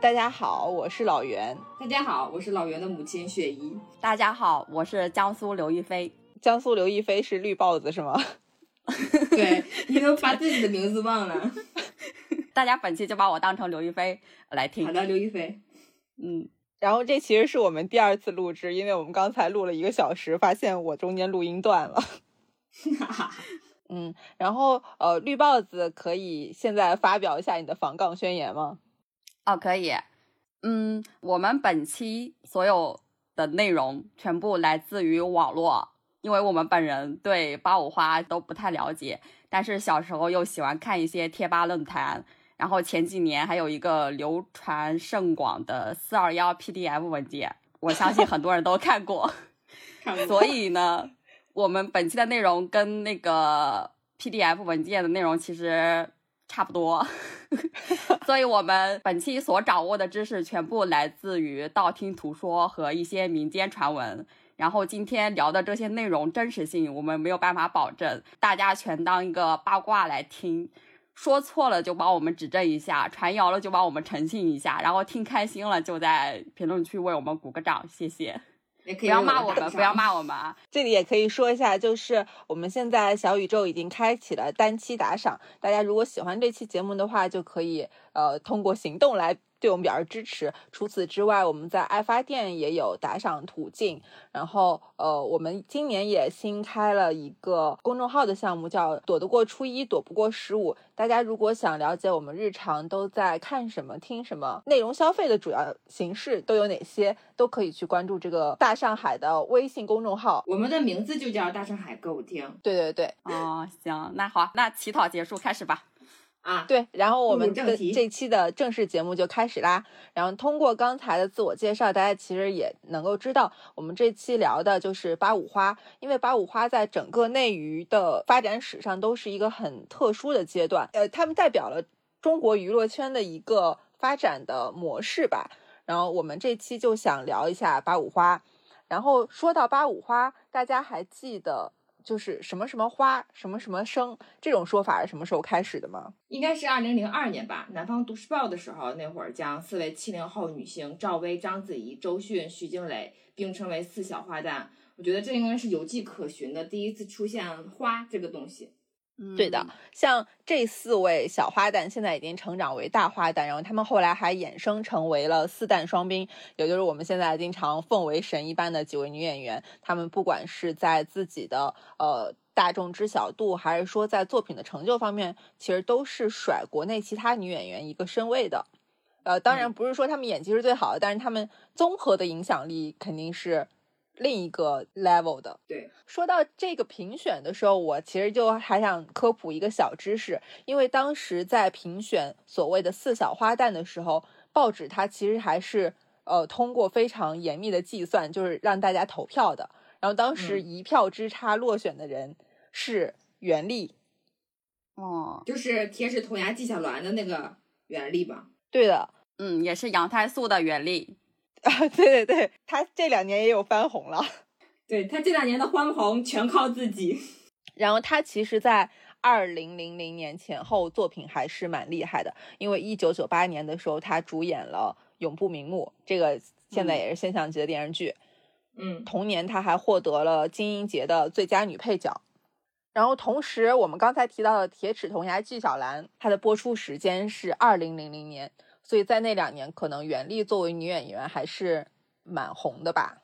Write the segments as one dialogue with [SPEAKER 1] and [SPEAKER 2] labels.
[SPEAKER 1] 大家好，我是老袁。
[SPEAKER 2] 大家好，我是老袁的母亲雪姨。
[SPEAKER 3] 大家好，我是江苏刘亦菲。
[SPEAKER 1] 江苏刘亦菲是绿帽子是吗？
[SPEAKER 2] 对，你都把自己的名字忘了。
[SPEAKER 3] 大家本期就把我当成刘亦菲来听。
[SPEAKER 2] 好的，刘亦菲。
[SPEAKER 3] 嗯，
[SPEAKER 1] 然后这其实是我们第二次录制，因为我们刚才录了一个小时，发现我中间录音断了。嗯，然后呃，绿帽子可以现在发表一下你的防杠宣言吗？
[SPEAKER 3] 哦，可以。嗯，我们本期所有的内容全部来自于网络，因为我们本人对八五花都不太了解，但是小时候又喜欢看一些贴吧论坛，然后前几年还有一个流传甚广的四二幺 PDF 文件，我相信很多人都看过。所以呢，我们本期的内容跟那个 PDF 文件的内容其实差不多。所以，我们本期所掌握的知识全部来自于道听途说和一些民间传闻。然后，今天聊的这些内容真实性，我们没有办法保证，大家全当一个八卦来听。说错了就帮我们指正一下，传谣了就帮我们澄清一下。然后听开心了就在评论区为我们鼓个掌，谢谢。不要骂我们，不要骂我们啊！
[SPEAKER 1] 这里也可以说一下，就是我们现在小宇宙已经开启了单期打赏，大家如果喜欢这期节目的话，就可以呃通过行动来。对我们表示支持。除此之外，我们在爱发电也有打赏途径。然后，呃，我们今年也新开了一个公众号的项目，叫“躲得过初一，躲不过十五”。大家如果想了解我们日常都在看什么、听什么，内容消费的主要形式都有哪些，都可以去关注这个大上海的微信公众号。
[SPEAKER 2] 我们的名字就叫大上海歌舞厅。
[SPEAKER 1] 对对对。
[SPEAKER 3] 哦，行，那好，那乞讨结束，开始吧。
[SPEAKER 2] 啊，
[SPEAKER 1] 对，然后我们这这期的正式节目就开始啦。然后通过刚才的自我介绍，大家其实也能够知道，我们这期聊的就是八五花。因为八五花在整个内娱的发展史上都是一个很特殊的阶段，呃，他们代表了中国娱乐圈的一个发展的模式吧。然后我们这期就想聊一下八五花。然后说到八五花，大家还记得？就是什么什么花，什么什么生这种说法是什么时候开始的吗？
[SPEAKER 2] 应该是二零零二年吧。南方都市报的时候，那会儿将四位七零后女星赵薇、章子怡、周迅、徐静蕾并称为四小花旦。我觉得这应该是有迹可循的第一次出现花这个东西。
[SPEAKER 1] 对的，像这四位小花旦现在已经成长为大花旦，然后他们后来还衍生成为了四旦双冰，也就是我们现在经常奉为神一般的几位女演员。她们不管是在自己的呃大众知晓度，还是说在作品的成就方面，其实都是甩国内其他女演员一个身位的。呃，当然不是说她们演技是最好的，但是她们综合的影响力肯定是。另一个 level 的，
[SPEAKER 2] 对。
[SPEAKER 1] 说到这个评选的时候，我其实就还想科普一个小知识，因为当时在评选所谓的四小花旦的时候，报纸它其实还是呃通过非常严密的计算，就是让大家投票的。然后当时一票之差落选的人是袁立，
[SPEAKER 3] 哦，
[SPEAKER 2] 就是铁齿铜牙纪晓岚的那个袁立吧？
[SPEAKER 1] 对的，
[SPEAKER 3] 嗯，也是杨太素的袁立。
[SPEAKER 1] 啊，对对对，他这两年也有翻红了，
[SPEAKER 2] 对他这两年的翻红全靠自己。
[SPEAKER 1] 然后他其实，在二零零零年前后作品还是蛮厉害的，因为一九九八年的时候他主演了《永不瞑目》，这个现在也是现象级的电视剧。
[SPEAKER 2] 嗯，
[SPEAKER 1] 同年他还获得了金鹰节的最佳女配角。然后同时，我们刚才提到的《铁齿铜牙纪晓岚》，它的播出时间是二零零零年。所以在那两年，可能袁立作为女演员还是蛮红的吧。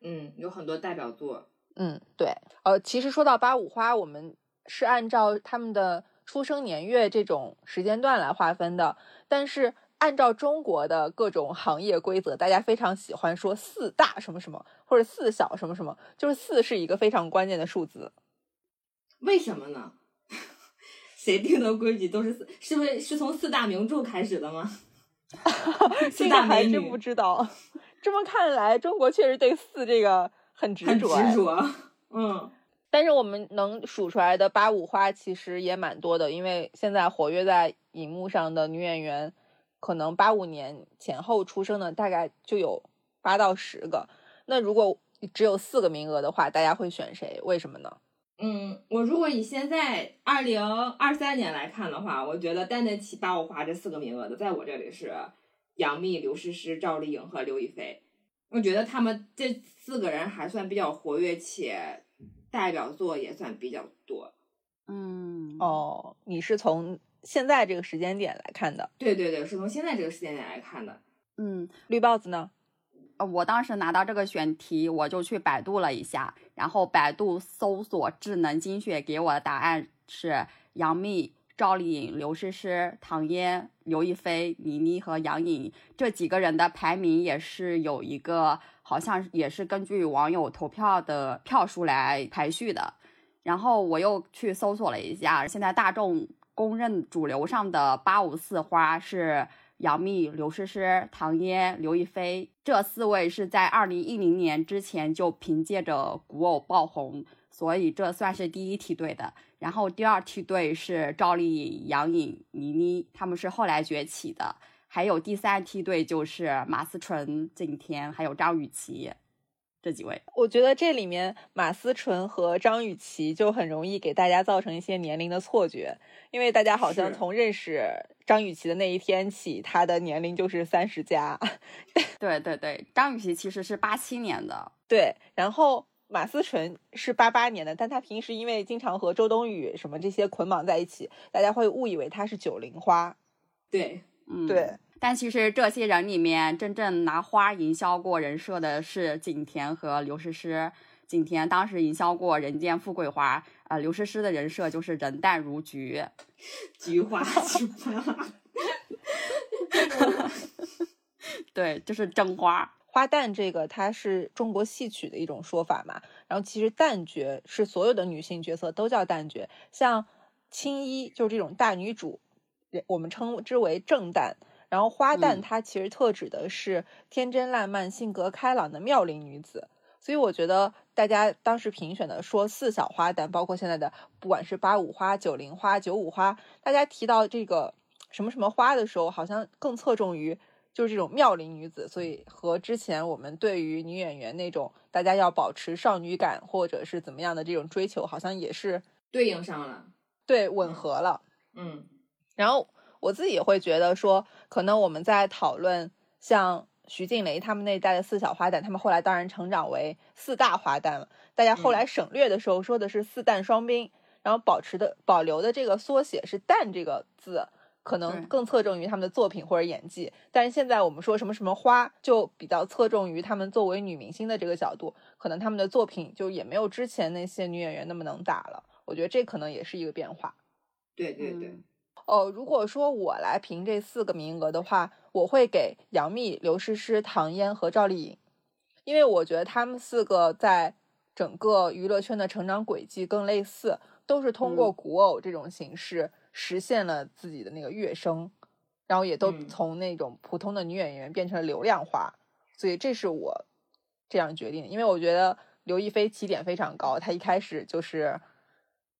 [SPEAKER 2] 嗯，有很多代表作。
[SPEAKER 1] 嗯，对。呃，其实说到八五花，我们是按照他们的出生年月这种时间段来划分的。但是按照中国的各种行业规则，大家非常喜欢说四大什么什么，或者四小什么什么，就是四是一个非常关键的数字。
[SPEAKER 2] 为什么呢？谁定的规矩都是四？是不是是从四大名著开始的吗？四大美女
[SPEAKER 1] 还真不知道。这么看来，中国确实对四这个很执着哎。
[SPEAKER 2] 执着。嗯，
[SPEAKER 1] 但是我们能数出来的八五花其实也蛮多的，因为现在活跃在荧幕上的女演员，可能八五年前后出生的大概就有八到十个。那如果只有四个名额的话，大家会选谁？为什么呢？
[SPEAKER 2] 嗯，我如果以现在二零二三年来看的话，我觉得担得起八五花这四个名额的，在我这里是杨幂、刘诗诗、赵丽颖和刘亦菲。我觉得他们这四个人还算比较活跃，且代表作也算比较多。
[SPEAKER 3] 嗯，
[SPEAKER 1] 哦，你是从现在这个时间点来看的。
[SPEAKER 2] 对对对，是从现在这个时间点来看的。
[SPEAKER 3] 嗯，
[SPEAKER 1] 绿帽子呢？
[SPEAKER 3] 我当时拿到这个选题，我就去百度了一下，然后百度搜索智能精选给我的答案是杨幂、赵丽颖、刘诗诗、唐嫣、刘亦菲、倪妮和杨颖这几个人的排名也是有一个，好像也是根据网友投票的票数来排序的。然后我又去搜索了一下，现在大众公认主流上的八五四花是杨幂、刘诗诗、唐嫣、刘亦菲这四位是在二零一零年之前就凭借着古偶爆红，所以这算是第一梯队的。然后第二梯队是赵丽颖、杨颖、倪妮，他们是后来崛起的。还有第三梯队就是马思纯、景甜，还有张雨绮这几位。
[SPEAKER 1] 我觉得这里面马思纯和张雨绮就很容易给大家造成一些年龄的错觉，因为大家好像从认识张雨绮的那一天起，她的年龄就是三十加。
[SPEAKER 3] 对对对，张雨绮其实是八七年的，
[SPEAKER 1] 对，然后马思纯是八八年的，但她平时因为经常和周冬雨什么这些捆绑在一起，大家会误以为她是九零花。
[SPEAKER 2] 对，
[SPEAKER 3] 嗯，
[SPEAKER 1] 对。
[SPEAKER 3] 但其实这些人里面，真正拿花营销过人设的是景甜和刘诗诗。景甜当时营销过《人间富贵花》，呃，刘诗诗的人设就是人淡如菊。
[SPEAKER 2] 菊花，菊花。
[SPEAKER 3] 对，就是真花。
[SPEAKER 1] 花旦这个它是中国戏曲的一种说法嘛，然后其实旦角是所有的女性角色都叫旦角，像青衣就是这种大女主，我们称之为正旦。然后花旦
[SPEAKER 3] 嗯
[SPEAKER 1] 它其实特指的是天真烂漫、性格开朗的妙龄女子，所以我觉得大家当时评选的说四小花旦，包括现在的不管是八五花、九零花、九五花，大家提到这个什么什么花的时候，好像更侧重于就是这种妙龄女子，所以和之前我们对于女演员那种大家要保持少女感或者是怎么样的这种追求，好像也是
[SPEAKER 2] 对应上了。
[SPEAKER 1] 对吻合了。
[SPEAKER 2] 嗯
[SPEAKER 1] 然后我自己也会觉得说，可能我们在讨论像徐静蕾他们那一代的四小花旦，他们后来当然成长为四大花旦了。大家后来省略的时候说的是四旦双冰，然后保持的保留的这个缩写是“旦”这个字，可能更侧重于他们的作品或者演技。但是现在我们说什么什么花，就比较侧重于他们作为女明星的这个角度，可能他们的作品就也没有之前那些女演员那么能打了。我觉得这可能也是一个变化。
[SPEAKER 2] 对对对，
[SPEAKER 3] 嗯
[SPEAKER 1] 哦，如果说我来评这四个名额的话，我会给杨幂、刘诗诗、唐嫣和赵丽颖，因为我觉得她们四个在整个娱乐圈的成长轨迹更类似，都是通过
[SPEAKER 2] 嗯。
[SPEAKER 1] 古偶这种形式实现了自己的那个跃升，然后也都
[SPEAKER 2] 嗯。
[SPEAKER 1] 从那种普通的女演员变成了流量化，所以这是我这样决定，因为我觉得刘亦菲起点非常高，她一开始就是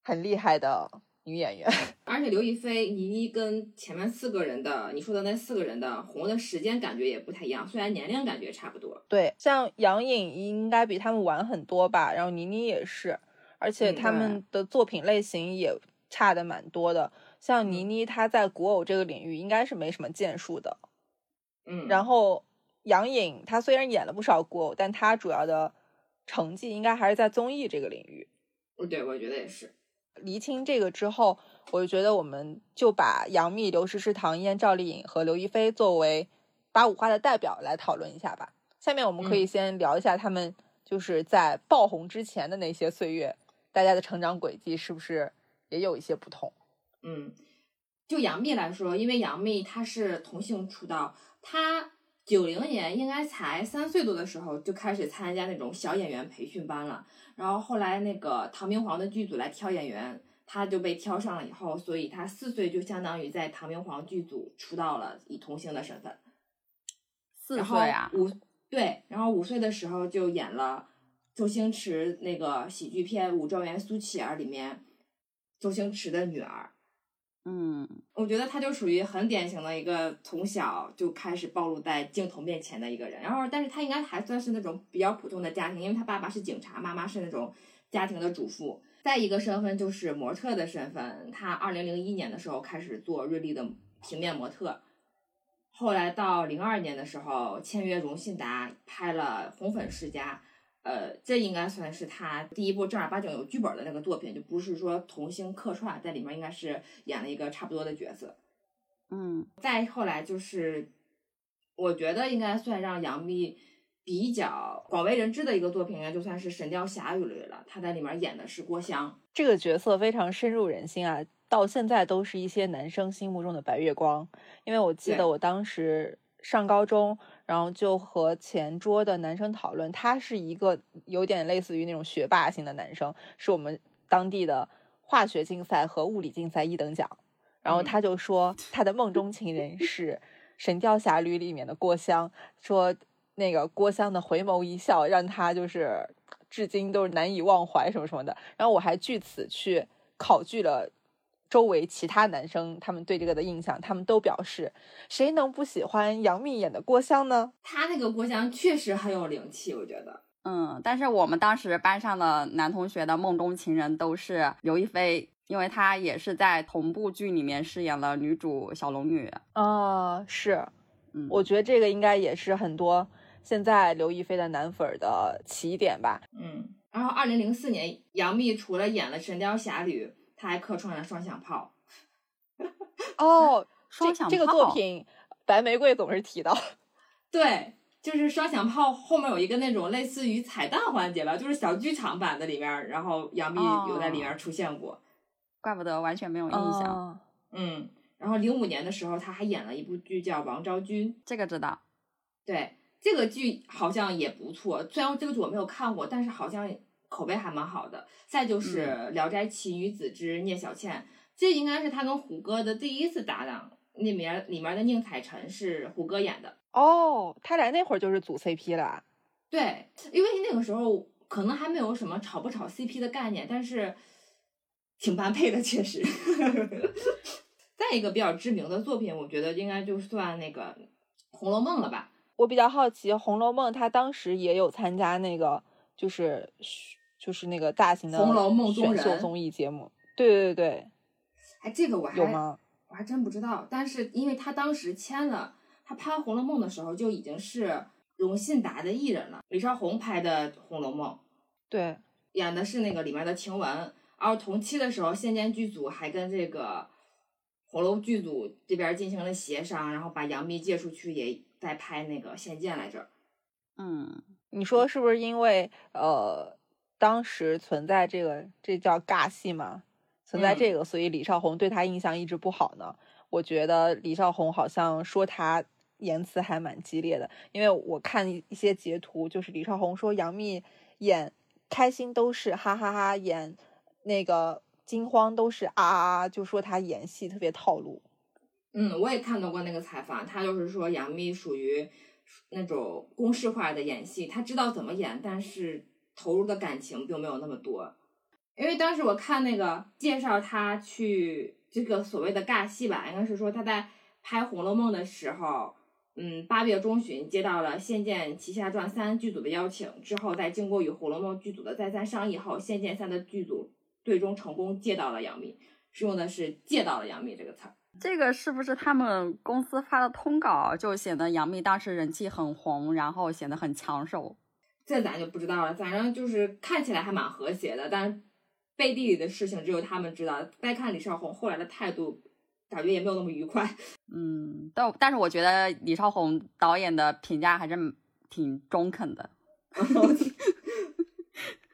[SPEAKER 1] 很厉害的女演员。
[SPEAKER 2] 而且刘亦菲、倪妮跟前面四个人的你说的那四个人的红的时间感觉也不太一样，虽然年龄感觉差不多。
[SPEAKER 1] 对，像杨颖应该比他们晚很多吧，然后倪妮也是，而且
[SPEAKER 2] 嗯
[SPEAKER 1] 他们的作品类型也差的蛮多的。像倪
[SPEAKER 2] 嗯
[SPEAKER 1] 妮，她在古偶这个领域应该是没什么建树的。
[SPEAKER 2] 嗯，
[SPEAKER 1] 然后杨颖，她虽然演了不少古偶，但她主要的成绩应该还是在综艺这个领域。
[SPEAKER 2] 后对我觉得也是。
[SPEAKER 1] 厘清这个之后，我就觉得我们就把杨幂、刘诗诗、唐嫣、赵丽颖和刘亦菲作为八五花的代表来讨论一下吧。下面我们可以
[SPEAKER 2] 嗯
[SPEAKER 1] 先聊一下他们就是在爆红之前的那些岁月，大家的成长轨迹是不是也有一些不同？
[SPEAKER 2] 嗯，就杨幂来说，因为杨幂她是同性出道，她九零年应该才三岁多的时候就开始参加那种小演员培训班了。然后后来那个唐明皇的剧组来挑演员，他就被挑上了以后，所以他四岁就相当于在唐明皇剧组出道了，以童星的身份。
[SPEAKER 3] 四
[SPEAKER 2] 然后
[SPEAKER 3] 岁啊，
[SPEAKER 2] 五对，然后五岁的时候就演了周星驰那个喜剧片《武状元苏乞儿》里面周星驰的女儿。
[SPEAKER 3] 嗯，
[SPEAKER 2] 我觉得他就属于很典型的一个从小就开始暴露在镜头面前的一个人。然后，但是他应该还算是那种比较普通的家庭，因为他爸爸是警察，妈妈是那种家庭的主妇。再一个身份就是模特的身份，他二零零一年的时候开始做瑞丽的平面模特，后来到零二年的时候签约荣信达拍了《红粉世家》，呃，这应该算是他第一部正儿八经有剧本的那个作品，就不是说童星客串，在里面应该是演了一个差不多的角色。
[SPEAKER 3] 嗯，
[SPEAKER 2] 再后来就是，我觉得应该算让杨幂比较广为人知的一个作品，应该就算是《神雕侠侣》了。她在里面演的是郭襄。
[SPEAKER 1] 这个角色非常深入人心啊，到现在都是一些男生心目中的白月光。因为我记得我当时上高中，然后就和前桌的男生讨论，他是一个有点类似于那种学霸型的男生，是我们当地的化学竞赛和物理竞赛一等奖。然后
[SPEAKER 2] 嗯
[SPEAKER 1] 他就说他的梦中情人是《神雕侠侣》里面的郭襄，说那个郭襄的回眸一笑让他就是至今都是难以忘怀什么什么的。然后我还据此去考据了周围其他男生他们对这个的印象，他们都表示谁能不喜欢杨幂演的郭襄呢？
[SPEAKER 2] 她那个郭襄确实很有灵气，我觉得。
[SPEAKER 3] 嗯，但是我们当时班上的男同学的梦中情人都是刘亦菲，因为她也是在同部剧里面饰演了女主小龙女。
[SPEAKER 1] 啊，是，
[SPEAKER 3] 嗯，
[SPEAKER 1] 我觉得这个应该也是很多现在刘亦菲的男粉儿的起点吧。
[SPEAKER 2] 嗯。然后，二零零四年，杨幂除了演了《神雕侠侣》，她还客串了《双响炮
[SPEAKER 1] 哦，
[SPEAKER 3] 双响
[SPEAKER 1] 这这个作品，白玫瑰总是提到。》。
[SPEAKER 2] 对，就是《双响炮》后面有一个那种类似于彩蛋环节吧，就是小剧场版的里面，然后杨幂有在里面出现过。
[SPEAKER 3] 怪不得完全没有印象。
[SPEAKER 1] 哦
[SPEAKER 2] 嗯。然后零五年的时候，他还演了一部剧叫《王昭君》。
[SPEAKER 3] 这个知道。
[SPEAKER 2] 对，这个剧好像也不错，虽然这个剧我没有看过，但是好像口碑还蛮好的。再就是《聊斋奇女子之聂小倩》，这应该是他跟胡歌的第一次搭档。那面里面的宁采臣是胡歌演的，
[SPEAKER 1] 哦，他俩那会儿就是组 CP 了啊。
[SPEAKER 2] 对，因为那个时候可能还没有什么炒不炒 CP 的概念，但是挺般配的，确实。再一个比较知名的作品，我觉得应该就算那个《红楼梦》了吧。
[SPEAKER 1] 我比较好奇，《红楼梦》他当时也有参加那个，就是就是那个大型的
[SPEAKER 2] 红楼梦中人
[SPEAKER 1] 选秀综艺节目。对对对
[SPEAKER 2] 哎，这个我还，
[SPEAKER 1] 有吗？
[SPEAKER 2] 我还真不知道，但是因为他当时签了，他拍《红楼梦》的时候就已经是荣信达的艺人了。李少红拍的《红楼梦》，
[SPEAKER 1] 对，
[SPEAKER 2] 演的是那个里面的晴雯，然后同期的时候，仙剑剧组还跟这个红楼剧组这边进行了协商，然后把杨幂借出去，也在拍那个仙剑来着。
[SPEAKER 3] 嗯，
[SPEAKER 1] 你说是不是因为呃，当时存在这个这叫尬戏嘛？存在
[SPEAKER 2] 嗯
[SPEAKER 1] 这个，所以李少红对他印象一直不好呢。我觉得李少红好像说他言辞还蛮激烈的，因为我看一一些截图，就是李少红说杨幂演开心都是哈哈哈，演那个惊慌都是啊啊啊，就说他演戏特别套路。
[SPEAKER 2] 嗯，我也看到过那个采访，他就是说杨幂属于那种公式化的演戏，她知道怎么演，但是投入的感情并没有那么多。因为当时我看那个介绍他去这个所谓的尬戏吧，应该是说他在拍《红楼梦》的时候，嗯，八月中旬接到了《仙剑奇侠传三》剧组的邀请，之后在经过与《红楼梦》剧组的再三商议后，《仙剑三》的剧组最终成功借到了杨幂，是用的是“借到了杨幂”这个词儿。
[SPEAKER 3] 这个是不是他们公司发的通稿就显得杨幂当时人气很红，然后显得很抢手？
[SPEAKER 2] 这咱就不知道了，反正就是看起来还蛮和谐的，但是背地里的事情只有他们知道。再看李少红后来的态度，感觉也没有那么愉快。
[SPEAKER 3] 嗯，但但是我觉得李少红导演的评价还是挺中肯的，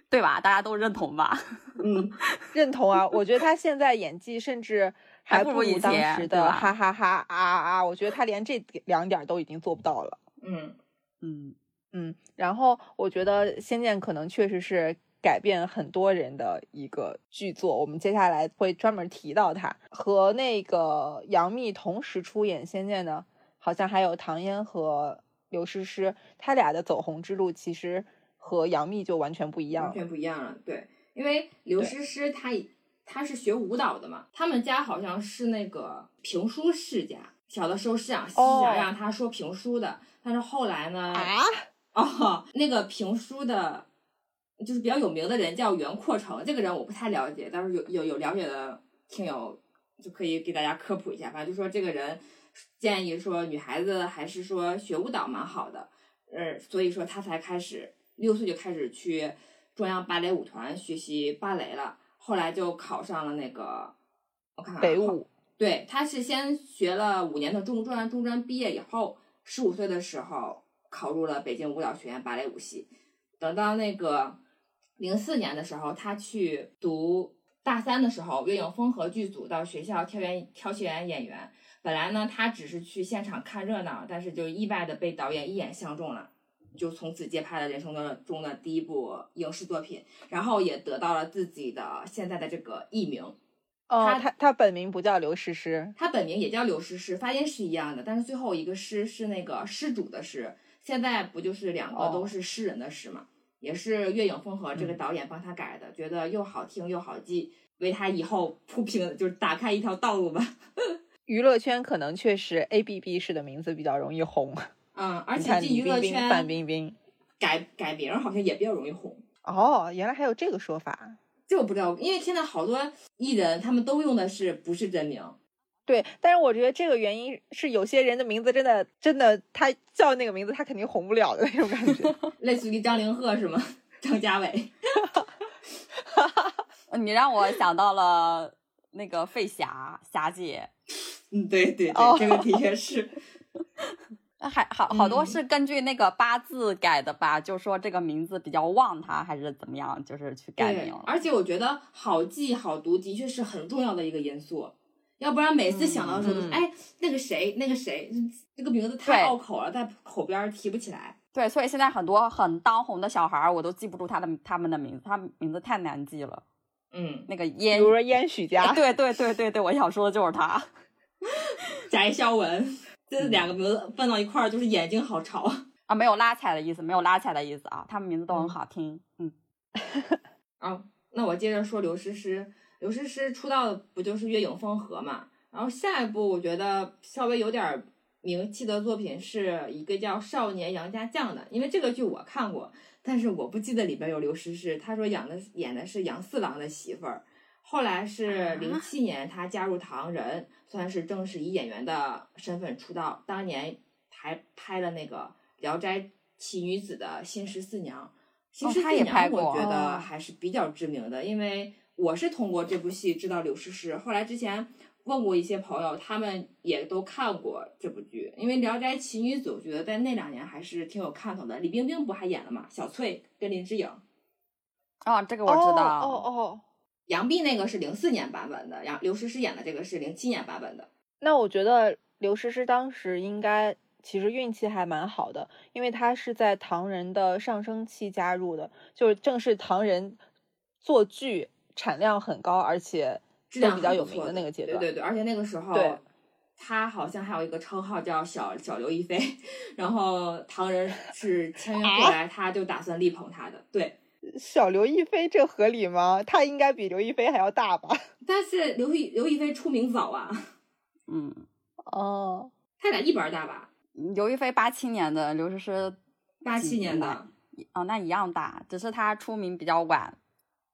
[SPEAKER 3] 对吧？大家都认同吧？
[SPEAKER 2] 嗯，
[SPEAKER 1] 认同啊，我觉得他现在演技甚至
[SPEAKER 3] 还不如
[SPEAKER 1] 当时的哈哈哈啊啊啊！我觉得他连这两点都已经做不到了。
[SPEAKER 2] 嗯，
[SPEAKER 3] 嗯
[SPEAKER 1] 嗯，然后我觉得《仙剑》可能确实是改变很多人的一个剧作。我们接下来会专门提到它。和那个杨幂同时出演《仙剑》的，好像还有唐嫣和刘诗诗，他俩的走红之路其实和杨幂就完全不一样。
[SPEAKER 2] 完全不一样了。对，因为刘诗诗她她是学舞蹈的嘛，他们家好像是那个评书世家，小的时候是想是
[SPEAKER 1] 哦
[SPEAKER 2] 想让她说评书的，但是后来呢，
[SPEAKER 1] 啊，
[SPEAKER 2] 哦，那个评书的，就是比较有名的人叫袁阔成，这个人我不太了解，但是有有有了解的听友就可以给大家科普一下。反正就说这个人建议说女孩子还是说学舞蹈蛮好的，呃，所以说他才开始六岁就开始去中央芭蕾舞团学习芭蕾了，后来就考上了那个我看看
[SPEAKER 1] 北舞
[SPEAKER 2] 对，他是先学了五年的中专，中专毕业以后，十五岁的时候考入了北京舞蹈学院芭蕾舞系。等到那个零四年的时候，他去读大三的时候，岳影风和剧组到学校挑演挑选演员。本来呢，他只是去现场看热闹，但是就意外的被导演一眼相中了，就从此接拍了人生的中的第一部影视作品，然后也得到了自己的现在的这个艺名。
[SPEAKER 1] 哦，
[SPEAKER 2] 他
[SPEAKER 1] 他他本名不叫刘诗诗，
[SPEAKER 2] 他本名也叫刘诗诗，发音是一样的，但是最后一个诗是那个施主的施，现在不就是两个
[SPEAKER 1] 哦
[SPEAKER 2] 都是诗人的诗嘛？也是月影风和这个导演帮他改的，觉得又好听又好记，为他以后铺平，就是打开一条道路吧。
[SPEAKER 1] 娱乐圈可能确实 A B B 式的名字比较容易红。
[SPEAKER 2] 嗯，而且进娱乐
[SPEAKER 1] 李冰冰、范冰冰。
[SPEAKER 2] 改改名儿好像也比较容易红。
[SPEAKER 1] 哦，原来还有这个说法。
[SPEAKER 2] 这我不知道，因为现在好多艺人他们都用的是不是真名，
[SPEAKER 1] 对，但是我觉得这个原因是有些人的名字真的真的，他叫那个名字，他肯定红不了的那种感觉。
[SPEAKER 2] 类似于张凌赫是吗？张家伟。
[SPEAKER 3] 你让我想到了那个费霞霞姐，
[SPEAKER 2] 嗯，对对对，
[SPEAKER 1] 哦
[SPEAKER 2] 这个的确是。
[SPEAKER 3] 还好好多
[SPEAKER 2] 嗯
[SPEAKER 3] 是根据那个八字改的吧，就说这个名字比较旺他，还是怎么样，就是去改名。
[SPEAKER 2] 而且我觉得好记好读的确是很重要的一个因素，要不然每次想到的时候都是，
[SPEAKER 1] 嗯
[SPEAKER 2] 哎，那个谁，那个谁，这个名字太拗口了，在口边儿提不起来。
[SPEAKER 3] 对，所以现在很多很当红的小孩儿，我都记不住他的他们的名字，他名字太难记了。
[SPEAKER 2] 嗯，
[SPEAKER 3] 那个
[SPEAKER 1] 比，如说燕许家，
[SPEAKER 3] 对对对对对，我想说的就是他。
[SPEAKER 2] 翟潇闻，这两个名字放到一块儿，就是眼睛好潮。
[SPEAKER 3] 啊，没有拉踩的意思，没有拉踩的意思啊，他们名字都很好听。嗯，
[SPEAKER 2] 啊，那我接着说刘诗诗，刘诗诗出道的不就是月影风和嘛？然后下一部我觉得稍微有点儿名气的作品是一个叫《少年杨家将》的，因为这个剧我看过，但是我不记得里边有刘诗诗，她说演的演的是杨四郎的媳妇儿。后来是零七年，她加入唐人，算是正式以演员的身份出道。当年还拍了那个《聊斋奇女子》的新十四娘。新十四娘我觉得
[SPEAKER 1] 哦
[SPEAKER 2] 还是比较知名的，因为我是通过这部戏知道刘诗诗。后来之前问过一些朋友，他们也都看过这部剧。因为《聊斋奇女子》，我觉得在那两年还是挺有看头的。李冰冰不还演了吗？小翠跟林志颖。
[SPEAKER 3] 哦，这个我知道。
[SPEAKER 1] 哦哦哦，
[SPEAKER 2] 杨幂那个是零四年版本的，杨刘诗诗演的这个是零七年版本的。
[SPEAKER 1] 那我觉得刘诗诗当时应该其实运气还蛮好的，因为她是在唐人的上升期加入的，就是正是唐人做剧产量很高，而且
[SPEAKER 2] 质量
[SPEAKER 1] 比较有名的那个阶段。
[SPEAKER 2] 对对对，而且那个时候，他好像还有一个称号叫小小刘亦菲，然后唐人 是签约过来，他就打算力捧他的。对，
[SPEAKER 1] 小刘亦菲这合理吗？他应该比刘亦菲还要大吧？
[SPEAKER 2] 但是刘亦刘亦菲出名早啊，
[SPEAKER 3] 嗯，
[SPEAKER 1] 哦，
[SPEAKER 2] 他俩一般大吧？
[SPEAKER 3] 刘亦菲八七年的，刘诗诗
[SPEAKER 2] 八七年的
[SPEAKER 3] 几，哦，那一样大，只是他出名比较晚。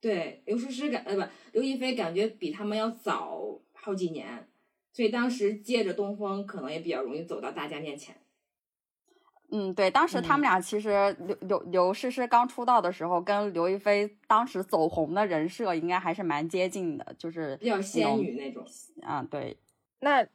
[SPEAKER 2] 对，刘诗诗感呃不，刘亦菲感觉比他们要早好几年，所以当时借着东风，可能也比较容易走到大家面前。
[SPEAKER 3] 嗯，对，当时他
[SPEAKER 2] 嗯
[SPEAKER 3] 们俩其实刘刘刘诗诗刚出道的时候，跟刘亦菲当时走红的人设应该还是蛮接近的，就是
[SPEAKER 2] 比较仙女那种。
[SPEAKER 3] 啊，对，
[SPEAKER 1] 那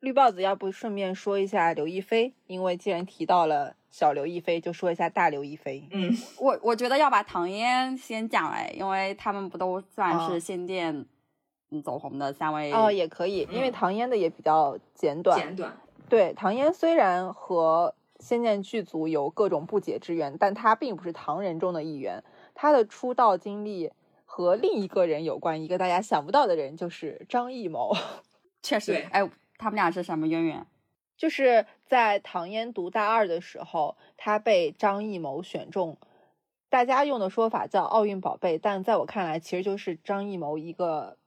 [SPEAKER 1] 绿帽子要不顺便说一下刘亦菲，因为既然提到了小刘亦菲，就说一下大刘亦菲。
[SPEAKER 2] 嗯，
[SPEAKER 3] 我我觉得要把唐嫣先讲哎，因为他们不都算
[SPEAKER 1] 哦
[SPEAKER 3] 是仙剑嗯走红的三位
[SPEAKER 1] 哦，也可以，因为
[SPEAKER 2] 嗯
[SPEAKER 1] 唐嫣的也比较简短。
[SPEAKER 2] 简短。
[SPEAKER 1] 对，唐嫣虽然和仙剑剧组有各种不解之缘，但她并不是唐人中的一员，她的出道经历和另一个人有关，一个大家想不到的人，就是张艺谋。
[SPEAKER 3] 确实，哎，他们俩是什么渊源？
[SPEAKER 1] 就是在唐嫣读大二的时候，她被张艺谋选中。大家用的说法叫“奥运宝贝”，但在我看来，其实就是张艺谋一个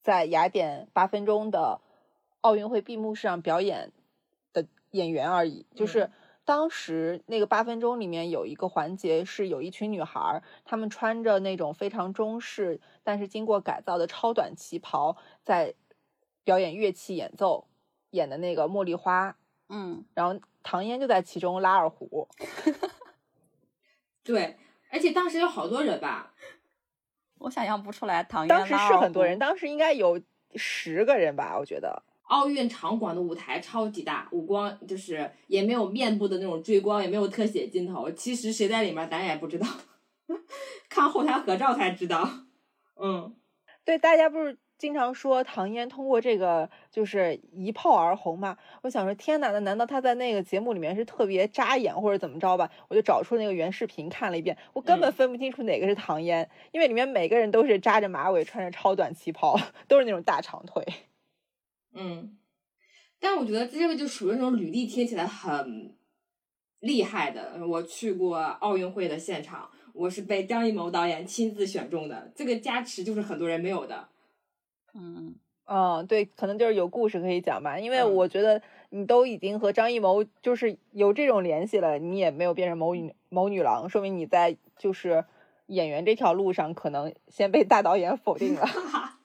[SPEAKER 1] 在雅典八分钟的奥运会闭幕式上表演的演员而已。就是当时那个八分钟里面有一个环节，是有一群女孩，她们穿着那种非常中式，但是经过改造的超短旗袍，在表演乐器演奏，演的那个《茉莉花》。
[SPEAKER 3] 嗯，
[SPEAKER 1] 然后唐嫣就在其中拉二胡。
[SPEAKER 2] 对，而且当时有好多人吧，
[SPEAKER 3] 我想象不出来。唐嫣
[SPEAKER 1] 当时是很多人，当时应该有十个人吧，我觉得。
[SPEAKER 2] 奥运场馆的舞台超级大，五光就是也没有面部的那种追光，也没有特写镜头。其实谁在里面，咱也不知道，看后台合照才知道。嗯，
[SPEAKER 1] 对，大家不是。经常说唐嫣通过这个就是一炮而红嘛？我想说，天哪，那难道她在那个节目里面是特别扎眼或者怎么着吧？我就找出那个原视频看了一遍，我根本分不清楚哪个是唐嫣，因为里面每个人都是扎着马尾，穿着超短旗袍，都是那种大长腿。
[SPEAKER 2] 嗯，但我觉得这个就属于那种履历贴起来很厉害的。我去过奥运会的现场，我是被张艺谋导演亲自选中的，这个加持就是很多人没有的。
[SPEAKER 3] 嗯
[SPEAKER 1] 嗯，对，可能就是有故事可以讲吧。因为我觉得你都已经和张艺谋就是有这种联系了，你也没有变成某女某女郎，说明你在就是演员这条路上可能先被大导演否定了。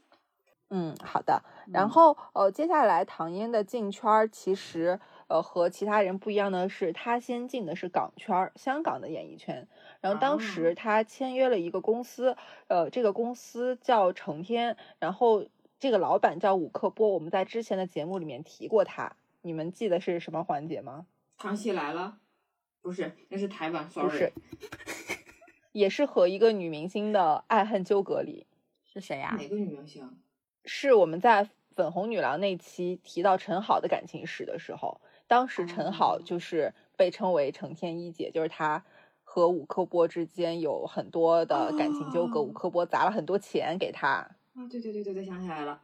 [SPEAKER 1] 嗯，好的。然后呃，接下来唐嫣的进圈其实呃和其他人不一样的是，她先进的是港圈，香港的演艺圈。然后当时她签约了一个公司，呃，这个公司叫成天，然后。这个老板叫伍克波，我们在之前的节目里面提过他，你们记得是什么环节吗？
[SPEAKER 2] 康熙来了，不是，那是台湾
[SPEAKER 1] ，sorry，不是，也是和一个女明星的爱恨纠葛里，
[SPEAKER 3] 是谁呀？
[SPEAKER 2] 哪个女明星？
[SPEAKER 1] 是我们在粉红女郎那期提到陈好的感情史的时候，当时陈好就是被称为程天一姐，就是她和伍克波之间有很多的感情纠葛，伍克波砸了很多钱给她。
[SPEAKER 2] 啊，对对对对对，想起来了。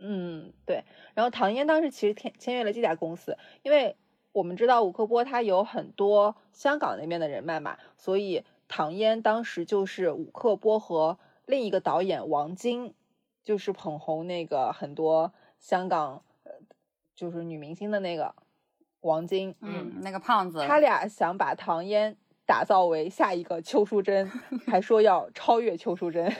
[SPEAKER 1] 嗯，对。然后唐嫣当时其实签签约了这家公司，因为我们知道吴克波他有很多香港那边的人脉嘛，所以唐嫣当时就是吴克波和另一个导演王晶，就是捧红那个很多香港呃就是女明星的那个王晶，
[SPEAKER 3] 嗯，那个胖子，
[SPEAKER 1] 他俩想把唐嫣打造为下一个邱淑贞，还说要超越邱淑贞。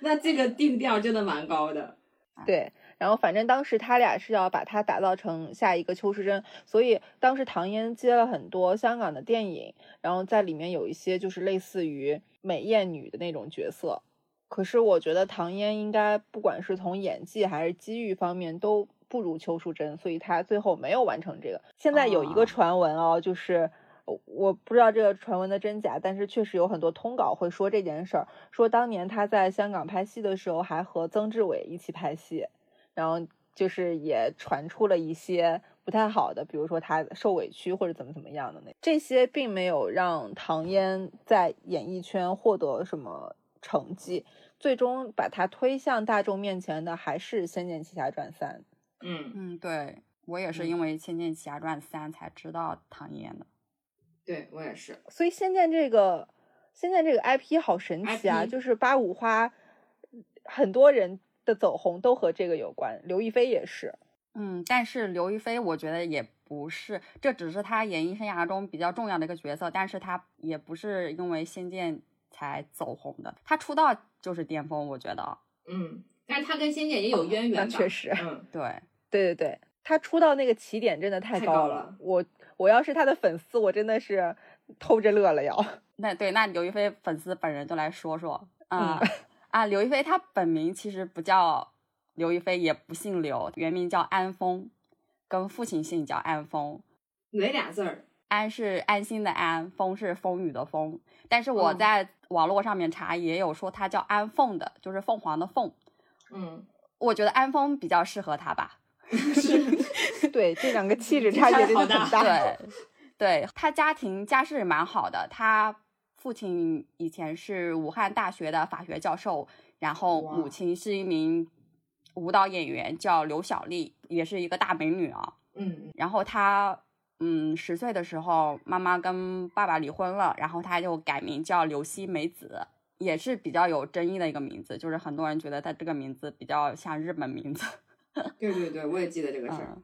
[SPEAKER 2] 那这个定调真的蛮高的，
[SPEAKER 1] 对。然后反正当时他俩是要把它打造成下一个邱淑贞，所以当时唐嫣接了很多香港的电影，然后在里面有一些就是类似于美艳女的那种角色。可是我觉得唐嫣应该不管是从演技还是机遇方面都不如邱淑贞，所以她最后没有完成这个。现在有一个传闻哦，就是。我不知道这个传闻的真假，但是确实有很多通稿会说这件事儿，说当年他在香港拍戏的时候还和曾志伟一起拍戏，然后就是也传出了一些不太好的，比如说他受委屈或者怎么怎么样的那这些并没有让唐嫣在演艺圈获得什么成绩，最终把他推向大众面前的还是《仙剑奇侠传三》。
[SPEAKER 2] 嗯
[SPEAKER 3] 嗯，对我也是因为《仙剑奇侠传三》才知道唐嫣的。
[SPEAKER 2] 对我也是，
[SPEAKER 1] 所以《仙剑》这个《仙剑》这个 IP 好神奇啊！就是八五花，很多人的走红都和这个有关，刘亦菲也是。
[SPEAKER 3] 嗯，但是刘亦菲我觉得也不是，这只是她演艺生涯中比较重要的一个角色，但是她也不是因为《仙剑》才走红的，她出道就是巅峰，我觉得。
[SPEAKER 2] 嗯，但是她跟《仙剑》也有渊源，
[SPEAKER 1] 确实。
[SPEAKER 2] 嗯，
[SPEAKER 3] 对，
[SPEAKER 1] 对对对，她出道那个起点真的太
[SPEAKER 2] 高
[SPEAKER 1] 了，我。我要是他的粉丝，我真的是偷着乐了要。
[SPEAKER 3] 那对，那刘亦菲粉丝本人就来说说啊啊！刘亦菲她本名其实不叫刘亦菲，也不姓刘，原名叫安峰，跟父亲姓叫安峰。
[SPEAKER 2] 哪俩字儿？
[SPEAKER 3] 安是安心的安，风是风雨的风。但是我在网络上面查，也有说他叫安凤的，就是凤凰的凤。
[SPEAKER 2] 嗯，
[SPEAKER 3] 我觉得安峰比较适合他吧。
[SPEAKER 1] 是，对，这两个气质差别真的很大。
[SPEAKER 3] 对，对 他家庭家世蛮好的，他父亲以前是武汉大学的法学教授，然后母亲是一名舞蹈演员，叫刘晓丽，也是一个大美女啊。
[SPEAKER 2] 嗯
[SPEAKER 3] 然后他，嗯，十岁的时候，妈妈跟爸爸离婚了，然后他就改名叫刘希美子，也是比较有争议的一个名字，就是很多人觉得他这个名字比较像日本名字。
[SPEAKER 2] 对对对，我也记得这个事儿。
[SPEAKER 3] 嗯，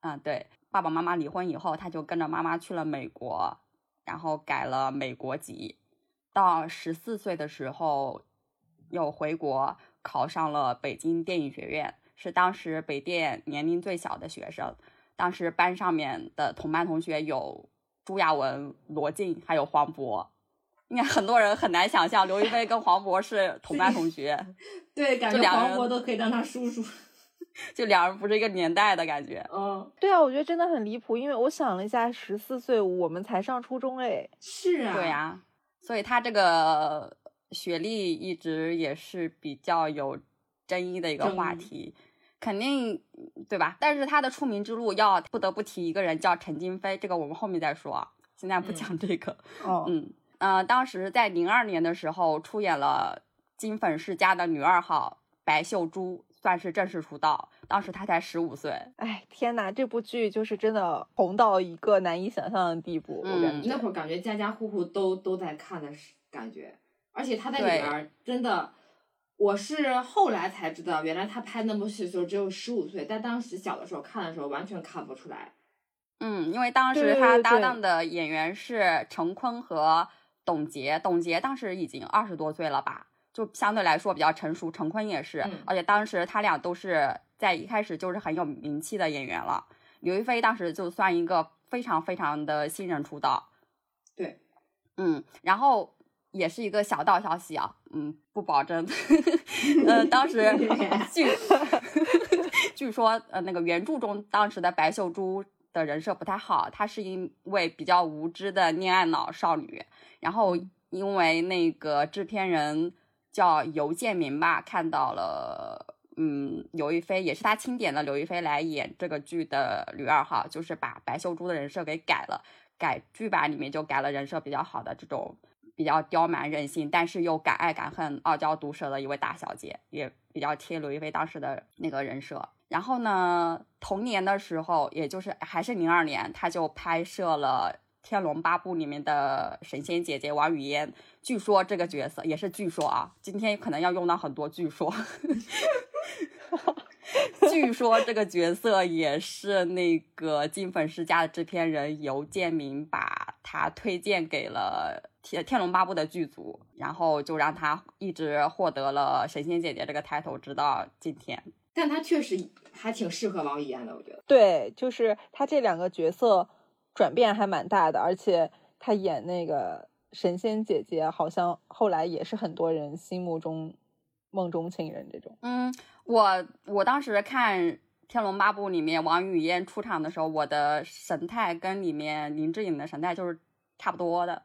[SPEAKER 3] 嗯，对，爸爸妈妈离婚以后，他就跟着妈妈去了美国，然后改了美国籍。到十四岁的时候，又回国考上了北京电影学院，是当时北电年龄最小的学生。当时班上面的同班同学有朱亚文、罗晋，还有黄渤。应该很多人很难想象刘亦菲跟黄渤是同班同学，
[SPEAKER 2] 对，感觉黄渤都可以当他叔叔。
[SPEAKER 3] 就两人不是一个年代的感觉。
[SPEAKER 2] 嗯，
[SPEAKER 1] 对啊，我觉得真的很离谱，因为我想了一下，十四岁我们才上初中哎，
[SPEAKER 2] 是啊，
[SPEAKER 3] 对呀、所以他这个学历一直也是比较有争议的一个话题，肯定对吧？但是他的出名之路要不得不提一个人叫陈金飞，这个我们后面再说啊，现在不
[SPEAKER 2] 嗯
[SPEAKER 3] 讲这个。
[SPEAKER 1] 哦，
[SPEAKER 3] 嗯呃，当时在零二年的时候出演了金粉世家的女二号白秀珠，算是正式出道。当时他才十五岁，
[SPEAKER 1] 哎天呐，这部剧就是真的红到一个难以想象的地步，我感
[SPEAKER 3] 嗯
[SPEAKER 1] 觉。
[SPEAKER 2] 那会儿感觉家家户户都都在看的是感觉，而且他在里
[SPEAKER 3] 对
[SPEAKER 2] 边儿真的，我是后来才知道，原来他拍那部戏的时候只有十五岁，但当时小的时候看的时候完全看不出来。
[SPEAKER 3] 嗯，因为当时他搭档的演员是陈坤和董洁，董洁当时已经二十多岁了吧，就相对来说比较成熟。陈坤也是，
[SPEAKER 2] 嗯
[SPEAKER 3] 而且当时他俩都是在一开始就是很有名气的演员了。刘亦菲当时就算一个非常非常的新人出道，
[SPEAKER 2] 对，
[SPEAKER 3] 嗯，然后也是一个小道消息啊，嗯，不保证。呃，当时 据 据说，呃，那个原著中当时的白秀珠的人设不太好，她是一位比较无知的恋爱脑少女，然后因为那个制片人叫尤建明吧，看到了。嗯，刘亦菲也是他钦点的刘亦菲来演这个剧的女二号，就是把白秀珠的人设给改了，改剧版里面就改了人设比较好的这种比较刁蛮任性，但是又敢爱敢恨、傲娇毒舌的一位大小姐，也比较贴刘亦菲当时的那个人设。然后呢，同年的时候，也就是还是零二年，她就拍摄了《天龙八部》里面的神仙姐姐王语嫣。据说这个角色也是据说啊，今天可能要用到很多据说。据说这个角色也是那个金粉世家的制片人尤建明把他推荐给了《天天龙八部》的剧组，然后就让他一直获得了神仙姐姐这个 title，直到今天。
[SPEAKER 2] 但他确实还挺适合王语嫣的，我觉得。
[SPEAKER 1] 对，就是他这两个角色转变还蛮大的，而且他演那个神仙姐姐，好像后来也是很多人心目中梦中情人这种。
[SPEAKER 3] 嗯，我我当时看《天龙八部》里面王语嫣出场的时候，我的神态跟里面林志颖的神态就是差不多的，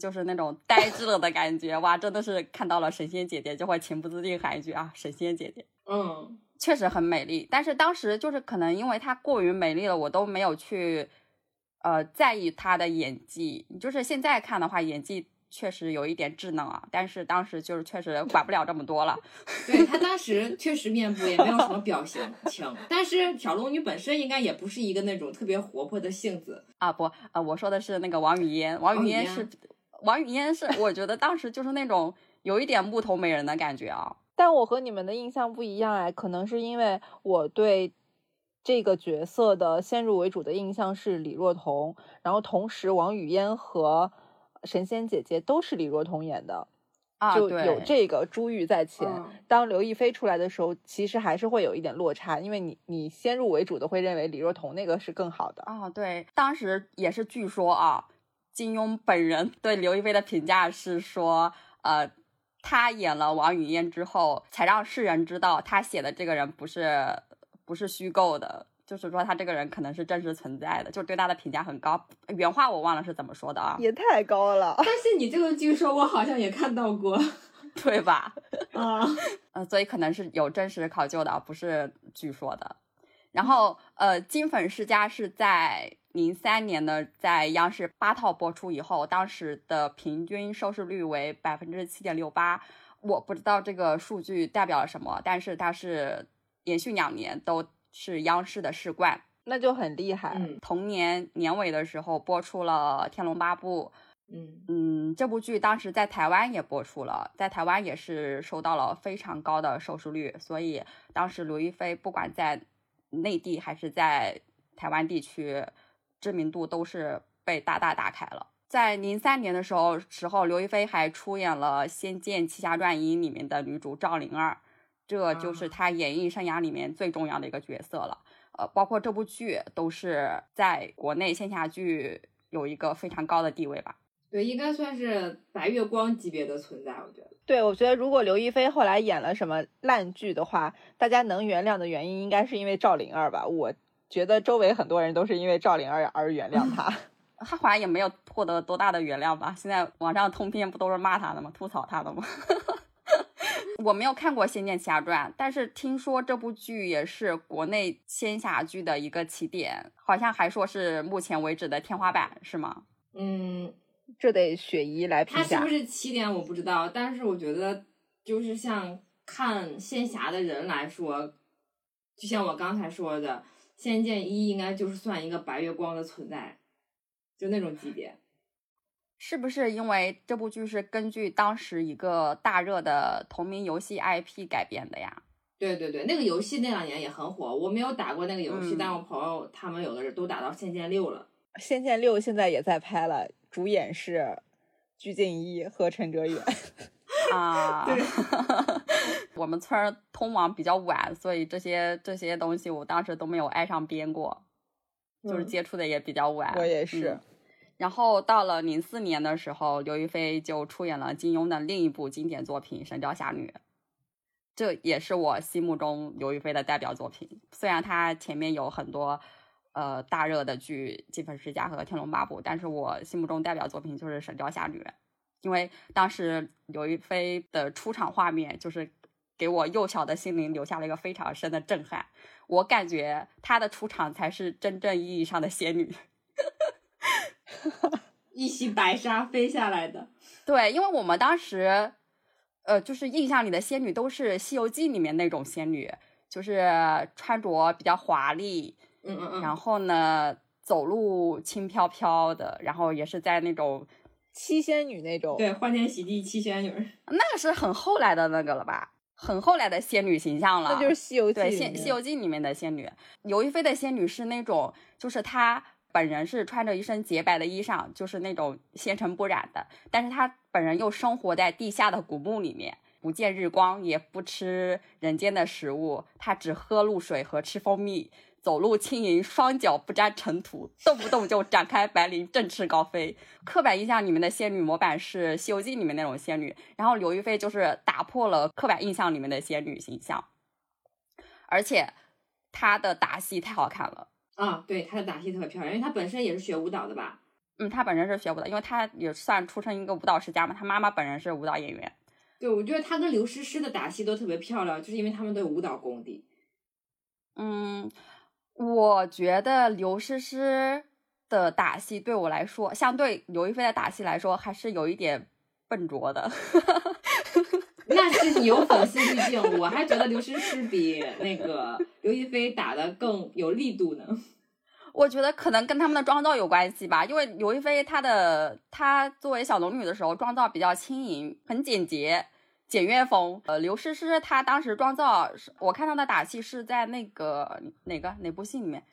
[SPEAKER 3] 就是那种呆滞了的感觉。哇，真的是看到了神仙姐姐，就会情不自禁喊一句啊，神仙姐姐。
[SPEAKER 2] 嗯，
[SPEAKER 3] 确实很美丽，但是当时就是可能因为她过于美丽了，我都没有去呃在意他的演技。就是现在看的话，演技确实有一点稚嫩啊，但是当时就是确实管不了这么多了。
[SPEAKER 2] 对他当时确实面部也没有什么表情情，但是小龙女本身应该也不是一个那种特别活泼的性子。
[SPEAKER 3] 啊不，呃，我说的是那个王语嫣，王
[SPEAKER 2] 王语嫣
[SPEAKER 3] 语嫣是王语嫣是，我觉得当时就是那种有一点木头美人的感觉啊。
[SPEAKER 1] 但我和你们的印象不一样哎，可能是因为我对这个角色的先入为主的印象是李若彤，然后同时王语嫣和神仙姐姐都是李若彤演的，
[SPEAKER 3] 啊，
[SPEAKER 1] 就，有这个珠玉在前。
[SPEAKER 2] 嗯
[SPEAKER 1] 当刘亦菲出来的时候，其实还是会有一点落差，因为你你先入为主的会认为李若彤那个是更好的。
[SPEAKER 3] 啊，对，当时也是据说啊，金庸本人对刘亦菲的评价是说，呃，他演了王语嫣之后，才让世人知道他写的这个人不是不是虚构的，就是说他这个人可能是真实存在的，就对他的评价很高。原话我忘了是怎么说的啊，
[SPEAKER 1] 也太高了，
[SPEAKER 2] 但是你这个据说我好像也看到过
[SPEAKER 3] 对吧？
[SPEAKER 2] 啊。
[SPEAKER 3] 呃，所以可能是有真实考究的，而不是据说的。然后呃，《金粉世家》是在零三年的在央视八套播出以后，当时的平均收视率为百分之七点六八。我不知道这个数据代表了什么，但是它是连续两年都是央视的世冠。
[SPEAKER 1] 那就很厉害。
[SPEAKER 2] 嗯
[SPEAKER 3] 同年年尾的时候播出了《天龙八部》，
[SPEAKER 2] 嗯
[SPEAKER 3] 嗯，这部剧当时在台湾也播出了，在台湾也是收到了非常高的收视率，所以当时刘亦菲不管在内地还是在台湾地区，知名度都是被大大打开了。在零三年的时候，时候刘亦菲还出演了《仙剑奇侠传一》里面的女主赵灵儿，这就是他演艺生涯里面最重要的一个角色了。呃，包括这部剧都是在国内线下剧有一个非常高的地位吧。
[SPEAKER 2] 对，应该算是白月光级别的存在，我觉得。
[SPEAKER 1] 对，我觉得如果刘亦菲后来演了什么烂剧的话，大家能原谅的原因应该是因为赵灵儿吧。我觉得周围很多人都是因为赵灵儿而原谅她。
[SPEAKER 3] 他好像也没有获得多大的原谅吧？现在网上通篇不都是骂她的吗？吐槽她的吗？我没有看过《仙剑奇侠传》，但是听说这部剧也是国内仙侠剧的一个起点，好像还说是目前为止的天花板，是吗？
[SPEAKER 2] 嗯，
[SPEAKER 1] 这得雪姨来评价
[SPEAKER 2] 它是不。是起点我不知道，但是我觉得就是像看仙侠的人来说，就像我刚才说的，《仙剑一》应该就是算一个白月光的存在，就那种级别。
[SPEAKER 3] 是不是因为这部剧是根据当时一个大热的同名游戏 IP 改编的呀？
[SPEAKER 2] 对对对，那个游戏那两年也很火，我没有打过那个游戏，
[SPEAKER 3] 嗯
[SPEAKER 2] 但我朋友他们有的人都打到《仙剑六》了。
[SPEAKER 1] 《仙剑六》现在也在拍了，主演是鞠婧祎和陈哲远。
[SPEAKER 3] 啊，我们村儿通网比较晚，所以这些这些东西我当时都没有挨上边过，就是
[SPEAKER 2] 嗯
[SPEAKER 3] 接触的也比较晚。
[SPEAKER 1] 我也是
[SPEAKER 3] 嗯然后到了零四年的时候，刘亦菲就出演了金庸的另一部经典作品《神雕侠侣》，这也是我心目中刘亦菲的代表作品。虽然她前面有很多呃大热的剧《金粉世家》和《天龙八部》，但是我心目中代表作品就是《神雕侠侣》，因为当时刘亦菲的出场画面就是给我幼小的心灵留下了一个非常深的震撼。我感觉她的出场才是真正意义上的仙女。
[SPEAKER 2] 一袭白纱飞下来的，
[SPEAKER 3] 对，因为我们当时，呃，就是印象里的仙女都是《西游记》里面那种仙女，就是穿着比较华丽，
[SPEAKER 2] 嗯嗯嗯，
[SPEAKER 3] 然后呢，走路轻飘飘的，然后也是在那种
[SPEAKER 1] 七仙女那种，
[SPEAKER 2] 对，欢天喜地七仙女，
[SPEAKER 3] 那个是很后来的那个了吧，很后来的仙女形象了，
[SPEAKER 1] 那就是《西游记》
[SPEAKER 3] 对，
[SPEAKER 1] 里
[SPEAKER 3] 仙《
[SPEAKER 1] 面
[SPEAKER 3] 西游记》里面的仙女，刘亦菲的仙女是那种，就是她本人是穿着一身洁白的衣裳，就是那种纤尘不染的，但是她本人又生活在地下的古墓里面，不见日光，也不吃人间的食物，她只喝露水和吃蜂蜜。走路轻盈，双脚不沾尘土，动不动就展开白绫，振翅高飞。刻板印象里面的仙女模板是《西游记》里面那种仙女，然后刘亦菲就是打破了刻板印象里面的仙女形象，而且她的打戏太好看了。
[SPEAKER 2] 啊，对，她的打戏特别漂亮，因为她本身也是学舞蹈的吧？
[SPEAKER 3] 嗯，她本身是学舞蹈，因为她也算出身一个舞蹈世家嘛，她妈妈本人是舞蹈演员。
[SPEAKER 2] 对，我觉得她跟刘诗诗的打戏都特别漂亮，就是因为他们都有舞蹈功底。
[SPEAKER 3] 嗯，我觉得刘诗诗的打戏对我来说，相对刘亦菲的打戏来说，还是有一点笨拙的。
[SPEAKER 2] 那是你有粉丝滤镜，我还觉得刘诗诗比那个刘亦菲打的更有力度呢。
[SPEAKER 3] 我觉得可能跟他们的妆造有关系吧，因为刘亦菲她的她作为小龙女的时候，妆造比较轻盈，很简洁，简约风。呃，刘诗诗她当时妆造是，我看她的打戏是在那个哪个哪部戏里面？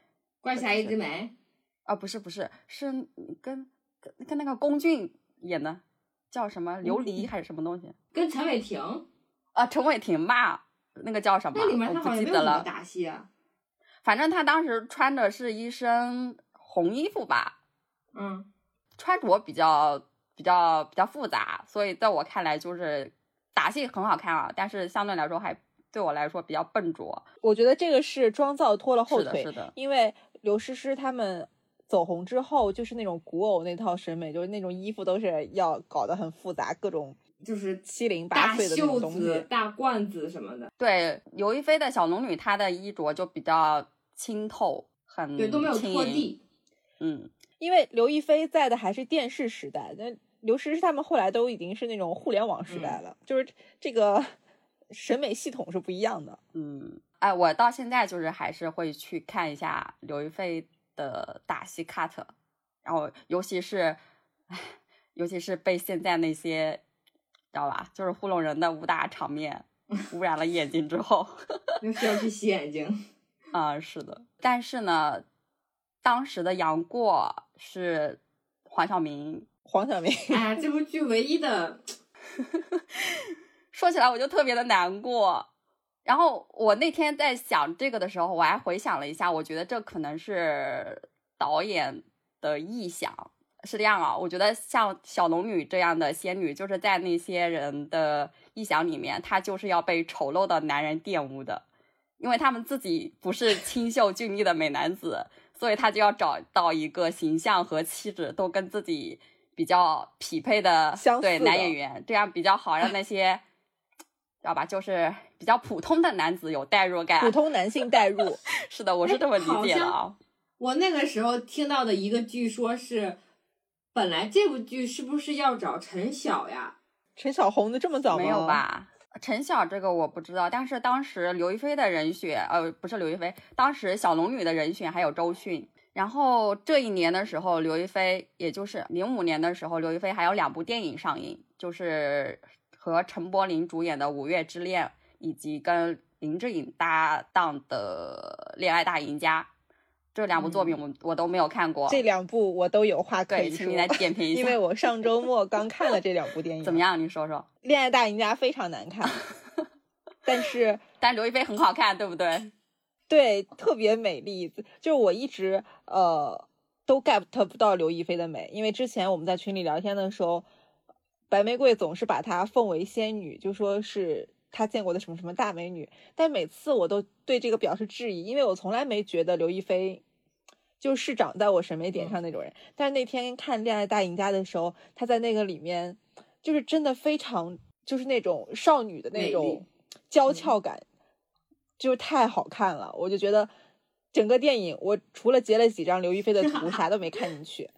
[SPEAKER 2] 怪侠一枝梅，
[SPEAKER 3] 啊，不是不是，是跟跟跟那个龚俊演的，叫什么琉璃还是什么东西？
[SPEAKER 2] 跟陈伟霆，
[SPEAKER 3] 啊，陈伟霆吧，那个叫什么？
[SPEAKER 2] 那里面他
[SPEAKER 3] 我
[SPEAKER 2] 好像没有什么
[SPEAKER 3] 不记得了。
[SPEAKER 2] 打戏啊。
[SPEAKER 3] 反正他当时穿的是一身红衣服吧，
[SPEAKER 2] 嗯，
[SPEAKER 3] 穿着比较比较比较复杂，所以在我看来就是打戏很好看啊，但是相对来说还对我来说比较笨拙。
[SPEAKER 1] 我觉得这个是妆造拖了后
[SPEAKER 3] 是的，
[SPEAKER 1] 腿，
[SPEAKER 3] 是的，
[SPEAKER 1] 因为刘诗诗他们走红之后，就是那种古偶那套审美，就是那种衣服都是要搞得很复杂，各种
[SPEAKER 2] 就是
[SPEAKER 1] 七零八碎的那种
[SPEAKER 2] 袖
[SPEAKER 1] 东
[SPEAKER 2] 子、
[SPEAKER 1] 西。
[SPEAKER 2] 大罐子什么的。
[SPEAKER 3] 对刘亦菲的小龙女，她的衣着就比较清透，很
[SPEAKER 2] 对，都没有。拖地。
[SPEAKER 3] 嗯，
[SPEAKER 1] 因为刘亦菲在的还是电视时代，那刘诗诗他们后来都已经是那种互联网时代了，就是这个 审美系统是不一样的。
[SPEAKER 3] 嗯，哎，我到现在就是还是会去看一下刘亦菲的打戏 cut，然后尤其是，唉，尤其是被现在那些，知道吧，就是糊弄人的武打场面 污染了眼睛之后，
[SPEAKER 2] 那需要去洗眼睛。
[SPEAKER 3] 啊、是的。但是呢，当时的杨过是黄晓明，
[SPEAKER 1] 黄晓明，
[SPEAKER 2] 哎，这部剧唯一的，
[SPEAKER 3] 说起来我就特别的难过。然后我那天在想这个的时候，我还回想了一下，我觉得这可能是导演的臆想。是这样啊，我觉得像小龙女这样的仙女，就是在那些人的臆想里面，她就是要被丑陋的男人玷污的，因为他们自己不是清秀俊丽的美男子，所以他就要找到一个形象和气质都跟自己比较匹配的对男演员，这样比较好让那些知道吧，就是比较普通的男子有代入感。
[SPEAKER 1] 普通男性代入，
[SPEAKER 3] 是的，我是这么理解的啊。
[SPEAKER 2] 我那个时候听到的一个剧说是，本来这部剧是不是要找陈晓呀？
[SPEAKER 1] 陈晓红的这么早吗？
[SPEAKER 3] 没有？吧？陈晓这个我不知道，但是当时刘亦菲的人选，呃，不是刘亦菲，当时小龙女的人选还有周迅。然后这一年的时候，刘亦菲，也就是零五年的时候，刘亦菲还有两部电影上映，就是和陈柏霖主演的《五月之恋》，以及跟林志颖搭档的《恋爱大赢家》。这两部作品我、我都没有看过，
[SPEAKER 1] 这两部我都有话可
[SPEAKER 3] 对，请你来点评一下。
[SPEAKER 1] 因为我上周末刚看了这两部电影。
[SPEAKER 3] 怎么？样？你说说。
[SPEAKER 1] 《恋爱大赢家》非常难看，但是
[SPEAKER 3] 但刘亦菲很好看，对不对？
[SPEAKER 1] 对特别美丽。就是我一直呃都 get 不到刘亦菲的美，因为之前我们在群里聊天的时候，白玫瑰总是把她奉为仙女，就说是她见过的什么什么大美女，但每次我都对这个表示质疑，因为我从来没觉得刘亦菲。就是长在我审美点上那种人，但是那天看《恋爱大赢家》的时候，她在那个里面，就是真的非常，就是那种少女的那种娇俏感，就是太好看了。我就觉得整个电影，我除了截了几张刘亦菲的图，啥都没看进去。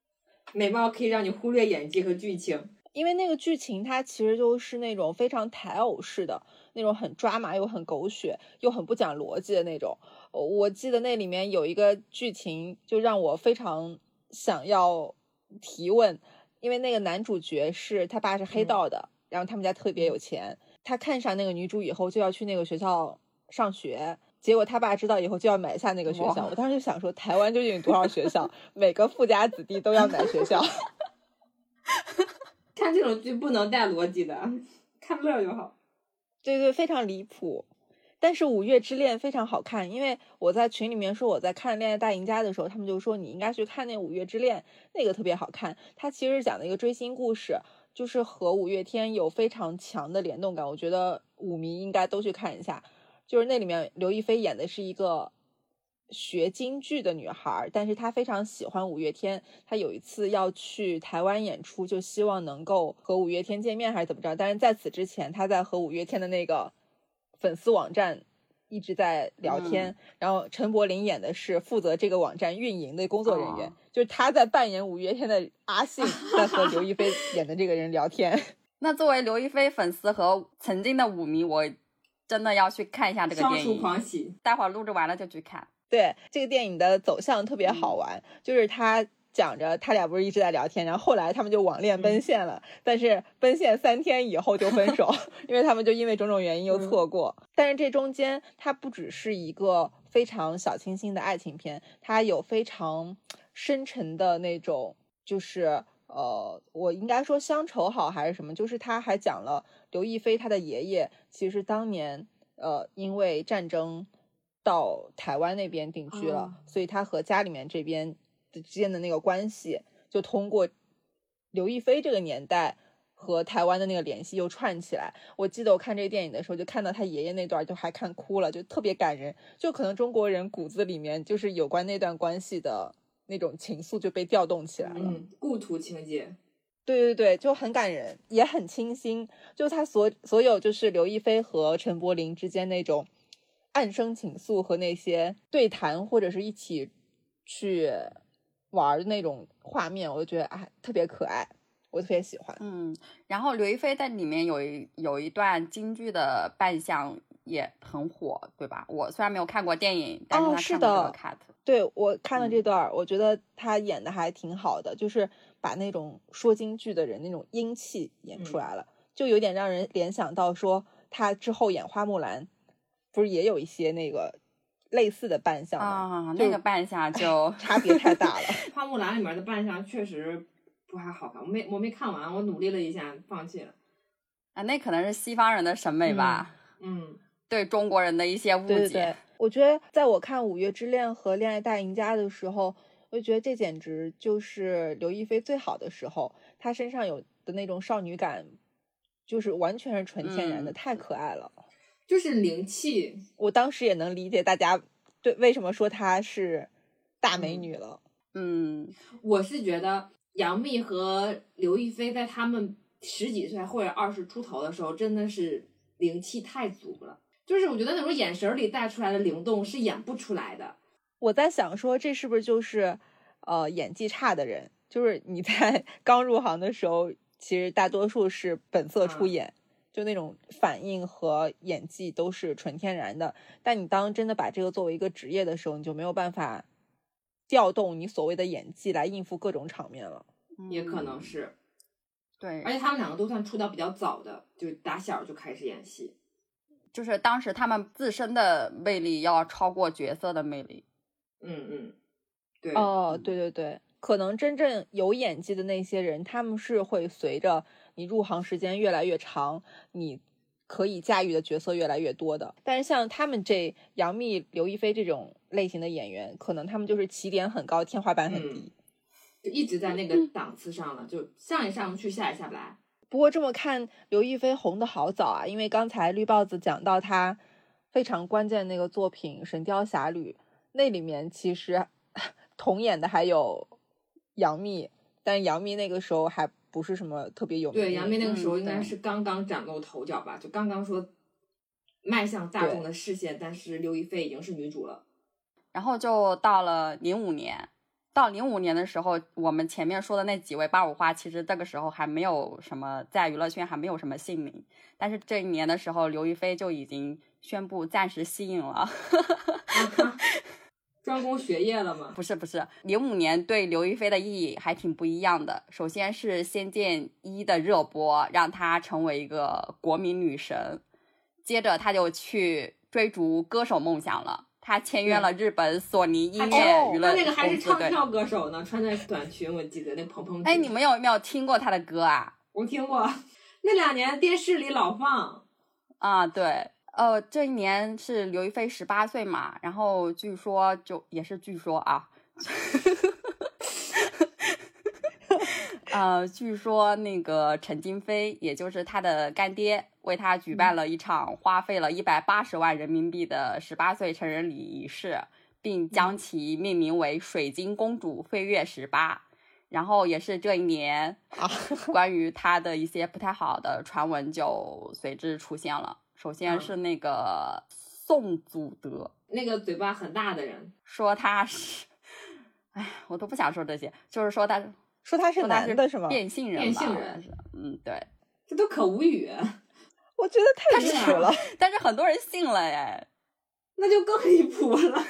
[SPEAKER 2] 美貌可以让你忽略演技和剧情。
[SPEAKER 1] 因为那个剧情它其实就是那种非常台偶式的那种，很抓马又很狗血又很不讲逻辑的那种。呃我记得那里面有一个剧情，就让我非常想要提问，因为那个男主角是他爸是黑道的，然后他们家特别有钱，他看上那个女主以后就要去那个学校上学。结果他爸知道以后就要买下那个学校，我当时就想说，台湾究竟有多少学校？每个富家子弟都要买学校。
[SPEAKER 2] 看这种剧不能带逻辑的，看乐就好。
[SPEAKER 1] 对对，非常离谱。但是《五月之恋》非常好看，因为我在群里面说我在看《恋爱大赢家》的时候，他们就说你应该去看那《五月之恋》，那个特别好看。它其实讲的一个追星故事，就是和五月天有非常强的联动感。我觉得舞迷应该都去看一下。就是那里面刘亦菲演的是一个学京剧的女孩，但是她非常喜欢五月天。她有一次要去台湾演出，就希望能够和五月天见面，还是怎么着？但是在此之前，她在和五月天的那个粉丝网站一直在聊天。然后陈柏霖演的是负责这个网站运营的工作人员，
[SPEAKER 3] 哦
[SPEAKER 1] 就是他在扮演五月天的阿信，在和刘亦菲演的这个人聊天。
[SPEAKER 3] 那作为刘亦菲粉丝和曾经的舞迷，我真的要去看一下这个
[SPEAKER 2] 消除
[SPEAKER 3] 电影。
[SPEAKER 2] 狂喜，
[SPEAKER 3] 待会儿录制完了就去看。
[SPEAKER 1] 对这个电影的走向特别好玩，就是他讲着他俩不是一直在聊天，然后后来他们就网恋奔现了，但是奔现三天以后就分手，因为他们就因为种种原因又错过。但是这中间它不只是一个非常小清新的爱情片，它有非常深沉的那种，就是。呃，我应该说乡愁好还是什么？就是他还讲了刘亦菲她的爷爷，其实当年呃因为战争到台湾那边定居了，
[SPEAKER 2] 哦
[SPEAKER 1] 所以他和家里面这边的之间的那个关系，就通过刘亦菲这个年代和台湾的那个联系又串起来。我记得我看这个电影的时候，就看到他爷爷那段，就还看哭了，就特别感人。就可能中国人骨子里面就是有关那段关系的那种情愫就被调动起来了。
[SPEAKER 2] 嗯，故土情节，
[SPEAKER 1] 对对对，就很感人，也很清新。就他所所有就是刘亦菲和陈柏霖之间那种暗生情愫和那些对谈或者是一起去玩的那种画面，我就觉得啊特别可爱，我特别喜欢。
[SPEAKER 3] 嗯，然后刘亦菲在里面有一有一段京剧的扮相也很火，对吧？我虽然没有看过电影，但
[SPEAKER 1] 哦是的
[SPEAKER 3] cut。
[SPEAKER 1] 对我看了
[SPEAKER 3] 嗯
[SPEAKER 1] 这段儿，我觉得她演的还挺好的，就是把那种说京剧的人那种英气演出
[SPEAKER 2] 嗯
[SPEAKER 1] 来了，就有点让人联想到说她之后演花木兰，不是也有一些那个类似的扮相吗？
[SPEAKER 3] 啊，那个扮相就
[SPEAKER 1] 差别太大了。
[SPEAKER 2] 花木兰里面的扮相确实不太好看，我没我没看完，我努力了一下，放弃了。
[SPEAKER 3] 啊，那可能是西方人的审美吧，
[SPEAKER 2] 嗯，
[SPEAKER 3] 对中国人的一些误解。
[SPEAKER 1] 对对对，我觉得在我看《五月之恋》和《恋爱大赢家》的时候，我就觉得这简直就是刘亦菲最好的时候，她身上有的那种少女感，就是完全是纯天然的，
[SPEAKER 3] 嗯
[SPEAKER 1] 太可爱了。
[SPEAKER 2] 就是灵气，
[SPEAKER 1] 我当时也能理解大家对为什么说她是大美女了。
[SPEAKER 3] 嗯，
[SPEAKER 2] 我是觉得杨幂和刘亦菲在她们十几岁或者二十出头的时候，真的是灵气太足了。就是我觉得那种眼神儿里带出来的灵动是演不出来的。
[SPEAKER 1] 我在想说，这是不是就是呃演技差的人？就是你在 刚入行的时候，其实大多数是本色出
[SPEAKER 2] 嗯
[SPEAKER 1] 演，就那种反应和演技都是纯天然的。但你当真的把这个作为一个职业的时候，你就没有办法调动你所谓的演技来应付各种场面了。
[SPEAKER 2] 也可能
[SPEAKER 3] 嗯
[SPEAKER 2] 是，
[SPEAKER 3] 对
[SPEAKER 2] 而，且他们两个都算出道比较早的，就打小就开始演戏。
[SPEAKER 3] 就是当时他们自身的魅力要超过角色的魅力。
[SPEAKER 2] 嗯嗯，对。
[SPEAKER 1] 哦，对对对，可能真正有演技的那些人，他们是会随着你入行时间越来越长，你可以驾驭的角色越来越多的。但是像他们这杨幂、刘亦菲这种类型的演员，可能他们就是起点很高，天花板很
[SPEAKER 2] 嗯
[SPEAKER 1] 低。
[SPEAKER 2] 就一直在那个档次上了，就上也上不去，下也下不来。
[SPEAKER 1] 不过这么看，刘亦菲红的好早啊，因为刚才绿帽子讲到她非常关键的那个作品《神雕侠侣》，那里面其实 同演的还有杨幂，但杨幂那个时候还不是什么特别有名的
[SPEAKER 2] 对，杨幂那个时候应该是刚刚崭露头角吧，就刚刚说迈向大众的视线，但是刘亦菲已经是女主了。
[SPEAKER 3] 然后就到了零五年，到零五年的时候，我们前面说的那几位八五花，其实这个时候还没有什么在娱乐圈还没有什么姓名，但是这一年的时候，刘亦菲就已经宣布暂时息影了。
[SPEAKER 2] 专攻学业了吗？
[SPEAKER 3] 不是不是，零五年对刘亦菲的意义还挺不一样的。首先是《仙剑一》的热播，让她成为一个国民女神。接着她就去追逐歌手梦想了，她签约了日本索尼音乐娱乐
[SPEAKER 2] 她那个还是。唱跳歌手呢，穿着短裙，我记得那蓬蓬裙。
[SPEAKER 3] 哎，你们有没有听过她的歌啊？
[SPEAKER 2] 我听过，那两年电视里老放。
[SPEAKER 3] 啊，对，呃，这一年是刘亦菲十八岁嘛，然后据说就也是据说啊，呃，据说那个陈金飞，也就是他的干爹，为他举办了一场花费了一百八十万人民币的十八岁成人礼仪式，并将其命名为“水晶公主飞跃十八”。然后也是这一年，
[SPEAKER 1] 啊，
[SPEAKER 3] 关于他的一些不太好的传闻就随之出现了。首先
[SPEAKER 2] 嗯
[SPEAKER 3] 是那个宋祖德，
[SPEAKER 2] 那个嘴巴很大的人，
[SPEAKER 3] 说他是，哎，我都不想说这些，就是说他
[SPEAKER 1] 说他是男的是吗？
[SPEAKER 3] 变性人吧，
[SPEAKER 2] 变性人
[SPEAKER 3] 嗯，对。
[SPEAKER 2] 这都可无语，
[SPEAKER 1] 我觉得太离谱了。
[SPEAKER 3] 但是很多人信了耶，
[SPEAKER 2] 那就更离谱了。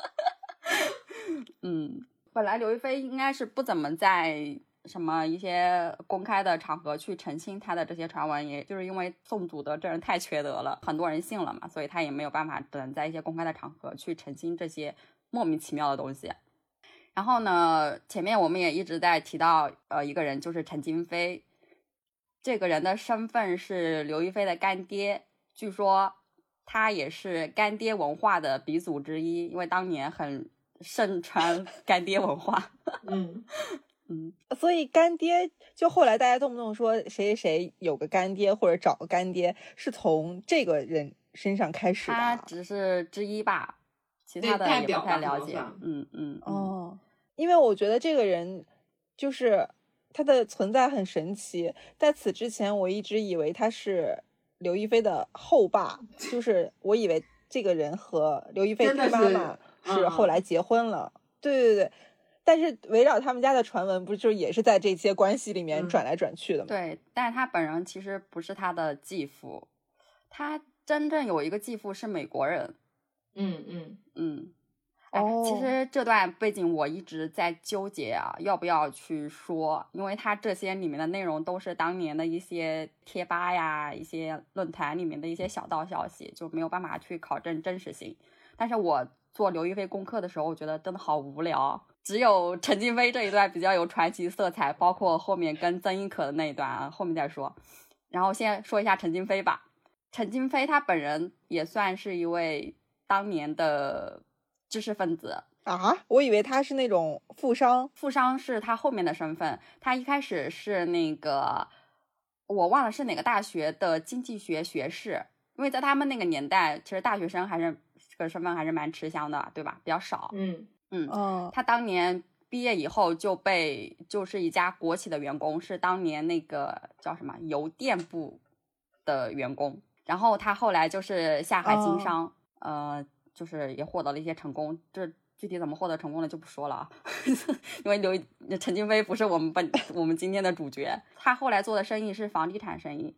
[SPEAKER 3] 嗯，本来刘亦菲应该是不怎么在什么一些公开的场合去澄清他的这些传闻，也就是因为宋祖德这人太缺德了，很多人信了嘛，所以他也没有办法只能在一些公开的场合去澄清这些莫名其妙的东西。然后呢，前面我们也一直在提到，呃，一个人就是陈金飞，这个人的身份是刘亦菲的干爹，据说他也是干爹文化的鼻祖之一，因为当年很盛传干爹文化。
[SPEAKER 2] 嗯，
[SPEAKER 3] 嗯，
[SPEAKER 1] 所以干爹就后来大家动不动说谁谁谁有个干爹或者找个干爹，是从这个人身上开始的
[SPEAKER 3] 他
[SPEAKER 1] 啊。
[SPEAKER 3] 只是之一吧，其他的也不太了解。嗯嗯，嗯，
[SPEAKER 1] 哦，因为我觉得这个人就是他的存在很神奇，在此之前我一直以为他是刘亦菲的后爸，就是我以为这个人和刘亦菲他妈妈是
[SPEAKER 2] 嗯
[SPEAKER 1] 后来结婚了。对对对，但是围绕他们家的传闻，不就也是在这些关系里面
[SPEAKER 2] 嗯
[SPEAKER 1] 转来转去的吗？
[SPEAKER 3] 对，但是他本人其实不是他的继父，他真正有一个继父是美国人。
[SPEAKER 2] 嗯嗯，
[SPEAKER 3] 嗯，哎，
[SPEAKER 1] 哦
[SPEAKER 3] 其实这段背景我一直在纠结啊，要不要去说，因为他这些里面的内容都是当年的一些贴吧呀、一些论坛里面的一些小道消息，就没有办法去考证真实性。但是我做刘亦菲功课的时候，我觉得真的好无聊，只有陈金飞这一段比较有传奇色彩，包括后面跟曾轶可的那一段啊，后面再说。然后先说一下陈金飞吧，陈金飞他本人也算是一位当年的知识分子，
[SPEAKER 1] 啊，我以为他是那种富商。
[SPEAKER 3] 富商是他后面的身份。他一开始是那个我忘了是哪个大学的经济学学士，因为在他们那个年代，其实大学生还是这个身份还是蛮吃香的，对吧？比较少。
[SPEAKER 2] 嗯
[SPEAKER 3] 嗯，
[SPEAKER 1] 嗯，
[SPEAKER 3] 他当年毕业以后就被就是一家国企的员工，是当年那个叫什么邮电部的员工。然后他后来就是下海经
[SPEAKER 1] 哦
[SPEAKER 3] 商，呃，就是也获得了一些成功。这具体怎么获得成功的就不说了啊，因为刘陈金飞不是我们本我们今天的主角。他后来做的生意是房地产生意，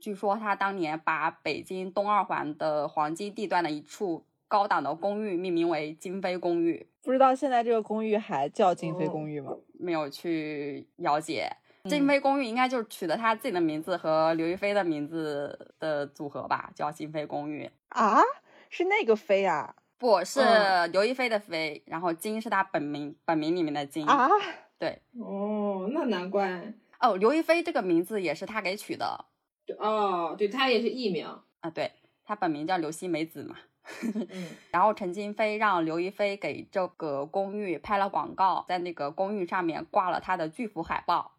[SPEAKER 3] 据说他当年把北京东二环的黄金地段的一处高档的公寓命名为金飞公寓。
[SPEAKER 1] 不知道现在这个公寓还叫金飞
[SPEAKER 2] 哦
[SPEAKER 1] 公寓吗？
[SPEAKER 3] 没有去了解。
[SPEAKER 1] 嗯
[SPEAKER 3] 金飞公寓应该就是取的他自己的名字和刘亦菲的名字的组合吧，叫金飞公寓。
[SPEAKER 1] 啊，是那个飞啊
[SPEAKER 3] 不是
[SPEAKER 2] 嗯
[SPEAKER 3] 刘亦菲的菲，然后金是他本名，本名里面的金。
[SPEAKER 1] 啊！
[SPEAKER 3] 对，
[SPEAKER 2] 哦，那难怪。
[SPEAKER 3] 哦，刘亦菲这个名字也是他给取的
[SPEAKER 2] 对哦，对他也是艺名。
[SPEAKER 3] 啊，对他本名叫刘希美子嘛。
[SPEAKER 2] 嗯
[SPEAKER 3] 然后陈金飞让刘亦菲给这个公寓拍了广告，在那个公寓上面挂了他的巨幅海报。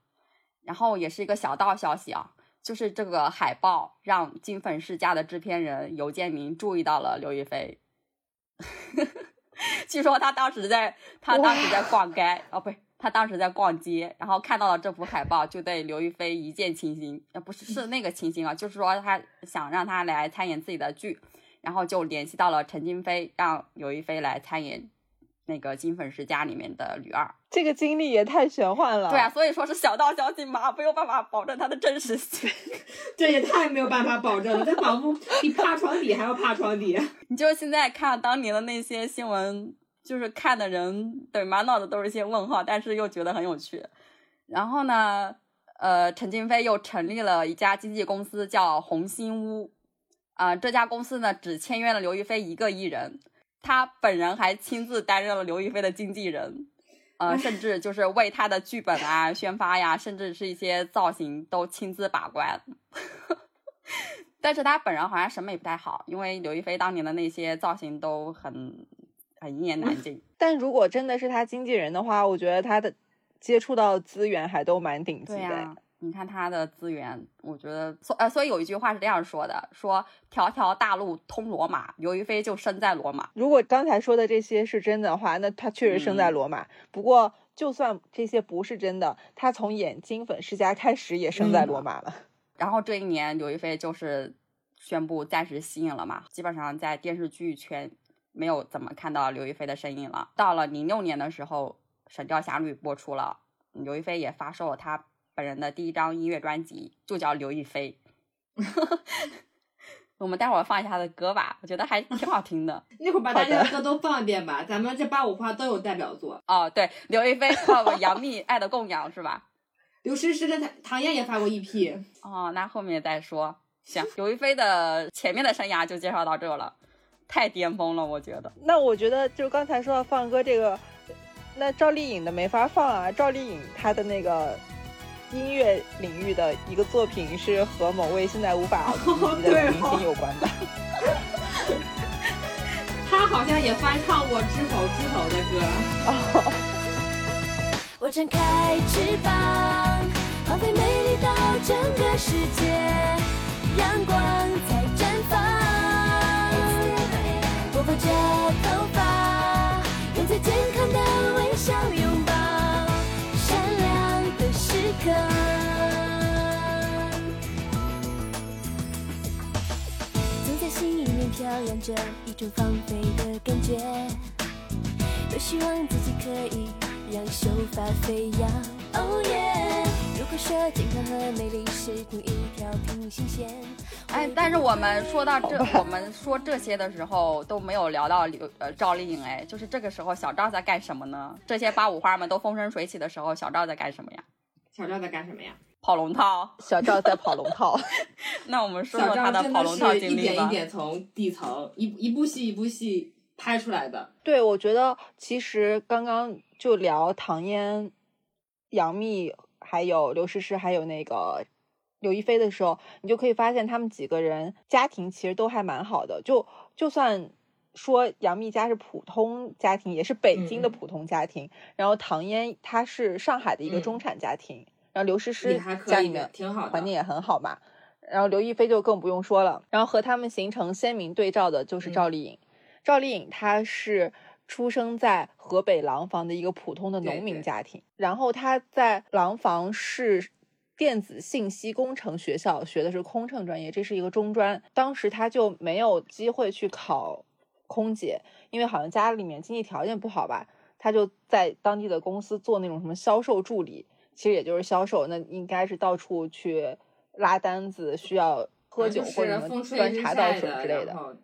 [SPEAKER 3] 然后也是一个小道消息啊，就是这个海报让金粉世家的制片人尤建明注意到了刘亦菲。据说他当时在他当时在逛街哦，不是他当时在逛街，然后看到了这幅海报，就对刘亦菲一见倾心。呃，不是是那个倾心啊，就是说他想让她来参演自己的剧，然后就联系到了陈金飞，让刘亦菲来参演那个《金粉世家》里面的吕二。
[SPEAKER 1] 这个经历也太玄幻了。
[SPEAKER 3] 对啊，，所以说是小道消息嘛，没有办法保证它的真实性。
[SPEAKER 2] 这也太没有办法保证了，这仿佛比趴床底还要趴床底。
[SPEAKER 3] 你就现在看当年的那些新闻，就是看的人对满脑子都是一些问号，但是又觉得很有趣。然后呢，呃，陈金飞又成立了一家经纪公司，叫红星屋。啊、这家公司呢只签约了刘亦菲一个艺人，他本人还亲自担任了刘亦菲的经纪人。呃，甚至就是为他的剧本啊、宣发呀，甚至是一些造型都亲自把关。但是他本人好像审美不太好，因为刘亦菲当年的那些造型都很很一言难尽。
[SPEAKER 1] 但如果真的是他经纪人的话，我觉得他的接触到资源还都蛮顶级的。
[SPEAKER 3] 你看他的资源，我觉得所呃，所以有一句话是这样说的：说条条大路通罗马，刘亦菲就生在罗马。
[SPEAKER 1] 如果刚才说的这些是真的话，那他确实生在
[SPEAKER 3] 嗯
[SPEAKER 1] 罗马。不过，就算这些不是真的，他从演《金粉世家》开始也生在
[SPEAKER 2] 嗯
[SPEAKER 1] 罗马了。
[SPEAKER 3] 然后这一年，刘亦菲就是宣布暂时息影了嘛，基本上在电视剧圈没有怎么看到刘亦菲的身影了。到了零六年的时候，《神雕侠侣》播出了，刘亦菲也发售了她本人的第一张音乐专辑，就叫《刘亦菲》。我们待会儿放一下她的歌吧，我觉得还挺好听的。
[SPEAKER 2] 那会儿把大家的歌都放一遍吧，咱们这八五花都有代表作。
[SPEAKER 3] 哦，对，刘亦菲还有杨幂《爱的供养》是吧？
[SPEAKER 2] 刘诗诗跟唐唐嫣也发过 EP。
[SPEAKER 3] 哦，那后面再说。行，刘亦菲的前面的生涯就介绍到这了，太巅峰了，我觉得。
[SPEAKER 1] 那我觉得，就刚才说到放歌这个，那赵丽颖的没法放啊。赵丽颖她的那个音乐领域的一个作品是和某位现在无法 提及的明星有关的。
[SPEAKER 2] 他好像也翻唱过《知否知否》的歌。
[SPEAKER 4] 我张开翅膀，放飞美丽到整个世界，阳光在绽放。我拨着头发，用最健康的微笑总在心里面飘扬着一种放飞的感觉。多希望自己可以让秀发飞扬。Oh yeah！如果说健康和美丽是同一条平行线，
[SPEAKER 3] 哎，但是我们说到这，我们说这些的时候都没有聊到刘呃赵丽颖，哎，就是这个时候小赵在干什么呢？这些八五花们都风生水起的时候，小赵在干什么呀？
[SPEAKER 2] 小赵在干什么呀？
[SPEAKER 3] 跑龙套。
[SPEAKER 1] 小赵在跑龙套，
[SPEAKER 3] 那我们说
[SPEAKER 2] 小
[SPEAKER 3] 说他
[SPEAKER 2] 的
[SPEAKER 3] 跑龙套
[SPEAKER 2] 一
[SPEAKER 3] 经历吧。
[SPEAKER 2] 点一点从底层一一部戏一部戏拍出来的。
[SPEAKER 1] 对，我觉得其实刚刚就聊唐嫣、杨幂，还有刘诗诗，还有那个刘亦菲的时候，你就可以发现他们几个人家庭其实都还蛮好的。就就算说杨幂家是普通家庭，也是北京的普通家庭，然后唐嫣她是上海的一个中
[SPEAKER 2] 嗯
[SPEAKER 1] 产家庭，然后刘诗诗家里面
[SPEAKER 2] 挺好
[SPEAKER 1] 环境也很好嘛。然后刘亦菲就更不用说了，然后和他们形成鲜明对照的就是
[SPEAKER 2] 嗯
[SPEAKER 1] 赵丽颖。赵丽颖她是出生在河北廊坊的一个普通的农民家庭，然后她在廊坊市电子信息工程学校学的是空乘专业，这是一个中专。当时她就没有机会去考空姐，因为好像家里面经济条件不好吧，她就在当地的公司做那种什么销售助理，其实也就是销售，那应该是到处去拉单子，需要喝酒或者什么端茶倒水之类的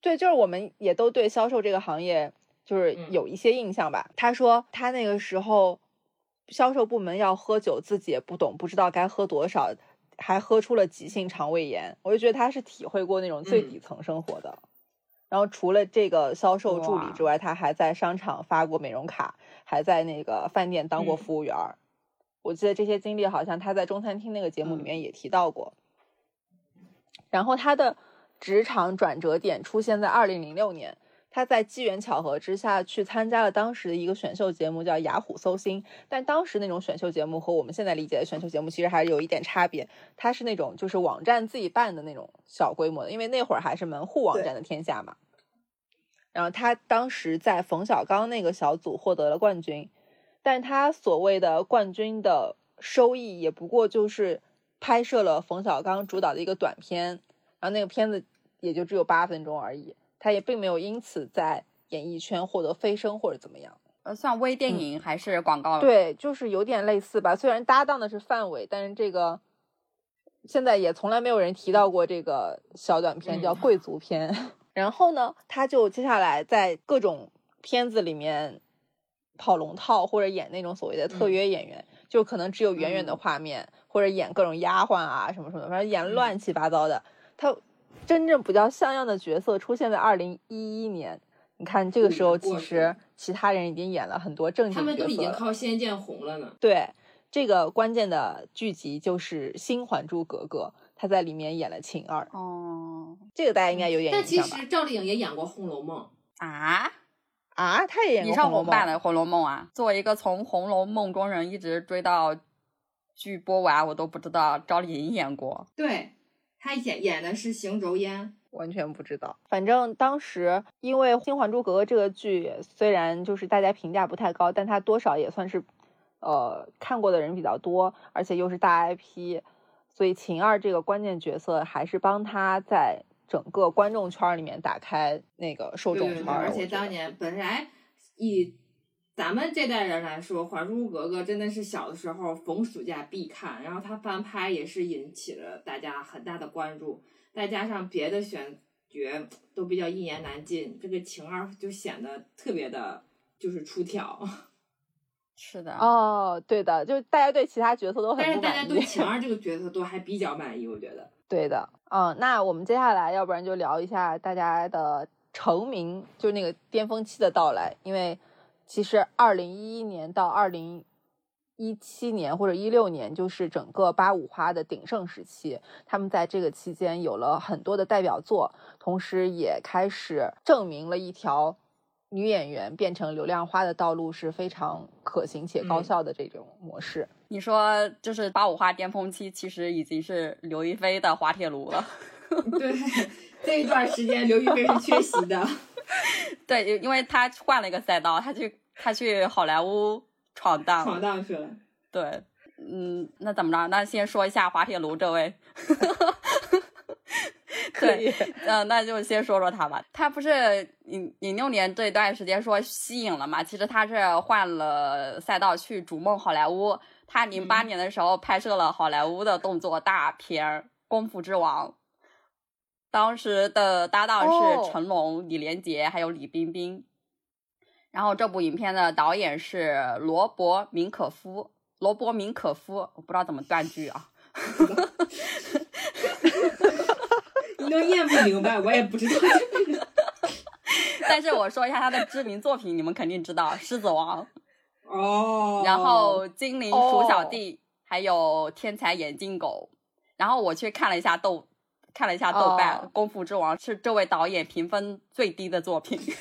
[SPEAKER 1] 对，就是我们也都对销售这个行业就是
[SPEAKER 2] 嗯
[SPEAKER 1] 有一些印象吧。他说他那个时候销售部门要喝酒，自己也不懂，不知道该喝多少，还喝出了急性肠胃炎。我就觉得他是体会过那种最
[SPEAKER 2] 嗯
[SPEAKER 1] 底层生活的。然后除了这个销售助理之外，他还在商场发过美容卡，还在那个饭店当过
[SPEAKER 2] 嗯
[SPEAKER 1] 服务员儿。我记得这些经历好像他在中餐厅那个节目里
[SPEAKER 2] 嗯
[SPEAKER 1] 面也提到过。然后他的职场转折点出现在二零零六年，他在机缘巧合之下去参加了当时的一个选秀节目，叫《雅虎搜星》。但当时那种选秀节目和我们现在理解的选秀节目其实还是有一点差别，它是那种就是网站自己办的那种小规模的，因为那会儿还是门户网站的天下嘛。然后他当时在冯小刚那个小组获得了冠军，但他所谓的冠军的收益也不过就是拍摄了冯小刚主导的一个短片，然后那个片子也就只有八分钟而已，他也并没有因此在演艺圈获得飞升或者怎么样。
[SPEAKER 3] 呃，算微电影还是广告？，
[SPEAKER 1] 对，就是有点类似吧。虽然搭档的是范伟，但是这个现在也从来没有人提到过这个小短片，叫
[SPEAKER 2] 嗯
[SPEAKER 1] 贵族片。然后呢，他就接下来在各种片子里面跑龙套，或者演那种所谓的特
[SPEAKER 2] 嗯
[SPEAKER 1] 约演员，就可能只有远远的
[SPEAKER 2] 嗯
[SPEAKER 1] 画面，或者演各种丫鬟啊什么什么的，反正演乱七八糟的。他真正比较像样的角色出现在二零一一年。你看这个时候，其实其他人已经演了很多正经角色了。
[SPEAKER 2] 他们都已经靠《仙剑》红了呢。
[SPEAKER 1] 对，这个关键的剧集就是《新还珠格格》，她在里面演了晴儿，
[SPEAKER 3] 哦
[SPEAKER 1] 这个大家应该有点
[SPEAKER 2] 但其
[SPEAKER 1] 印象吧？
[SPEAKER 2] 实赵丽颖也演过《红楼梦
[SPEAKER 3] 啊，
[SPEAKER 1] 啊，她也演
[SPEAKER 3] 你上
[SPEAKER 1] 过红楼梦
[SPEAKER 3] 红版的《红楼梦》啊？作为一个从《红楼梦》中人一直追到剧播完，我都不知道赵丽颖演过。》，
[SPEAKER 2] 对，她演演的是邢帚烟。
[SPEAKER 1] 完全不知道。反正当时因为《新还珠格格》这个剧，虽然就是大家评价不太高，但它多少也算是呃看过的人比较多，而且又是大 IP，所以秦二这个关键角色还是帮他在整个观众圈儿里面打开那个受
[SPEAKER 2] 对对对，
[SPEAKER 1] 众圈儿。
[SPEAKER 2] 而且当年本来以咱们这代人来说，《还珠格格》真的是小的时候逢暑假必看，然后它翻拍也是引起了大家很大的关注，再加上别的选角都比较一言难尽，这个晴儿就显得特别的，就是出挑。
[SPEAKER 3] 是的，
[SPEAKER 1] 哦，对的，就是大家对其他角色都很
[SPEAKER 2] 但是
[SPEAKER 1] 不满意
[SPEAKER 2] 大家对。晴儿 这个角色都还比较满意，我觉得。
[SPEAKER 1] 对的，嗯，那我们接下来要不然就聊一下大家的成名，就是那个巅峰期的到来，因为其实二零一一年到二零一七年或者一六年，就是整个八五花的鼎盛时期，他们在这个期间有了很多的代表作，同时也开始证明了一条女演员变成流量花的道路是非常可行且高
[SPEAKER 2] 嗯
[SPEAKER 1] 效的这种模式。
[SPEAKER 3] 你说就是八五花巅峰期，其实已经是刘亦菲的滑铁卢了。
[SPEAKER 2] 对，这一段时间刘亦菲是缺席的。
[SPEAKER 3] 对，因因为他换了一个赛道，他去他去好莱坞闯荡。
[SPEAKER 2] 闯荡去了。
[SPEAKER 3] 对，嗯，那怎么着？那先说一下滑铁卢这位，
[SPEAKER 1] 可以。
[SPEAKER 3] 嗯，那就先说说他吧。他不是零零六年这段时间说吸引了嘛？其实他是换了赛道去逐梦好莱坞。他零八年的时候拍摄了好莱坞的动作大片《功夫之王》，当时的搭档是成龙、李连杰还有李冰冰。然后这部影片的导演是罗伯·明可夫，罗伯·明可夫，我不知道怎么断句啊。
[SPEAKER 2] 你都念不明白，我也不知道。
[SPEAKER 3] 但是我说一下他的知名作品，你们肯定知道《狮子王》
[SPEAKER 2] 哦，
[SPEAKER 3] 然后《精灵鼠小弟》，还有《天才眼镜狗》。然后我去看了一下豆，看了一下豆瓣，《功夫之王》是这位导演评分最低的作品。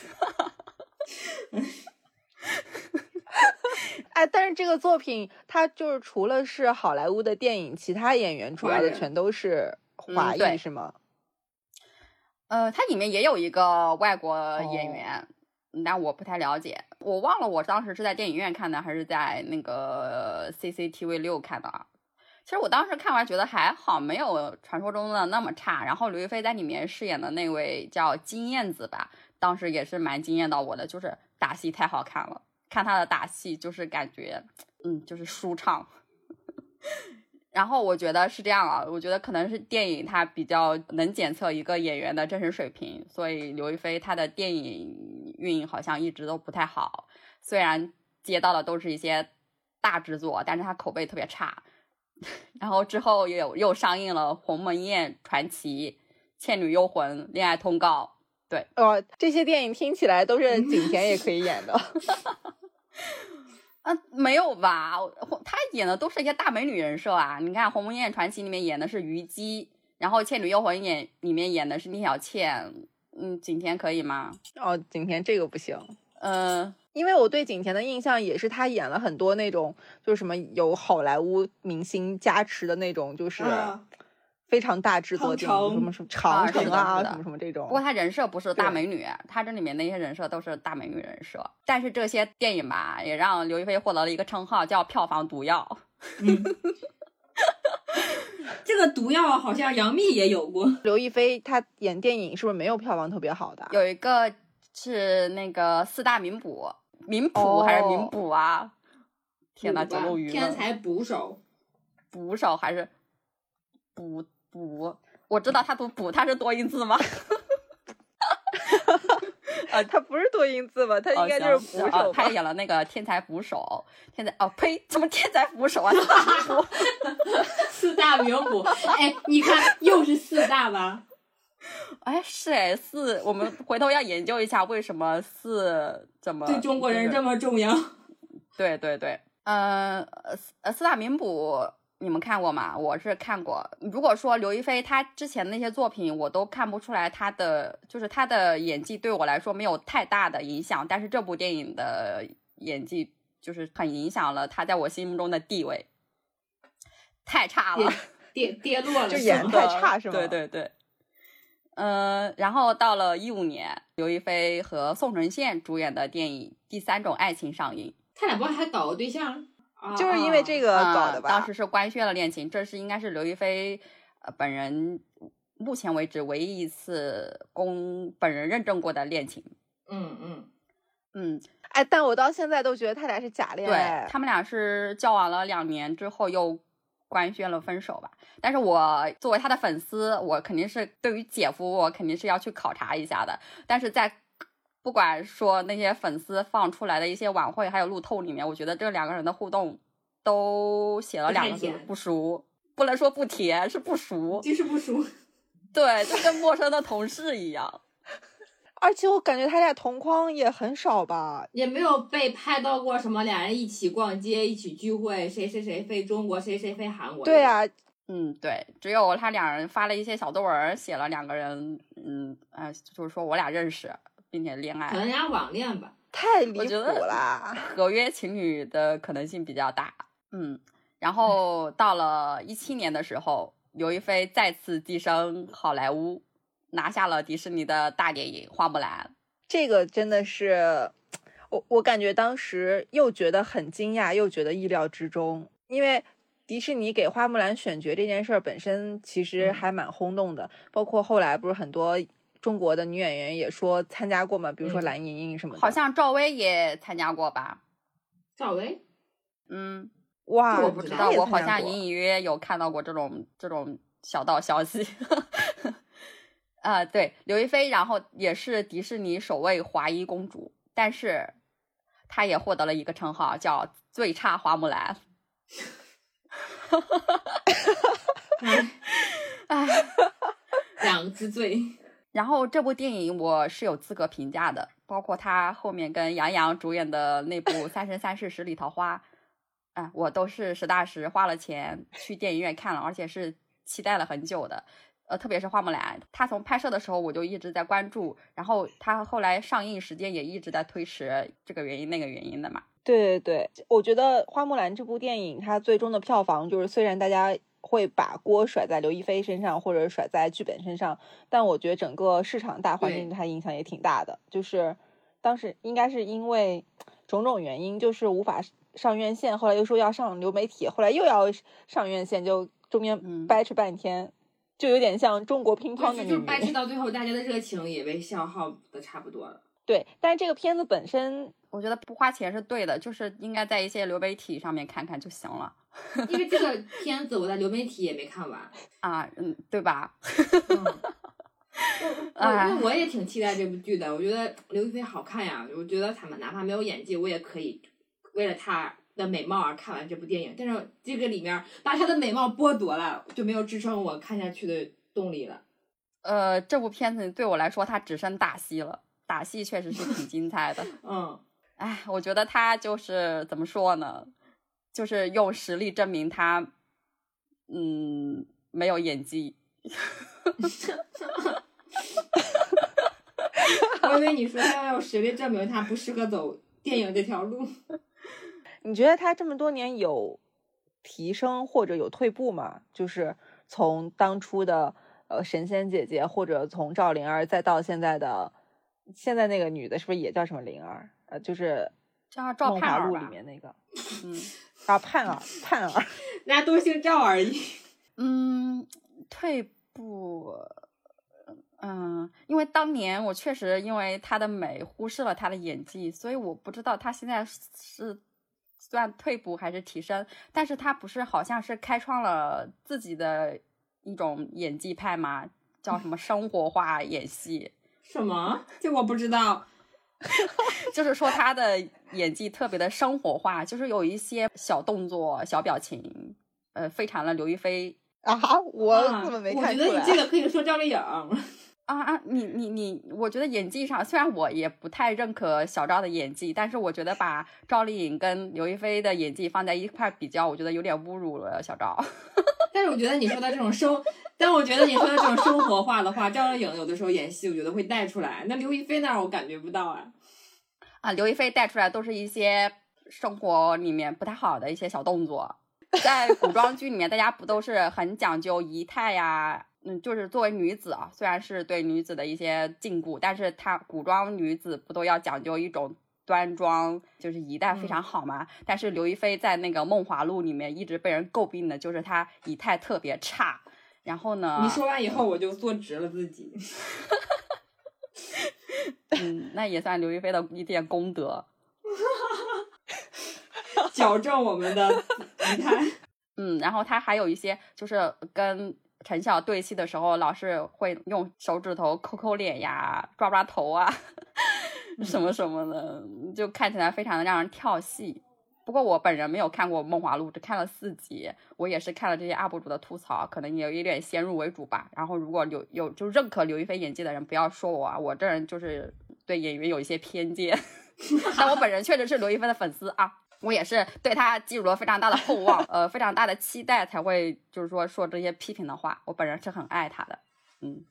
[SPEAKER 1] 哎，但是这个作品，它就是除了是好莱坞的电影，其他演员出来的全都是华裔，是吗？
[SPEAKER 3] 呃，它里面也有一个外国演员，但我不太了解，我忘了我当时是在电影院看的，还是在那个 CCTV 六看的。其实我当时看完觉得还好，没有传说中的那么差。然后刘亦菲在里面饰演的那位叫金燕子吧，当时也是蛮惊艳到我的，就是打戏太好看了，看她的打戏就是感觉，嗯，就是舒畅。然后我觉得是这样啊，我觉得可能是电影它比较能检测一个演员的真实水平，所以刘亦菲她的电影运营好像一直都不太好。虽然接到的都是一些大制作，但是她口碑特别差。然后之后又又上映了《鸿门宴传奇》《倩女幽魂》《恋爱通告》。对，
[SPEAKER 1] 哦，这些电影听起来都是景甜也可以演的。
[SPEAKER 3] 啊，没有吧？他演的都是一些大美女人设啊！你看《鸿门宴传奇》里面演的是虞姬，然后《倩女幽魂》演里面演的是聂小倩。嗯，景甜可以吗？
[SPEAKER 1] 哦，景甜这个不行。
[SPEAKER 3] 嗯，
[SPEAKER 1] 因为我对景甜的印象也是她演了很多那种，就是什么有好莱坞明星加持的那种，就是。非常大制作电影，什么什么长城啊，什么什么这种。
[SPEAKER 3] 不过她人设不是大美女，她这里面那些人设都是大美女人设。但是这些电影吧，也让刘亦菲获得了一个称号，叫“票房毒药”。
[SPEAKER 2] 这个毒药好像杨幂也有过。
[SPEAKER 1] 刘亦菲她演电影是不是没有票房特别好的？
[SPEAKER 3] 有一个是那个四大名捕，名捕还是名捕啊？天呐，九漏鱼
[SPEAKER 2] 天才捕手，
[SPEAKER 3] 捕手还是捕？捕，我知道他读捕，他是多音字吗？
[SPEAKER 1] 啊，他不是多音字吧？他应该就是捕手。
[SPEAKER 3] 他演了那个天才捕手，天才哦呸，怎么天才捕手啊？
[SPEAKER 2] 四大名捕，哎，你看又是四大吧？
[SPEAKER 3] 哎，是哎，四，我们回头要研究一下为什么四怎么
[SPEAKER 2] 对中国人这么重要？
[SPEAKER 3] 对对对，嗯呃，四大名捕。你们看过吗？我是看过。如果说刘亦菲她之前那些作品，我都看不出来她的就是她的演技对我来说没有太大的影响，但是这部电影的演技就是很影响了她在我心目中的地位，太差了，
[SPEAKER 2] 跌跌落了，
[SPEAKER 1] 就演太差是吗？
[SPEAKER 3] 对对对。嗯，然后到了一五年，刘亦菲和宋承宪主演的电影《第三种爱情》上映，
[SPEAKER 2] 他俩不还搞个对象？
[SPEAKER 1] 就是因为这个搞的吧？
[SPEAKER 3] 当时是官宣了恋情，这是应该是刘亦菲呃本人目前为止唯一一次公本人认证过的恋情。
[SPEAKER 2] 嗯嗯
[SPEAKER 3] 嗯，
[SPEAKER 1] 哎，但我到现在都觉得他俩是假恋。
[SPEAKER 3] 对他们俩是交往了两年之后又官宣了分手吧？但是我作为他的粉丝，我肯定是对于姐夫，我肯定是要去考察一下的。但是在不管说那些粉丝放出来的一些晚会，还有路透里面，我觉得这两个人的互动都写了两个字：不熟。不能说不甜，是不熟，
[SPEAKER 2] 就是不熟。
[SPEAKER 3] 对，就跟陌生的同事一样。
[SPEAKER 1] 而且我感觉他俩同框也很少吧，
[SPEAKER 2] 也没有被拍到过什么俩人一起逛街、一起聚会，谁谁谁飞中国，谁谁飞韩国。
[SPEAKER 1] 对啊，
[SPEAKER 3] 嗯，对，只有他俩人发了一些小作文，写了两个人，嗯，呃，就是说我俩认识。并且恋爱，
[SPEAKER 2] 可能人家网恋吧，
[SPEAKER 1] 太离谱了。
[SPEAKER 3] 合约情侣的可能性比较大，嗯。然后到了一七年的时候，刘亦菲再次跻身好莱坞，拿下了迪士尼的大电影《花木兰》。
[SPEAKER 1] 这个真的是，我我感觉当时又觉得很惊讶，又觉得意料之中，因为迪士尼给花木兰选角这件事儿本身其实还蛮轰动的，包括后来不是很多中国的女演员也说参加过嘛，比如说
[SPEAKER 2] 嗯
[SPEAKER 1] 蓝盈莹什么的。
[SPEAKER 3] 好像赵薇也参加过吧？
[SPEAKER 2] 赵薇，
[SPEAKER 3] 嗯，
[SPEAKER 1] 哇，
[SPEAKER 3] 我不知道，我好像隐隐约约有看到过这种这种小道消息。啊、对，刘亦菲，然后也是迪士尼首位华裔公主，但是她也获得了一个称号，叫最差花木兰。
[SPEAKER 2] 哈哈哈哎，
[SPEAKER 3] 唉，
[SPEAKER 2] 两个之最。
[SPEAKER 3] 然后这部电影我是有资格评价的，包括他后面跟杨洋主演的那部《三生三世十里桃花》，哎，我都是实打实花了钱去电影院看了，而且是期待了很久的。呃，特别是花木兰，他从拍摄的时候我就一直在关注，然后他后来上映时间也一直在推迟，这个原因那个原因的嘛。
[SPEAKER 1] 对对对，我觉得《花木兰》这部电影它最终的票房就是，虽然大家会把锅甩在刘亦菲身上或者甩在剧本身上，但我觉得整个市场大环境
[SPEAKER 2] 对
[SPEAKER 1] 对它影响也挺大的。就是当时应该是因为种种原因，就是无法上院线，后来又说要上流媒体，后来又要上院线，就中间
[SPEAKER 3] 嗯
[SPEAKER 1] 掰扯半天，就有点像中国乒乓的
[SPEAKER 2] 就
[SPEAKER 1] 命运。
[SPEAKER 2] 是掰扯到最后，大家的热情也被消耗的差不多了。
[SPEAKER 1] 对，但是这个片子本身
[SPEAKER 3] 我觉得不花钱是对的，就是应该在一些流媒体上面看看就行了
[SPEAKER 2] 因为这个 片子我在流媒体也没看完，
[SPEAKER 3] 啊，嗯，对吧？
[SPEAKER 2] 嗯，我因为我也挺期待这部剧的，我觉得刘亦菲好看呀，我觉得他们哪怕没有演技，我也可以为了她的美貌而看完这部电影。但是这个里面把她的美貌剥夺了，就没有支撑我看下去的动力了。
[SPEAKER 3] 呃，这部片子对我来说，它只剩打戏了，打戏确实是挺精彩的。
[SPEAKER 2] 嗯，
[SPEAKER 3] 哎，我觉得他就是怎么说呢，就是用实力证明他，嗯，没有演技。
[SPEAKER 2] 我以为你说她要用实力证明他不适合走电影这条路。
[SPEAKER 1] 你觉得他这么多年有提升或者有退步吗？就是从当初的呃神仙姐姐，或者从赵灵儿，再到现在的现在那个女的，是不是也叫什么灵儿？呃，就是
[SPEAKER 3] 叫《赵
[SPEAKER 1] 梦华录》里
[SPEAKER 3] 盼儿里，
[SPEAKER 1] 面那个
[SPEAKER 3] 嗯
[SPEAKER 1] 啊，盼儿，盼儿。
[SPEAKER 2] 大家都姓赵而已。
[SPEAKER 3] 嗯，退步。嗯，因为当年我确实因为她的美忽视了她的演技，所以我不知道她现在是是算退步还是提升。但是他不是好像是开创了自己的一种演技派吗？叫什么生活化演戏？
[SPEAKER 2] 什么？这我不知道。
[SPEAKER 3] 就是说他的演技特别的生活化，就是有一些小动作、小表情，呃，非常的刘亦菲
[SPEAKER 1] 啊，我
[SPEAKER 2] 啊
[SPEAKER 1] 怎么没
[SPEAKER 2] 我
[SPEAKER 1] 看出来？
[SPEAKER 2] 觉得你这个可以说赵丽颖。
[SPEAKER 3] 啊啊，你你你，我觉得演技上，虽然我也不太认可小赵的演技，但是我觉得把赵丽颖跟刘亦菲的演技放在一块比较，我觉得有点侮辱了小赵。
[SPEAKER 2] 但是我觉得你说的这种生，但我觉得你说的这种生活化的话，赵丽颖有的时候演戏，我觉得会带出来。那刘亦菲那儿我感觉不到啊。
[SPEAKER 3] 啊，刘亦菲带出来都是一些生活里面不太好的一些小动作，在古装剧里面，大家不都是很讲究仪态呀？嗯，就是作为女子啊，虽然是对女子的一些禁锢，但是她古装女子不都要讲究一种端庄，就是仪态非常好嘛？但是刘亦菲在那个《梦华录》里面一直被人诟病的就是她仪态特别差。然后呢，
[SPEAKER 2] 你说完以后，我就坐直了自己。
[SPEAKER 3] 嗯，那也算刘亦菲的一点功德。
[SPEAKER 2] 矫正我们的仪态。
[SPEAKER 3] 嗯，然后他还有一些就是跟陈晓对戏的时候，老是会用手指头抠抠脸呀、抓抓头啊，什么什么的，就看起来非常的让人跳戏。不过我本人没有看过《梦华录》，只看了四集。我也是看了这些 UP 主的吐槽，可能也有一点先入为主吧。然后如果有有就认可刘亦菲演技的人，不要说我啊，我这人就是对演员有一些偏见。但我本人确实是刘亦菲的粉丝啊。我也是对他寄予了非常大的厚望，呃，非常大的期待，才会就是说说这些批评的话。我本人是很爱他的，嗯，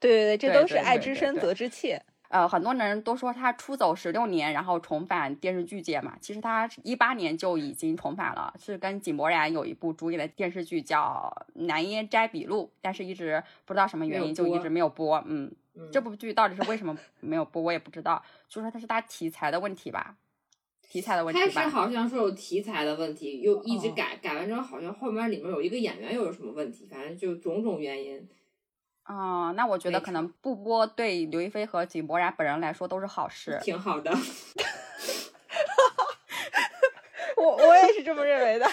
[SPEAKER 1] 对对对，这都是爱之深责之切。
[SPEAKER 3] 呃，很多人都说他出走十六年，然后重返电视剧界嘛。其实他一八年就已经重返了，是跟井柏然有一部主演的电视剧叫《南烟斋笔录》，但是一直不知道什么原因就一直没有播。嗯，
[SPEAKER 2] 嗯
[SPEAKER 3] 这部剧到底是为什么没有播，我也不知道。就说它是它题材的问题吧。题材的问题
[SPEAKER 2] 开始。好像说有题材的问题，又一直
[SPEAKER 3] 哦
[SPEAKER 2] 改，改完之后好像后面里面有一个演员又有什么问题，反正就种种原因。
[SPEAKER 3] 哦、那我觉得可能不播对刘亦菲和井柏然本人来说都是好事。
[SPEAKER 2] 挺好的。
[SPEAKER 1] 我我也是这么认为的。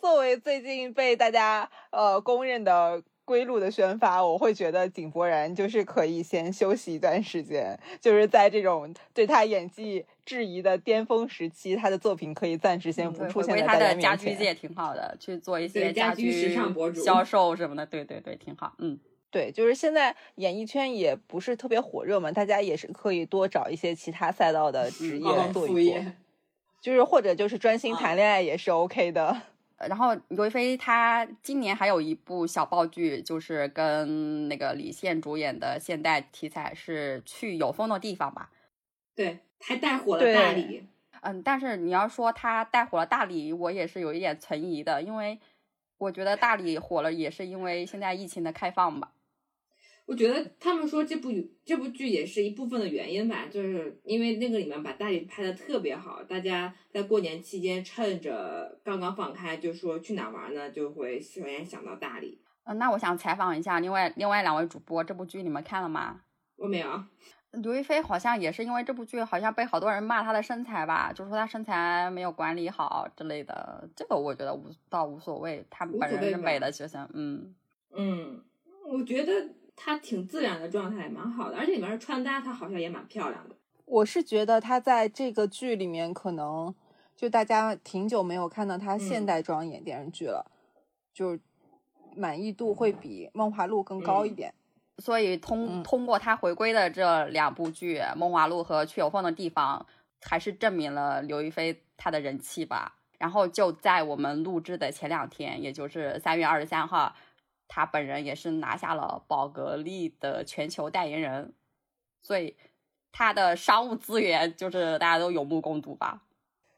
[SPEAKER 1] 作为最近被大家呃公认的归路的宣发，我会觉得井柏然就是可以先休息一段时间，就是在这种对他演技质疑的巅峰时期，他的作品可以暂时先
[SPEAKER 2] 嗯
[SPEAKER 1] 不，出现在大家面前。
[SPEAKER 3] 家居界挺好的，去做一些
[SPEAKER 2] 家居
[SPEAKER 3] 居
[SPEAKER 2] 时尚博主
[SPEAKER 3] 销售什么的，对对对，挺好。嗯，
[SPEAKER 1] 对，就是现在演艺圈也不是特别火热嘛，大家也是可以多找一些其他赛道的职
[SPEAKER 3] 嗯
[SPEAKER 1] 业
[SPEAKER 2] 忘
[SPEAKER 1] 做一做，就是或者就是专心
[SPEAKER 2] 啊
[SPEAKER 1] 谈恋爱也是 OK 的。
[SPEAKER 3] 然后刘亦菲她今年还有一部小爆剧，就是跟那个李现主演的现代题材，是去有风的地方吧。
[SPEAKER 2] 对，还带火了大理。
[SPEAKER 3] 嗯，但是你要说他带火了大理，我也是有一点存疑的，因为我觉得大理火了也是因为现在疫情的开放吧。
[SPEAKER 2] 我觉得他们说这部这部剧也是一部分的原因吧，就是因为那个里面把大理拍的特别好，大家在过年期间趁着刚刚放开，就说去哪儿玩呢，就会首先想到大理。
[SPEAKER 3] 嗯，那我想采访一下另外另外两位主播，这部剧你们看了吗？
[SPEAKER 2] 我没有，
[SPEAKER 3] 刘亦菲好像也是因为这部剧，好像被好多人骂她的身材吧，就说她身材没有管理好之类的。这个我觉得无倒无所谓，她
[SPEAKER 2] 无
[SPEAKER 3] 本人是美的就行。嗯，
[SPEAKER 2] 嗯，我觉得她挺自然的状态，蛮好的，而且里面穿搭她好像也蛮漂亮的。
[SPEAKER 1] 我是觉得她在这个剧里面，可能就大家挺久没有看到她现
[SPEAKER 2] 嗯
[SPEAKER 1] 代装演电视剧了，就是满意度会比《梦华录》更高一
[SPEAKER 2] 嗯
[SPEAKER 1] 点。
[SPEAKER 3] 所以通
[SPEAKER 1] 嗯
[SPEAKER 3] 通过他回归的这两部剧《梦华录》和《去有风的地方》，还是证明了刘亦菲她的人气吧。然后就在我们录制的前两天，也就是三月二十三号，她本人也是拿下了宝格丽的全球代言人，所以她的商务资源就是大家都有目共睹吧。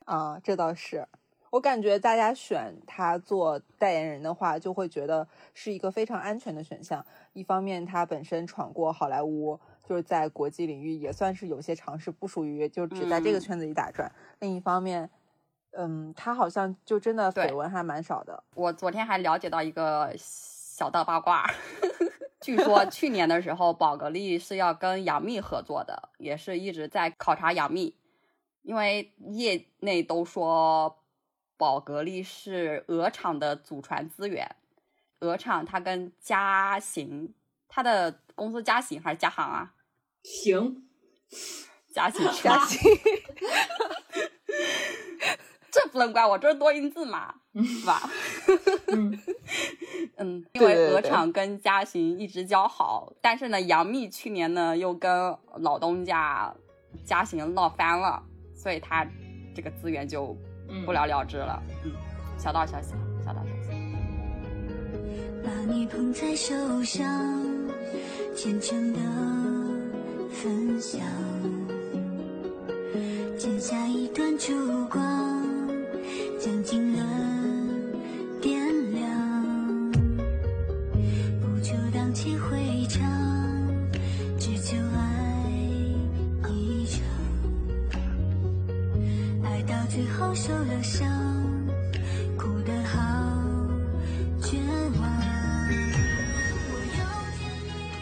[SPEAKER 1] 啊，这倒是。我感觉大家选他做代言人的话，就会觉得是一个非常安全的选项。一方面，他本身闯过好莱坞，就是在国际领域也算是有些尝试，不属于就只在这个
[SPEAKER 3] 嗯
[SPEAKER 1] 圈子里打转。另一方面，嗯，他好像就真的绯闻还蛮少的。
[SPEAKER 3] 我昨天还了解到一个小道八卦，据说去年的时候，宝格丽是要跟杨幂合作的，也是一直在考察杨幂，因为业内都说宝格丽是鹅厂的祖传资源，鹅厂它跟嘉行，它的公司嘉行还是嘉行啊？
[SPEAKER 2] 行，
[SPEAKER 3] 嘉行，
[SPEAKER 1] 嘉行，
[SPEAKER 3] 这不能怪我，这是多音字嘛，是吧？
[SPEAKER 2] 嗯，
[SPEAKER 3] 嗯，因为鹅厂跟嘉行一直交好，但是呢，杨幂去年呢又跟老东家嘉行闹翻了，所以他这个资源就
[SPEAKER 2] 嗯
[SPEAKER 3] 不了了之了。嗯，小道消息，小道消息。
[SPEAKER 4] 把你捧在手上，虔诚的分享，剪下一段烛光，将经纶点亮，不求荡气回肠，只求爱最后受了伤，哭得好绝望。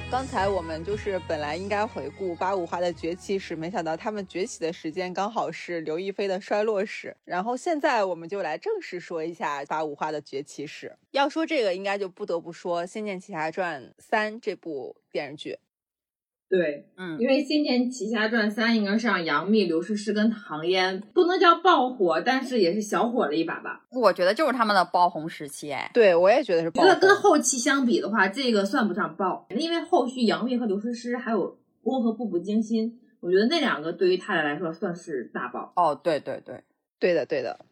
[SPEAKER 1] 刚才我们就是本来应该回顾八五花的崛起史，没想到他们崛起的时间刚好是刘亦菲的衰落史。然后现在我们就来正式说一下八五花的崛起史。要说这个，应该就不得不说《仙剑奇侠传三》这部电视剧。
[SPEAKER 2] 对，
[SPEAKER 3] 嗯
[SPEAKER 2] 因为《仙剑奇侠传三》应该是让杨幂、刘诗诗跟唐嫣不能叫爆火，但是也是小火了一把吧。
[SPEAKER 3] 我觉得就是他们的爆红时期，哎，
[SPEAKER 1] 对我也觉得是爆
[SPEAKER 2] 觉得跟。后期相比的话，这个算不上爆，因为后续杨幂和刘诗诗还有《宫和步步惊心》，我觉得那两个对于她来说算是大爆。
[SPEAKER 3] 哦，对对对，
[SPEAKER 1] 对的，对的。《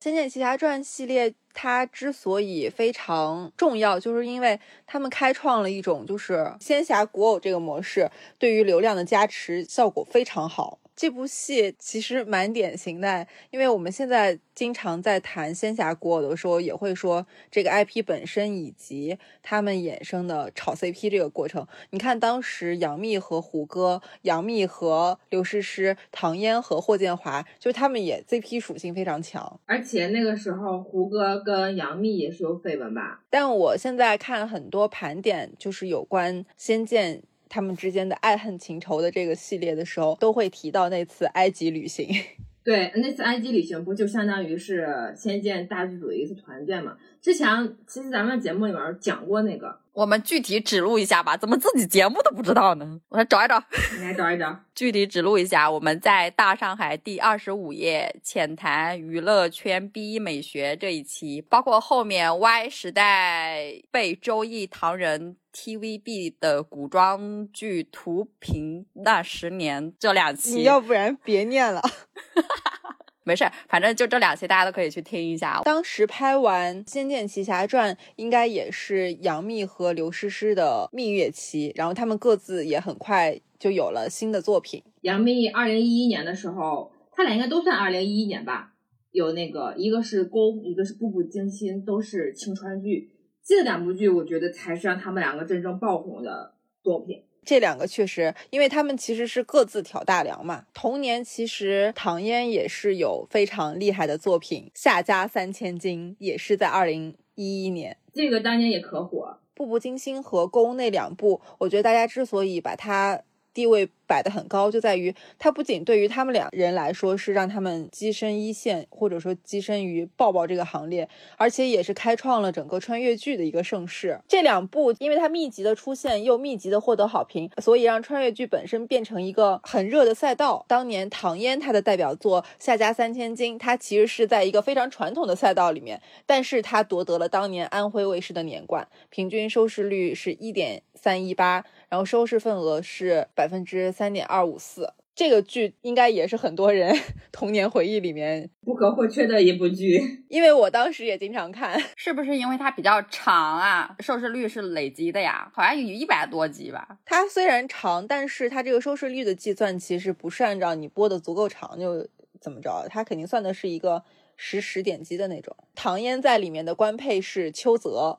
[SPEAKER 1] 仙剑奇侠传》系列它之所以非常重要，就是因为他们开创了一种就是仙侠古偶这个模式，对于流量的加持效果非常好。这部戏其实蛮典型的，因为我们现在经常在谈仙侠古偶的时候，也会说这个 IP 本身以及他们衍生的炒 CP 这个过程。你看当时杨幂和胡歌，杨幂和刘诗诗，唐嫣和霍建华，就是他们也 CP 属性非常强。
[SPEAKER 2] 而且那个时候胡歌跟杨幂也是有绯闻吧？
[SPEAKER 1] 但我现在看很多盘点，就是有关《仙剑》。他们之间的爱恨情仇的这个系列的时候，都会提到那次埃及旅行。
[SPEAKER 2] 对，那次埃及旅行不就相当于是《仙剑》大剧组的一次团建嘛？之前其实咱们节目里面讲过那个，
[SPEAKER 3] 我们具体指路一下吧，怎么自己节目都不知道呢？我来找一找，
[SPEAKER 2] 你来找一找，
[SPEAKER 3] 具体指路一下。我们在大上海第二十五页浅谈娱乐圈 B 美学这一期，包括后面 Y 时代被周易唐人 TVB 的古装剧图评那十年这两期，
[SPEAKER 1] 你要不然别念了。
[SPEAKER 3] 没事，反正就这两期，大家都可以去听一下。
[SPEAKER 1] 当时拍完《仙剑奇侠传》，应该也是杨幂和刘诗诗的蜜月期，然后他们各自也很快就有了新的作品。
[SPEAKER 2] 杨幂二零一一年的时候，他俩应该都算二零一一年吧，有那个一个是《宫》，一个是《步步惊心》，都是青川剧。这两部剧，我觉得才是让他们两个真正爆红的作品。
[SPEAKER 1] 这两个确实，因为他们其实是各自挑大梁嘛。同年，其实唐嫣也是有非常厉害的作品，《夏家三千金》也是在二零一一年，
[SPEAKER 2] 这个当年也可火。
[SPEAKER 1] 《步步惊心》和《宫》那两部，我觉得大家之所以把它地位。摆得很高，就在于它不仅对于他们两人来说是让他们跻身一线，或者说跻身于抱抱这个行列，而且也是开创了整个穿越剧的一个盛世。这两部因为它密集的出现，又密集的获得好评，所以让穿越剧本身变成一个很热的赛道。当年唐嫣她的代表作《夏家三千金》，它其实是在一个非常传统的赛道里面，但是它夺得了当年安徽卫视的年冠，平均收视率是一点三一八，然后收视份额是百分之。三点二五四，这个剧应该也是很多人 童年回忆里面
[SPEAKER 2] 不可或缺的一部剧，
[SPEAKER 1] 因为我当时也经常看。
[SPEAKER 3] 是不是因为它比较长啊？收视率是累积的呀，好像有一百多集吧。
[SPEAKER 1] 它虽然长，但是它这个收视率的计算其实不是按照你播的足够长就怎么着，它肯定算的是一个实时点击的那种。唐嫣在里面的官配是邱泽，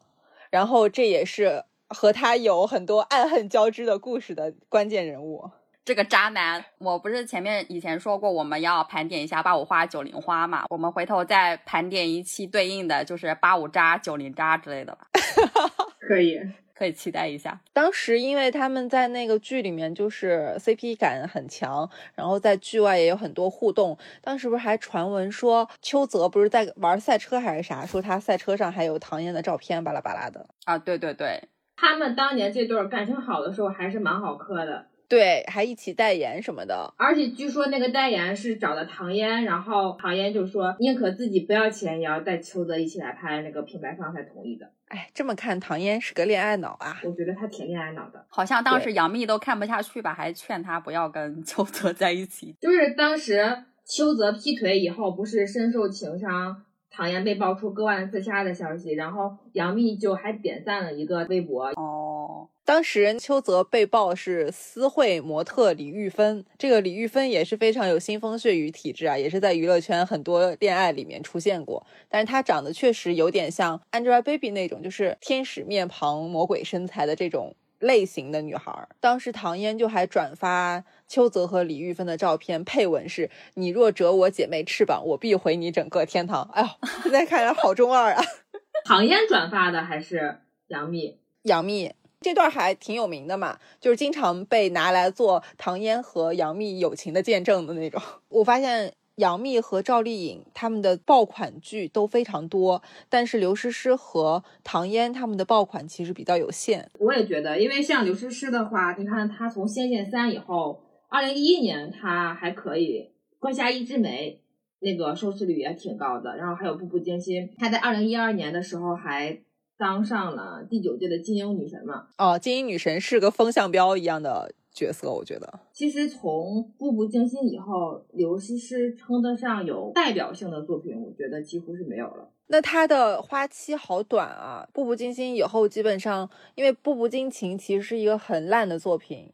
[SPEAKER 1] 然后这也是和他有很多爱恨交织的故事的关键人物。
[SPEAKER 3] 这个渣男，我不是前面以前说过我们要盘点一下八五花九零花嘛？我们回头再盘点一期对应的就是八五渣九零渣之类的吧。
[SPEAKER 2] 可以，
[SPEAKER 3] 可以期待一下。
[SPEAKER 1] 当时因为他们在那个剧里面就是 CP 感很强，然后在剧外也有很多互动。当时不是还传闻说邱泽不是在玩赛车还是啥？说他赛车上还有唐嫣的照片，巴拉巴拉的。
[SPEAKER 3] 啊，对对对，
[SPEAKER 2] 他们当年这对感情好的时候还是蛮好磕的。
[SPEAKER 1] 对，还一起代言什么的，
[SPEAKER 2] 而且据说那个代言是找的唐嫣，然后唐嫣就说宁可自己不要钱，也要带邱泽一起来拍，那个品牌方才同意的。
[SPEAKER 1] 哎，这么看，唐嫣是个恋爱脑啊！
[SPEAKER 2] 我觉得她挺恋爱脑的，
[SPEAKER 3] 好像当时杨幂都看不下去吧，还劝她不要跟邱泽在一起。
[SPEAKER 2] 就是当时邱泽劈腿以后，不是深受情伤，唐嫣被爆出割腕自杀的消息，然后杨幂就还点赞了一个微博。
[SPEAKER 3] 哦。
[SPEAKER 1] 当时邱泽被曝是私会模特李玉芬，这个李玉芬也是非常有腥风血雨体质啊，也是在娱乐圈很多恋爱里面出现过。但是她长得确实有点像 Angelababy 那种，就是天使面庞、魔鬼身材的这种类型的女孩。当时唐嫣就还转发邱泽和李玉芬的照片，配文是“你若折我姐妹翅膀，我必毁你整个天堂”。哎呦，现在看来好中二啊！
[SPEAKER 2] 唐嫣转发的还是杨幂？
[SPEAKER 1] 杨幂。这段还挺有名的嘛，就是经常被拿来做唐嫣和杨幂友情的见证的那种。我发现杨幂和赵丽颖他们的爆款剧都非常多，但是刘诗诗和唐嫣他们的爆款其实比较有限。
[SPEAKER 2] 我也觉得，因为像刘诗诗的话，你看她从《仙剑三》以后，二零一一年她还可以，《关下一枝梅》那个收视率也挺高的，然后还有《步步惊心》，她在二零一二年的时候还。当上了第九届的金鹰女神嘛？
[SPEAKER 1] 哦，金鹰女神是个风向标一样的角色，我觉得。
[SPEAKER 2] 其实从《步步惊心》以后，刘诗诗称得上有代表性的作品，我觉得几乎是没有了。
[SPEAKER 1] 那她的花期好短啊！《步步惊心》以后，基本上因为《步步惊情》其实是一个很烂的作品。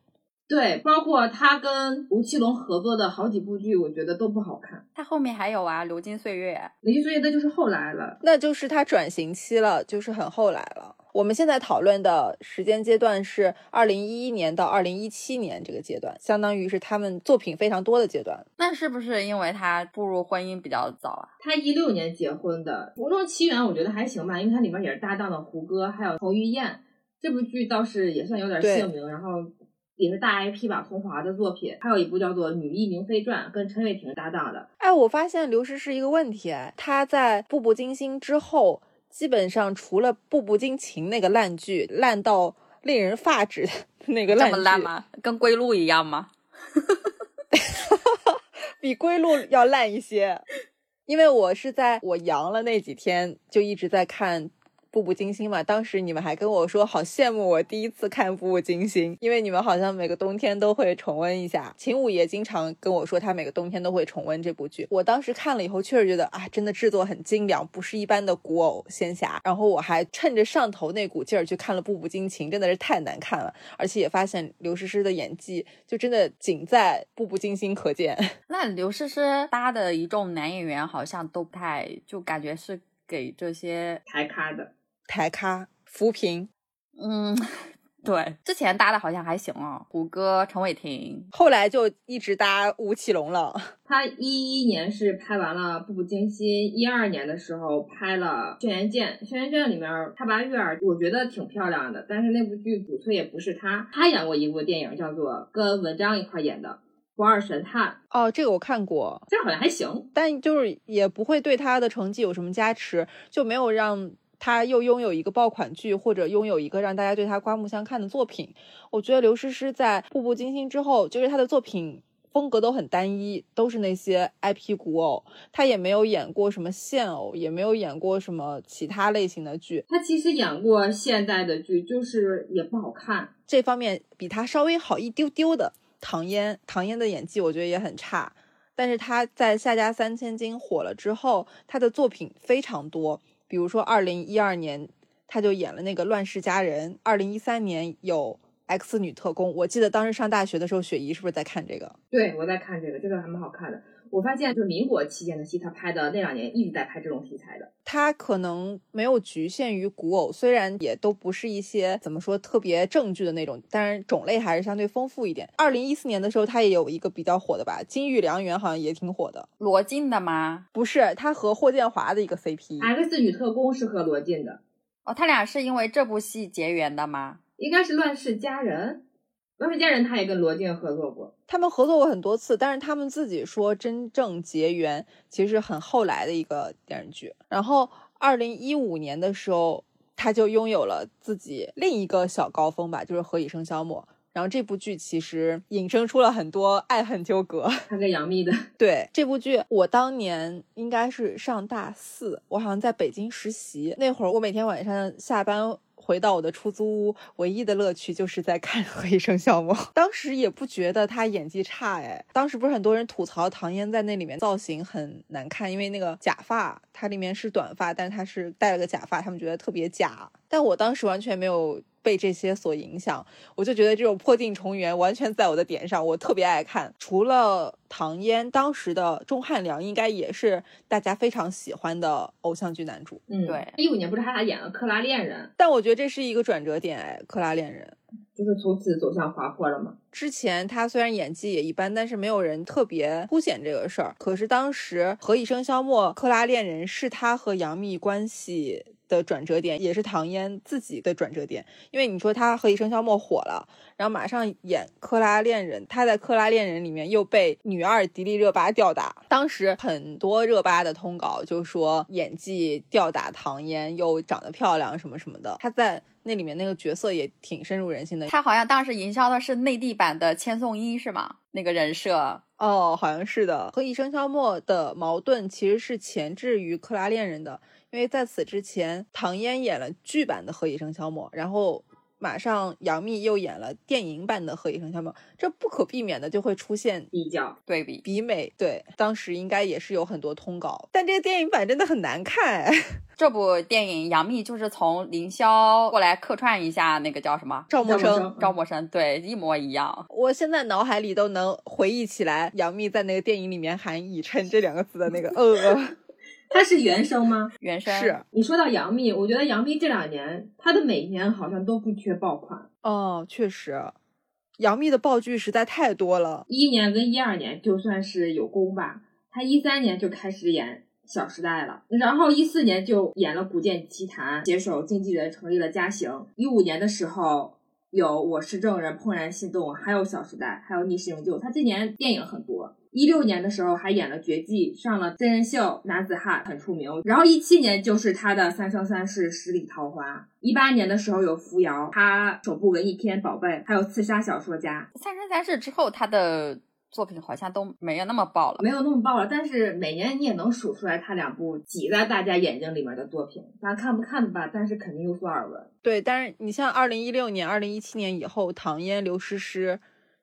[SPEAKER 2] 对，包括他跟吴奇隆合作的好几部剧，我觉得都不好看。
[SPEAKER 3] 他后面还有啊，《流金岁月》。
[SPEAKER 2] 流金岁月那就是后来了，
[SPEAKER 1] 那就是他转型期了，就是很后来了。我们现在讨论的时间阶段是二零一一年到二零一七年这个阶段，相当于是他们作品非常多的阶段。
[SPEAKER 3] 那是不是因为他步入婚姻比较早啊？
[SPEAKER 2] 他一六年结婚的《服装奇缘》，我觉得还行吧，因为它里面也是搭档的胡歌，还有彭于晏。这部剧倒是也算有点姓名，然后也是大 IP 吧，桐华的作品。还有一部叫做《女医明妃传》，跟陈伟霆搭档的。
[SPEAKER 1] 哎，我发现刘诗诗一个问题，她在《步步惊心》之后。基本上除了《步步惊情》那个烂剧，烂到令人发指的 那个烂剧，
[SPEAKER 3] 这么烂吗？跟《归路》一样吗？
[SPEAKER 1] 比《归路》要烂一些，因为我是在我阳了那几天就一直在看。步步惊心嘛，当时你们还跟我说好羡慕我第一次看步步惊心，因为你们好像每个冬天都会重温一下。秦五爷经常跟我说他每个冬天都会重温这部剧。我当时看了以后，确实觉得啊，真的制作很精良，不是一般的古偶仙侠。然后我还趁着上头那股劲儿去看了步步惊情，真的是太难看了，而且也发现刘诗诗的演技就真的仅在步步惊心可见。
[SPEAKER 3] 那刘诗诗搭的一众男演员好像都不太，就感觉是给这些
[SPEAKER 2] 台咖的。
[SPEAKER 1] 台咖扶贫，
[SPEAKER 3] 嗯，对，之前搭的好像还行哦，胡歌、陈伟霆，
[SPEAKER 1] 后来就一直搭吴奇隆了。
[SPEAKER 2] 他一一年是拍完了《步步惊心》，一二年的时候拍了《轩辕剑》，《轩辕剑》里面他把月儿，我觉得挺漂亮的，但是那部剧主推也不是他，他演过一部电影叫做跟文章一块演的《不二神探》。
[SPEAKER 1] 哦，这个我看过，
[SPEAKER 2] 这好像还行，
[SPEAKER 1] 但就是也不会对他的成绩有什么加持，就没有让。他又拥有一个爆款剧，或者拥有一个让大家对他刮目相看的作品。我觉得刘诗诗在《步步惊心》之后，就是她的作品风格都很单一，都是那些 IP 古偶。她也没有演过什么现偶，也没有演过什么其他类型的剧。
[SPEAKER 2] 她其实演过现代的剧，就是也不好看。
[SPEAKER 1] 这方面比她稍微好一丢丢的唐嫣，唐嫣的演技我觉得也很差。但是她在《夏家三千金》火了之后，她的作品非常多。比如说，二零一二年他就演了那个《乱世佳人》，二零一三年有《X 女特工》。我记得当时上大学的时候，雪姨是不是在看这个？
[SPEAKER 2] 对，我在看这个，这个还蛮好看的。我发现，就民国期间的戏，他拍的那两年一直在拍这种题材的。
[SPEAKER 1] 他可能没有局限于古偶，虽然也都不是一些怎么说特别正剧的那种，但是种类还是相对丰富一点。二零一四年的时候，他也有一个比较火的吧，《金玉良缘》好像也挺火的。
[SPEAKER 3] 罗晋的吗？
[SPEAKER 1] 不是，他和霍建华的一个 CP。
[SPEAKER 2] X 女特工是和罗晋的。
[SPEAKER 3] 哦，他俩是因为这部戏结缘的吗？
[SPEAKER 2] 应该是《乱世佳人》。《乱世佳人》他也跟罗晋合作过，
[SPEAKER 1] 他们合作过很多次，但是他们自己说真正结缘其实很后来的一个电视剧。然后二零一五年的时候，他就拥有了自己另一个小高峰吧，就是《何以笙箫默》。然后这部剧其实引申出了很多爱恨纠葛。
[SPEAKER 2] 他跟杨幂的
[SPEAKER 1] 对这部剧，我当年应该是上大四，我好像在北京实习那会儿，我每天晚上下班。回到我的出租屋，唯一的乐趣就是在看《何以笙箫默》。当时也不觉得他演技差，哎，当时不是很多人吐槽唐嫣在那里面造型很难看，因为那个假发，它里面是短发，但是它是戴了个假发，他们觉得特别假。但我当时完全没有。被这些所影响，我就觉得这种破镜重圆完全在我的点上，我特别爱看。除了唐嫣，当时的钟汉良应该也是大家非常喜欢的偶像剧男主。
[SPEAKER 2] 嗯，对，一五年不是他俩演了《克拉恋人》，
[SPEAKER 1] 但我觉得这是一个转折点，哎，《克拉恋人》
[SPEAKER 2] 就是从此走向滑坡了吗？
[SPEAKER 1] 之前他虽然演技也一般，但是没有人特别凸显这个事儿。可是当时《何以笙箫默》《克拉恋人》是他和杨幂关系。的转折点也是唐嫣自己的转折点，因为你说她何《以笙箫默》火了，然后马上演《克拉恋人》，她在《克拉恋人》里面又被女二迪丽热巴吊打，当时很多热巴的通稿就说演技吊打唐嫣，又长得漂亮什么什么的，她在那里面那个角色也挺深入人心的。
[SPEAKER 3] 她好像当时营销的是内地版的千颂伊是吗？那个人设
[SPEAKER 1] 哦，好像是的。和《以笙箫默》的矛盾其实是前置于《克拉恋人》的。因为在此之前，唐嫣演了剧版的《何以笙箫默》，然后马上杨幂又演了电影版的《何以笙箫默》，这不可避免的就会出现
[SPEAKER 2] 比较
[SPEAKER 3] 对比。
[SPEAKER 1] 比美。对，当时应该也是有很多通稿，但这个电影版真的很难看。哎
[SPEAKER 3] 这部电影杨幂就是从凌霄过来客串一下，那个叫什么
[SPEAKER 1] 赵默笙
[SPEAKER 2] 笙，
[SPEAKER 3] 赵默笙，对，一模一样。
[SPEAKER 1] 我现在脑海里都能回忆起来，杨幂在那个电影里面喊“以琛”这两个字的那个呃，
[SPEAKER 2] 他是原声吗？
[SPEAKER 3] 原声
[SPEAKER 1] 是
[SPEAKER 2] 你说到杨幂，我觉得杨幂这两年她的每年好像都不缺爆款，
[SPEAKER 1] 哦，确实，杨幂的爆剧实在太多了。
[SPEAKER 2] 一年跟一二年就算是有功吧，她一三年就开始演。《小时代》了，然后一四年就演了《古剑奇谭》，携手经纪人成立了嘉行。一五年的时候有《我是证人》《怦然心动》，还有《小时代》，还有《逆时营救》。他今年电影很多。一六年的时候还演了《绝技》，上了真人秀《男子汉》，很出名。然后一七年就是他的《三生三世十里桃花》。一八年的时候有《扶摇》，他首部文艺片《宝贝》，还有《刺杀小说家》。
[SPEAKER 3] 《三生三世》之后，他的作品好像都没有那么爆了。
[SPEAKER 2] 没有那么爆了，但是每年你也能数出来他两部挤在大家眼睛里面的作品，咱看不看吧，但是肯定有所耳闻。
[SPEAKER 1] 对，但是你像二零一六年、二零一七年以后，唐嫣、刘诗诗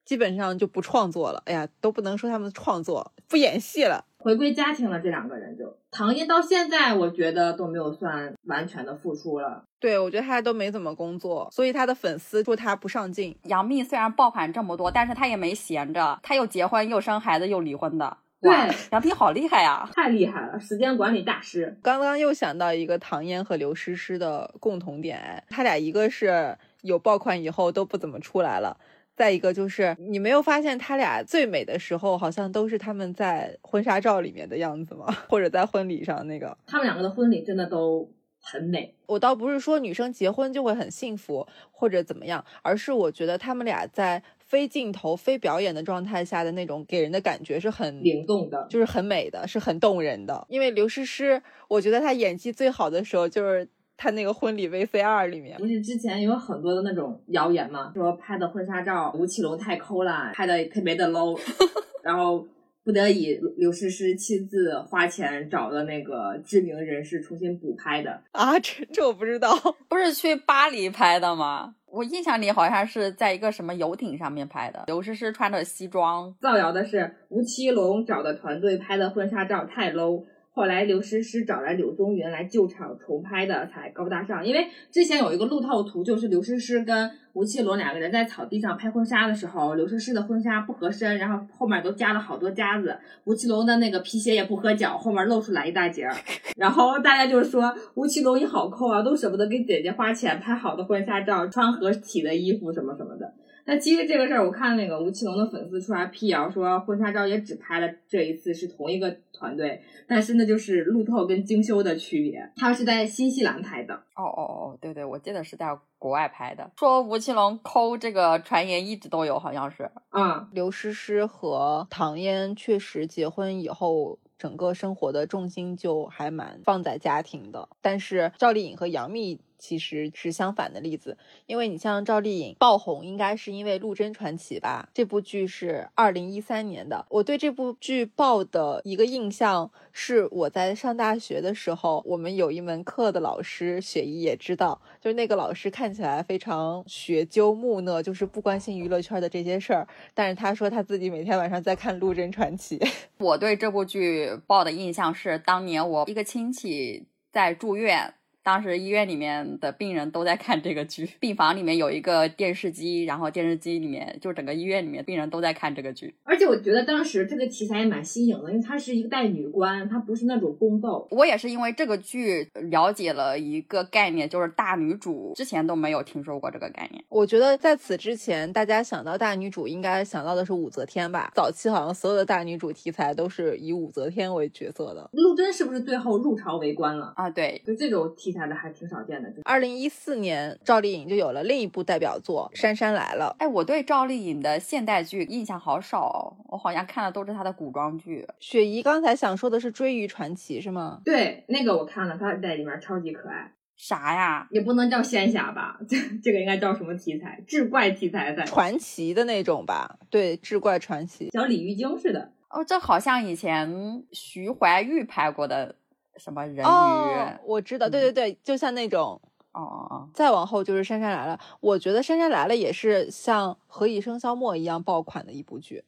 [SPEAKER 1] 基本上就不创作了。哎呀，都不能说他们创作，不演戏了。
[SPEAKER 2] 回归家庭了，这两个人就唐嫣到现在，我觉得都没有算完全的复出了。
[SPEAKER 1] 对，我觉得他都没怎么工作，所以他的粉丝说他不上进。
[SPEAKER 3] 杨幂虽然爆款这么多，但是她也没闲着，她又结婚又生孩子又离婚的。
[SPEAKER 2] 对，
[SPEAKER 3] 杨幂好厉害呀！
[SPEAKER 2] 太厉害了，时间管理大师。
[SPEAKER 1] 刚刚又想到一个唐嫣和刘诗诗的共同点，哎他俩一个是有爆款以后都不怎么出来了。再一个就是，你没有发现他俩最美的时候，好像都是他们在婚纱照里面的样子吗？或者在婚礼上那个？
[SPEAKER 2] 他们两个的婚礼真的都很美。
[SPEAKER 1] 我倒不是说女生结婚就会很幸福或者怎么样，而是我觉得他们俩在非镜头、非表演的状态下的那种给人的感觉是很
[SPEAKER 2] 灵动的，
[SPEAKER 1] 就是很美的，是很动人的。因为刘诗诗，我觉得她演技最好的时候就是她那个婚礼 VCR 里面
[SPEAKER 2] 不。是之前有很多的那种谣言嘛，说拍的婚纱照吴奇隆太抠了，拍的特别的 low，然后不得已刘诗诗亲自花钱找的那个知名人士重新补拍的。
[SPEAKER 1] 啊，这这我不知道。
[SPEAKER 3] 不是去巴黎拍的吗？我印象里好像是在一个什么游艇上面拍的，刘诗诗穿着西装，
[SPEAKER 2] 造谣的是吴奇隆找的团队拍的婚纱照太 low，后来刘诗诗找来柳宗元来救场重拍的才高大上。因为之前有一个路透图，就是刘诗诗跟吴奇隆两个人在草地上拍婚纱的时候，刘诗诗的婚纱不合身，然后后面都加了好多夹子，吴奇隆的那个皮鞋也不合脚，后面露出来一大截儿。然后大家就说吴奇隆你好抠啊，都舍不得给姐姐花钱拍好的婚纱照，穿合体的衣服什么什么的。但其实这个事儿，我看那个吴奇隆的粉丝出来辟谣说，婚纱照也只拍了这一次，是同一个团队，但是那就是路透跟精修的区别，他是在新西兰拍的。
[SPEAKER 3] 哦哦哦，对对，我记得是在国外拍的。说吴奇隆抠这个传言一直都有，好像是。
[SPEAKER 2] 啊、
[SPEAKER 1] 刘诗诗和唐嫣确实结婚以后，整个生活的重心就还蛮放在家庭的。但是赵丽颖和杨幂其实是相反的例子，因为你像赵丽颖爆红，应该是因为《陆贞传奇》吧？这部剧是二零一三年的。我对这部剧爆的一个印象是，我在上大学的时候，我们有一门课的老师雪姨也知道，就是那个老师看起来非常学究木讷，就是不关心娱乐圈的这些事儿。但是他说他自己每天晚上在看《陆贞传奇》。
[SPEAKER 3] 我对这部剧报的印象是，当年我一个亲戚在住院。当时医院里面的病人都在看这个剧，病房里面有一个电视机，然后电视机里面就整个医院里面病人都在看这个剧。
[SPEAKER 2] 而且我觉得当时这个题材也蛮新颖的，因为它是一个带女官，它不是那种宫斗。
[SPEAKER 3] 我也是因为这个剧了解了一个概念，就是大女主，之前都没有听说过这个概念。
[SPEAKER 1] 我觉得在此之前，大家想到大女主应该想到的是武则天吧？早期好像所有的大女主题材都是以武则天为角色的。
[SPEAKER 2] 陆贞是不是最后入朝为官了？
[SPEAKER 3] 啊，对，
[SPEAKER 2] 就这种题材的还挺少见的。
[SPEAKER 1] 二零一四年，赵丽颖就有了另一部代表作《杉杉来了》。
[SPEAKER 3] 哎，我对赵丽颖的现代剧印象好少哦，我好像看的都是她的古装剧。
[SPEAKER 1] 雪姨刚才想说的是《追鱼传奇》是吗？
[SPEAKER 2] 对，那个我看了，她在里面超级可爱，
[SPEAKER 3] 啥呀？
[SPEAKER 2] 也不能叫仙侠吧，这 这个应该叫什么题材？志怪题材的，
[SPEAKER 1] 传奇的那种吧？对，志怪传奇。
[SPEAKER 2] 小鲤鱼精似的。
[SPEAKER 3] 哦，这好像以前徐怀钰拍过的什么人鱼。
[SPEAKER 1] 哦，我知道，对对对，就像那种
[SPEAKER 3] 哦哦哦，
[SPEAKER 1] 再往后就是《杉杉来了》，我觉得《杉杉来了》也是像《何以笙箫默》一样爆款的一部剧。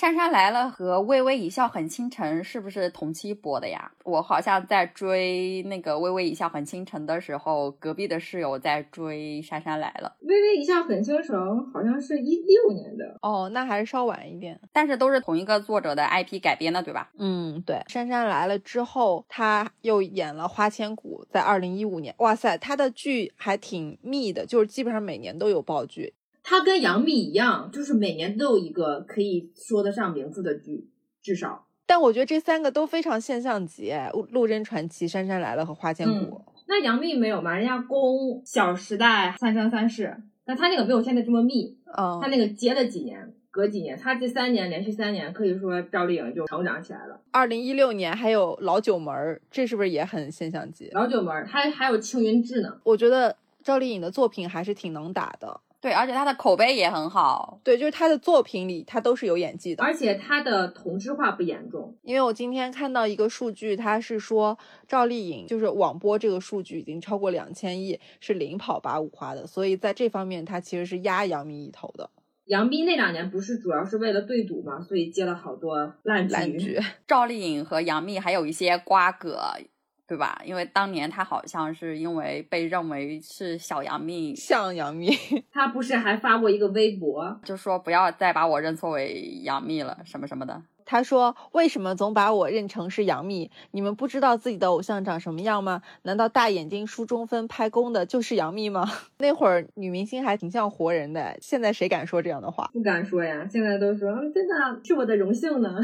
[SPEAKER 3] 杉杉来了和《微微一笑很倾城》是不是同期播的呀？我好像在追那个《微微一笑很倾城》的时候，隔壁的室友在追《杉杉来了》，
[SPEAKER 2] 微微一笑很倾城好像是一六年的，
[SPEAKER 1] 哦，那还是稍晚一点。
[SPEAKER 3] 但是都是同一个作者的 IP 改编的，对吧？
[SPEAKER 1] 嗯，对，《杉杉来了》之后，他又演了《花千骨》，在二零一五年。哇塞，他的剧还挺密的，就是基本上每年都有爆剧。
[SPEAKER 2] 他跟杨幂一样，就是每年都有一个可以说得上名字的剧，至少。
[SPEAKER 1] 但我觉得这三个都非常现象级，哎，《陆贞传奇》《杉杉来了》和《花千骨》
[SPEAKER 2] 那杨幂没有嘛？人家攻《小时代》《三生三世》，但她那个没有现在这么密，
[SPEAKER 1] 啊
[SPEAKER 2] 她，那个接了几年，隔几年，她这三年连续三年，可以说赵丽颖就成长起来了。
[SPEAKER 1] 二零一六年还有《老九门》，这是不是也很现象级？
[SPEAKER 2] 老九门儿，还还有青云志呢。
[SPEAKER 1] 我觉得赵丽颖的作品还是挺能打的。
[SPEAKER 3] 对，而且他的口碑也很好。
[SPEAKER 1] 对，就是他的作品里，他都是有演技的。
[SPEAKER 2] 而且他的同质化不严重，
[SPEAKER 1] 因为我今天看到一个数据，他是说赵丽颖就是网播这个数据已经超过两千亿，是领跑八五花的，所以在这方面他其实是压杨幂一头的
[SPEAKER 2] 杨幂那两年不是主要是为了对赌嘛，所以接了好多烂剧。
[SPEAKER 1] 烂剧。
[SPEAKER 3] 赵丽颖和杨幂还有一些瓜葛，对吧？因为当年他好像是因为被认为是小杨幂，
[SPEAKER 1] 像杨幂，
[SPEAKER 2] 他不是还发过一个微博，
[SPEAKER 3] 就说不要再把我认错为杨幂了，什么什么的。
[SPEAKER 1] 他说：“为什么总把我认成是杨幂？你们不知道自己的偶像长什么样吗？难道大眼睛、梳中分、拍弓的就是杨幂吗？那会儿女明星还挺像活人的，现在谁敢说这样的话？
[SPEAKER 2] 不敢说呀，现在都说嗯真的是我的荣幸呢。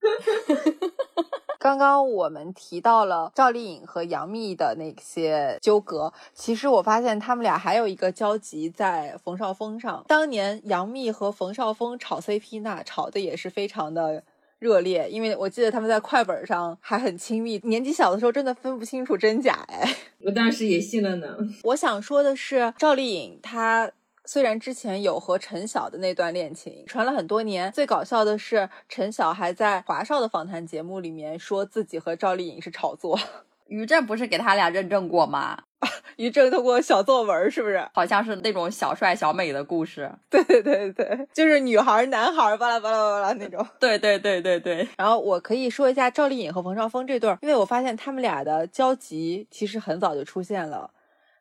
[SPEAKER 1] 刚刚我们提到了赵丽颖和杨幂的那些纠葛，其实我发现他们俩还有一个交集在冯绍峰上。当年杨幂和冯绍峰炒 CP，那炒的也是非常的热烈，因为我记得他们在快本上还很亲密。年纪小的时候真的分不清楚真假哎。
[SPEAKER 2] 我当时也信了呢。
[SPEAKER 1] 我想说的是，赵丽颖她。虽然之前有和陈晓的那段恋情传了很多年，最搞笑的是陈晓还在华少的访谈节目里面说自己和赵丽颖是炒作。
[SPEAKER 3] 于正不是给他俩认证过吗？
[SPEAKER 1] 于正通过小作文是不是？
[SPEAKER 3] 好像是那种小帅小美的故事。
[SPEAKER 1] 对对对对，就是女孩男孩巴拉巴拉巴拉那种。
[SPEAKER 3] 对对对对对。
[SPEAKER 1] 然后我可以说一下赵丽颖和冯绍峰这对儿，因为我发现他们俩的交集其实很早就出现了。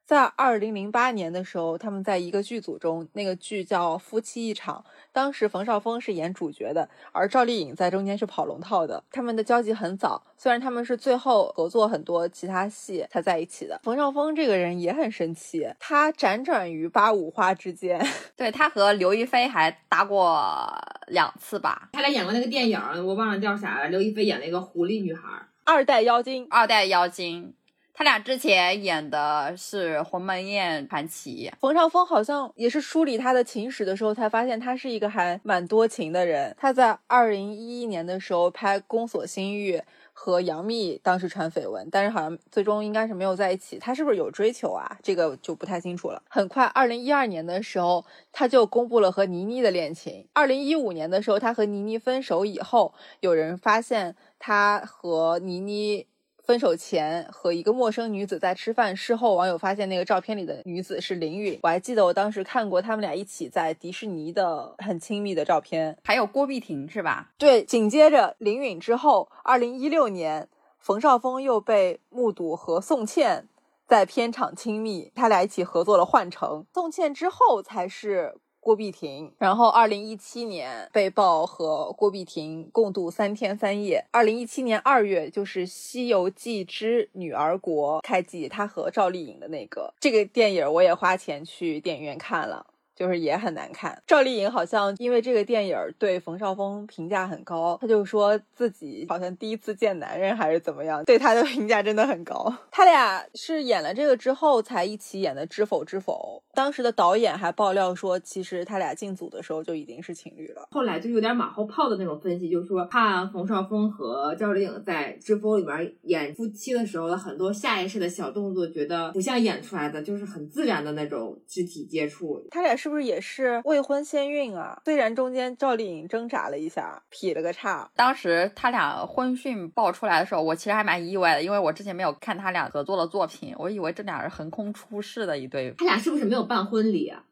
[SPEAKER 1] 在二零零八年的时候，他们在一个剧组中，那个剧叫《夫妻一场》，当时冯绍峰是演主角的，而赵丽颖在中间是跑龙套的。他们的交集很早，虽然他们是最后合作很多其他戏才在一起的。冯绍峰这个人也很神奇，他辗转于八五花之间。
[SPEAKER 3] 对他和刘亦菲还搭过两次吧？
[SPEAKER 2] 他俩演过那个电影，我忘了叫啥了。刘亦菲演了一个狐狸女孩，
[SPEAKER 1] 二代妖精，
[SPEAKER 3] 二代妖精。他俩之前演的是《鸿门宴传奇》，
[SPEAKER 1] 冯绍峰好像也是梳理他的情史的时候才发现他是一个还蛮多情的人。他在二零一一年的时候拍《宫锁心玉》，和杨幂当时传绯闻，但是好像最终应该是没有在一起。他是不是有追求啊？这个就不太清楚了。很快，二零一二年的时候他就公布了和倪妮的恋情。二零一五年的时候，他和倪妮分手以后，有人发现他和倪妮。分手前和一个陌生女子在吃饭，事后网友发现那个照片里的女子是林允。我还记得我当时看过他们俩一起在迪士尼的很亲密的照片。
[SPEAKER 3] 还有郭碧婷是吧？
[SPEAKER 1] 对，紧接着林允之后，二零一六年冯绍峰又被目睹和宋茜在片场亲密，他俩一起合作了《幻城》。宋茜之后才是。郭碧婷，然后二零一七年被曝和郭碧婷共度三天三夜。二零一七年二月，就是《西游记之女儿国》开机，她和赵丽颖的那个这个电影，我也花钱去电影院看了，就是也很难看。赵丽颖好像因为这个电影对冯绍峰评价很高，她就说自己好像第一次见男人还是怎么样，对他的评价真的很高。他俩是演了这个之后才一起演的《知否知否》。当时的导演还爆料说，其实他俩进组的时候就已经是情侣了。
[SPEAKER 2] 后来就有点马后炮的那种分析，就是说看冯绍峰和赵丽颖在《知否》里面演夫妻的时候的很多下意识的小动作，觉得不像演出来的，就是很自然的那种肢体接触。
[SPEAKER 1] 他俩是不是也是未婚先孕啊？虽然中间赵丽颖挣扎了一下，劈了个叉。
[SPEAKER 3] 当时他俩婚讯爆出来的时候，我其实还蛮意外的，因为我之前没有看他俩合作的作品，我以为这俩是横空出世的一对。
[SPEAKER 2] 他俩是不是没有办婚礼啊？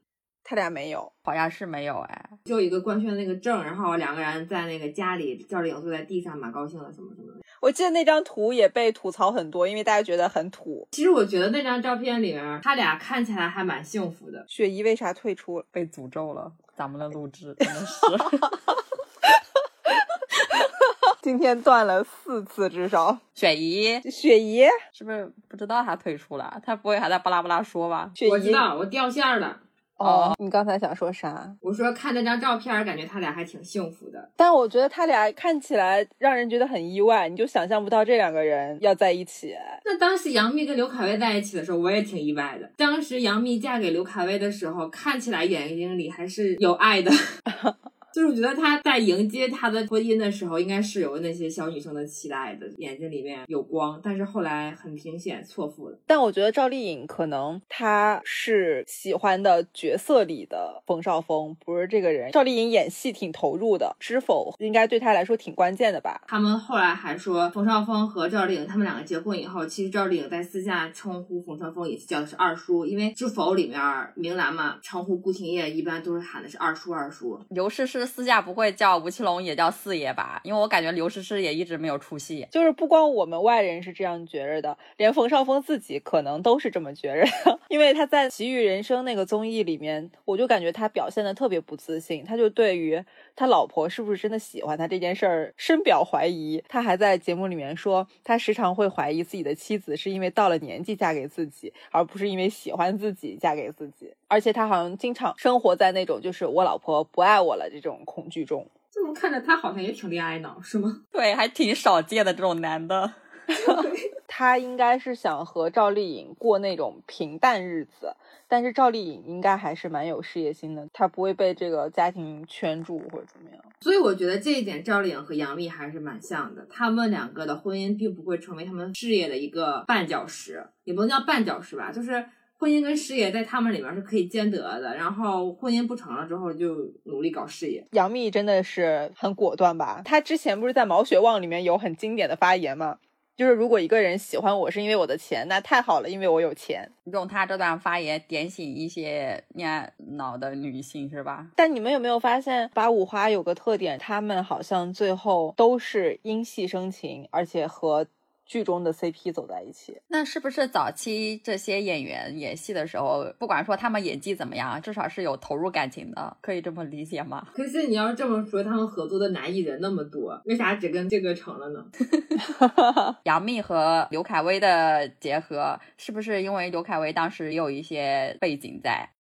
[SPEAKER 1] 他俩没有，
[SPEAKER 3] 好像是没有哎，
[SPEAKER 2] 就一个官宣那个证，然后两个人在那个家里，赵丽颖坐在地上，蛮高兴的，什么什么的。
[SPEAKER 1] 我记得那张图也被吐槽很多，因为大家觉得很土。
[SPEAKER 2] 其实我觉得那张照片里面，他俩看起来还蛮幸福的。
[SPEAKER 1] 雪姨为啥退出？
[SPEAKER 3] 被诅咒了，咱们的录制真的是。
[SPEAKER 1] 今天断了四次，至少。
[SPEAKER 3] 雪姨，
[SPEAKER 1] 雪姨
[SPEAKER 3] 是不是不知道他退出了？他不会还在巴拉巴拉说吧？
[SPEAKER 1] 雪姨，
[SPEAKER 2] 我知道，我掉线了。
[SPEAKER 1] 哦，你刚才想说啥？
[SPEAKER 2] 我说看那张照片，感觉他俩还挺幸福的。
[SPEAKER 1] 但我觉得他俩看起来让人觉得很意外，你就想象不到这两个人要在一起。
[SPEAKER 2] 那当时杨幂跟刘恺威在一起的时候，我也挺意外的。当时杨幂嫁给刘恺威的时候，看起来眼睛里还是有爱的。就是我觉得他在迎接他的婚姻的时候，应该是有那些小女生的期待的，眼睛里面有光。但是后来很明显错付了。
[SPEAKER 1] 但我觉得赵丽颖可能她是喜欢的角色里的冯绍峰，不是这个人。赵丽颖演戏挺投入的，知否应该对她来说挺关键的吧？
[SPEAKER 2] 他们后来还说，冯绍峰和赵丽颖他们两个结婚以后，其实赵丽颖在私下称呼冯绍峰也是叫的是二叔，因为知否里面明兰嘛，称呼顾廷烨一般都是喊的是二叔二叔。
[SPEAKER 3] 刘诗私下不会叫吴奇隆也叫四爷吧？因为我感觉刘诗诗也一直没有出戏。
[SPEAKER 1] 就是不光我们外人是这样觉着的，连冯绍峰自己可能都是这么觉着。因为他在《奇遇人生》那个综艺里面，我就感觉他表现的特别不自信，他就对于他老婆是不是真的喜欢他这件事儿深表怀疑。他还在节目里面说，他时常会怀疑自己的妻子是因为到了年纪嫁给自己，而不是因为喜欢自己嫁给自己。而且他好像经常生活在那种就是我老婆不爱我了这种恐惧中。
[SPEAKER 2] 这么看着他好像也挺恋爱脑，是吗？
[SPEAKER 3] 对，还挺少见的这种男的。
[SPEAKER 1] 他应该是想和赵丽颖过那种平淡日子，但是赵丽颖应该还是蛮有事业心的，她不会被这个家庭圈住或者怎么样。
[SPEAKER 2] 所以我觉得这一点赵丽颖和杨幂还是蛮像的，他们两个的婚姻并不会成为他们事业的一个绊脚石，也不能叫绊脚石吧，就是婚姻跟事业在他们里面是可以兼得的。然后婚姻不成了之后，就努力搞事业。
[SPEAKER 1] 杨幂真的是很果断吧？她之前不是在《毛血旺》里面有很经典的发言吗？就是如果一个人喜欢我是因为我的钱，那太好了，因为我有钱。
[SPEAKER 3] 用他这段发言点醒一些恋爱脑的女性是吧？
[SPEAKER 1] 但你们有没有发现八五花有个特点，他们好像最后都是因戏生情，而且和。剧中的 CP 走在一起，
[SPEAKER 3] 那是不是早期这些演员演戏的时候，不管说他们演技怎么样，至少是有投入感情的，可以这么理解吗？
[SPEAKER 2] 可是你要这么说，他们合作的男艺人那么多，为啥只跟这个成了呢？
[SPEAKER 3] 杨幂和刘恺威的结合，是不是因为刘恺威当时也有一些背景在，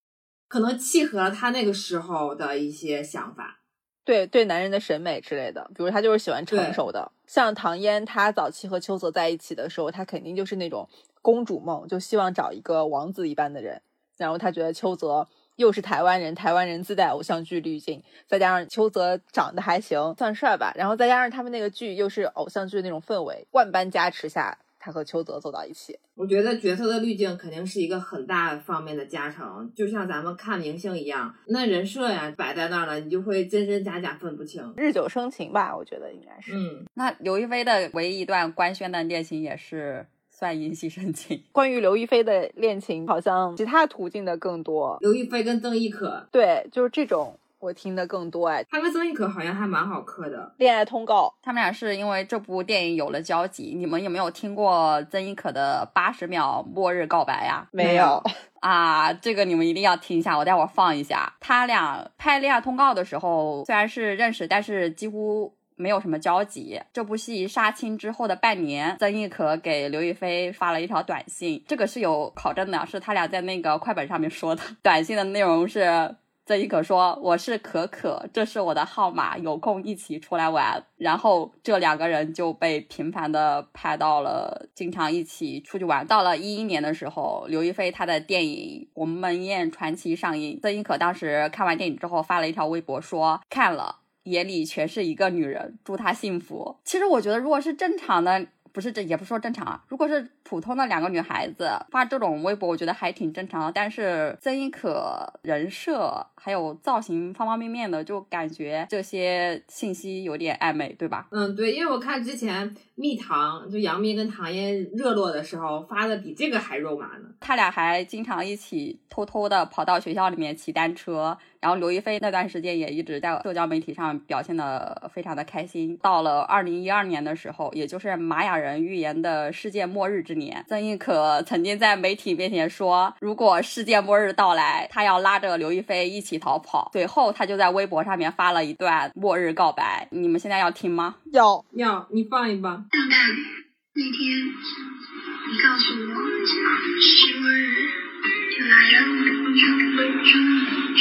[SPEAKER 2] 可能契合了他那个时候的一些想法。
[SPEAKER 1] 对对，男人的审美之类的，比如他就是喜欢成熟的。像唐嫣，她早期和邱泽在一起的时候，她肯定就是那种公主梦，就希望找一个王子一般的人。然后她觉得邱泽又是台湾人，台湾人自带偶像剧滤镜，再加上邱泽长得还行，算帅吧。然后再加上他们那个剧又是偶像剧那种氛围，万般加持下。他和邱泽走到一起，
[SPEAKER 2] 我觉得角色的滤镜肯定是一个很大方面的加成，就像咱们看明星一样，那人设呀摆在那儿了，你就会真真假假分不清，
[SPEAKER 1] 日久生情吧，我觉得应该是。
[SPEAKER 2] 嗯，
[SPEAKER 3] 那刘亦菲的唯一一段官宣的恋情也是算因戏生情。
[SPEAKER 1] 关于刘亦菲的恋情，好像其他途径的更多。
[SPEAKER 2] 刘亦菲跟曾轶可，
[SPEAKER 1] 对，就是这种。我听的更多哎，
[SPEAKER 2] 他跟曾轶可好像还蛮好磕的。
[SPEAKER 1] 恋爱通告，
[SPEAKER 3] 他们俩是因为这部电影有了交集。你们有没有听过曾轶可的八十秒末日告白呀？
[SPEAKER 1] 没有
[SPEAKER 3] 啊，这个你们一定要听一下，我待会儿放一下。他俩拍恋爱通告的时候，虽然是认识，但是几乎没有什么交集。这部戏杀青之后的半年，曾轶可给刘亦菲发了一条短信，这个是有考证的，是他俩在那个快本上面说的。短信的内容是。曾轶可说：“我是可可，这是我的号码，有空一起出来玩。”然后这两个人就被频繁的拍到了，经常一起出去玩。到了一一年的时候，刘亦菲她的电影《鸿门宴传奇》上映，曾轶可当时看完电影之后发了一条微博说：“看了，眼里全是一个女人，祝她幸福。”其实我觉得，如果是正常的。不是这也不是说正常啊，如果是普通的两个女孩子发这种微博，我觉得还挺正常的。但是曾轶可人设还有造型方方面面的，就感觉这些信息有点暧昧，对吧？
[SPEAKER 2] 嗯，对，因为我看之前蜜糖就杨幂跟唐嫣热络的时候发的比这个还肉麻呢。
[SPEAKER 3] 他俩还经常一起偷偷的跑到学校里面骑单车。然后刘亦菲那段时间也一直在社交媒体上表现的非常的开心。到了二零一二年的时候，也就是玛雅人预言的世界末日之年，曾轶可曾经在媒体面前说，如果世界末日到来，她要拉着刘亦菲一起逃跑。随后，她就在微博上面发了一段末日告白。你们现在要听吗？
[SPEAKER 1] 要
[SPEAKER 2] 要，你放一放。
[SPEAKER 5] 圣诞那天，你告诉我，世界末日。就来了。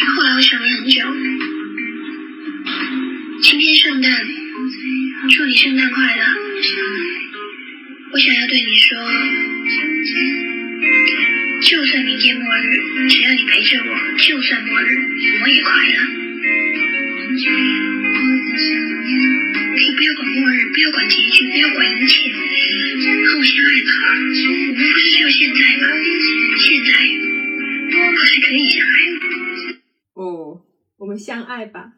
[SPEAKER 5] 后来我想了很久。今天圣诞，祝你圣诞快乐。我想要对你说，就算明天末日，只要你陪着我，就算末日，我也快乐。可以不要管末日，不要管结局，不要管一切，和我相爱吧。我们不是只有现在吗？现在。还可以相爱哦，
[SPEAKER 2] 我们相爱吧。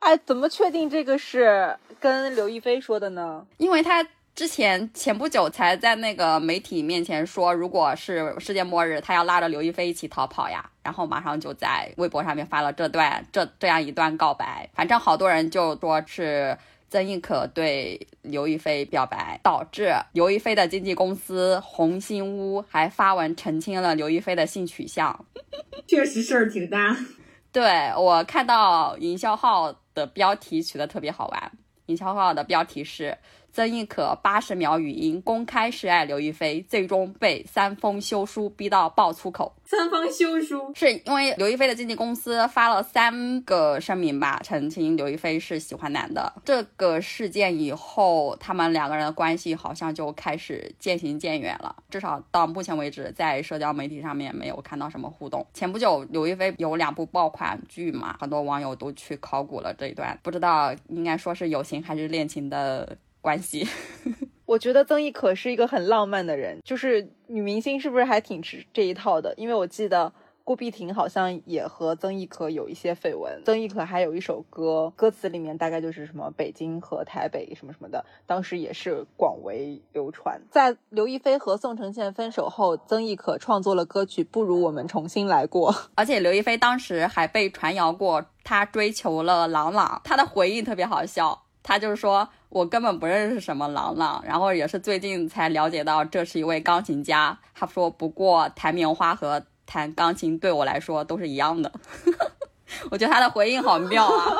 [SPEAKER 1] 哎，怎么确定这个是跟刘亦菲说的呢？
[SPEAKER 3] 因为他之前前不久才在那个媒体面前说，如果是世界末日，他要拉着刘亦菲一起逃跑呀。然后马上就在微博上面发了这段这这样一段告白。反正好多人就说是。曾轶可对刘亦菲表白，导致刘亦菲的经纪公司红星屋还发文澄清了刘亦菲的性取向。
[SPEAKER 2] 确实事儿挺大。
[SPEAKER 3] 对我看到营销号的标题取得特别好玩，营销号的标题是。曾轶可八十秒语音公开示爱刘亦菲，最终被三封休书逼到爆粗口。
[SPEAKER 2] 三封休书
[SPEAKER 3] 是因为刘亦菲的经纪公司发了三个声明吧，澄清刘亦菲是喜欢男的。这个事件以后，他们两个人的关系好像就开始渐行渐远了。至少到目前为止，在社交媒体上面没有看到什么互动。前不久，刘亦菲有两部爆款剧嘛，很多网友都去考古了这一段，不知道应该说是友情还是恋情的。关系，
[SPEAKER 1] 我觉得曾轶可是一个很浪漫的人，就是女明星是不是还挺吃这一套的？因为我记得郭碧婷好像也和曾轶可有一些绯闻，曾轶可还有一首歌，歌词里面大概就是什么北京和台北什么什么的，当时也是广为流传。在刘亦菲和宋承宪分手后，曾轶可创作了歌曲《不如我们重新来过》，
[SPEAKER 3] 而且刘亦菲当时还被传谣过她追求了郎朗，她的回应特别好笑。她就是说，我根本不认识什么郎朗，然后也是最近才了解到这是一位钢琴家。他说，不过弹棉花和弹钢琴对我来说都是一样的。我觉得他的回应好妙啊，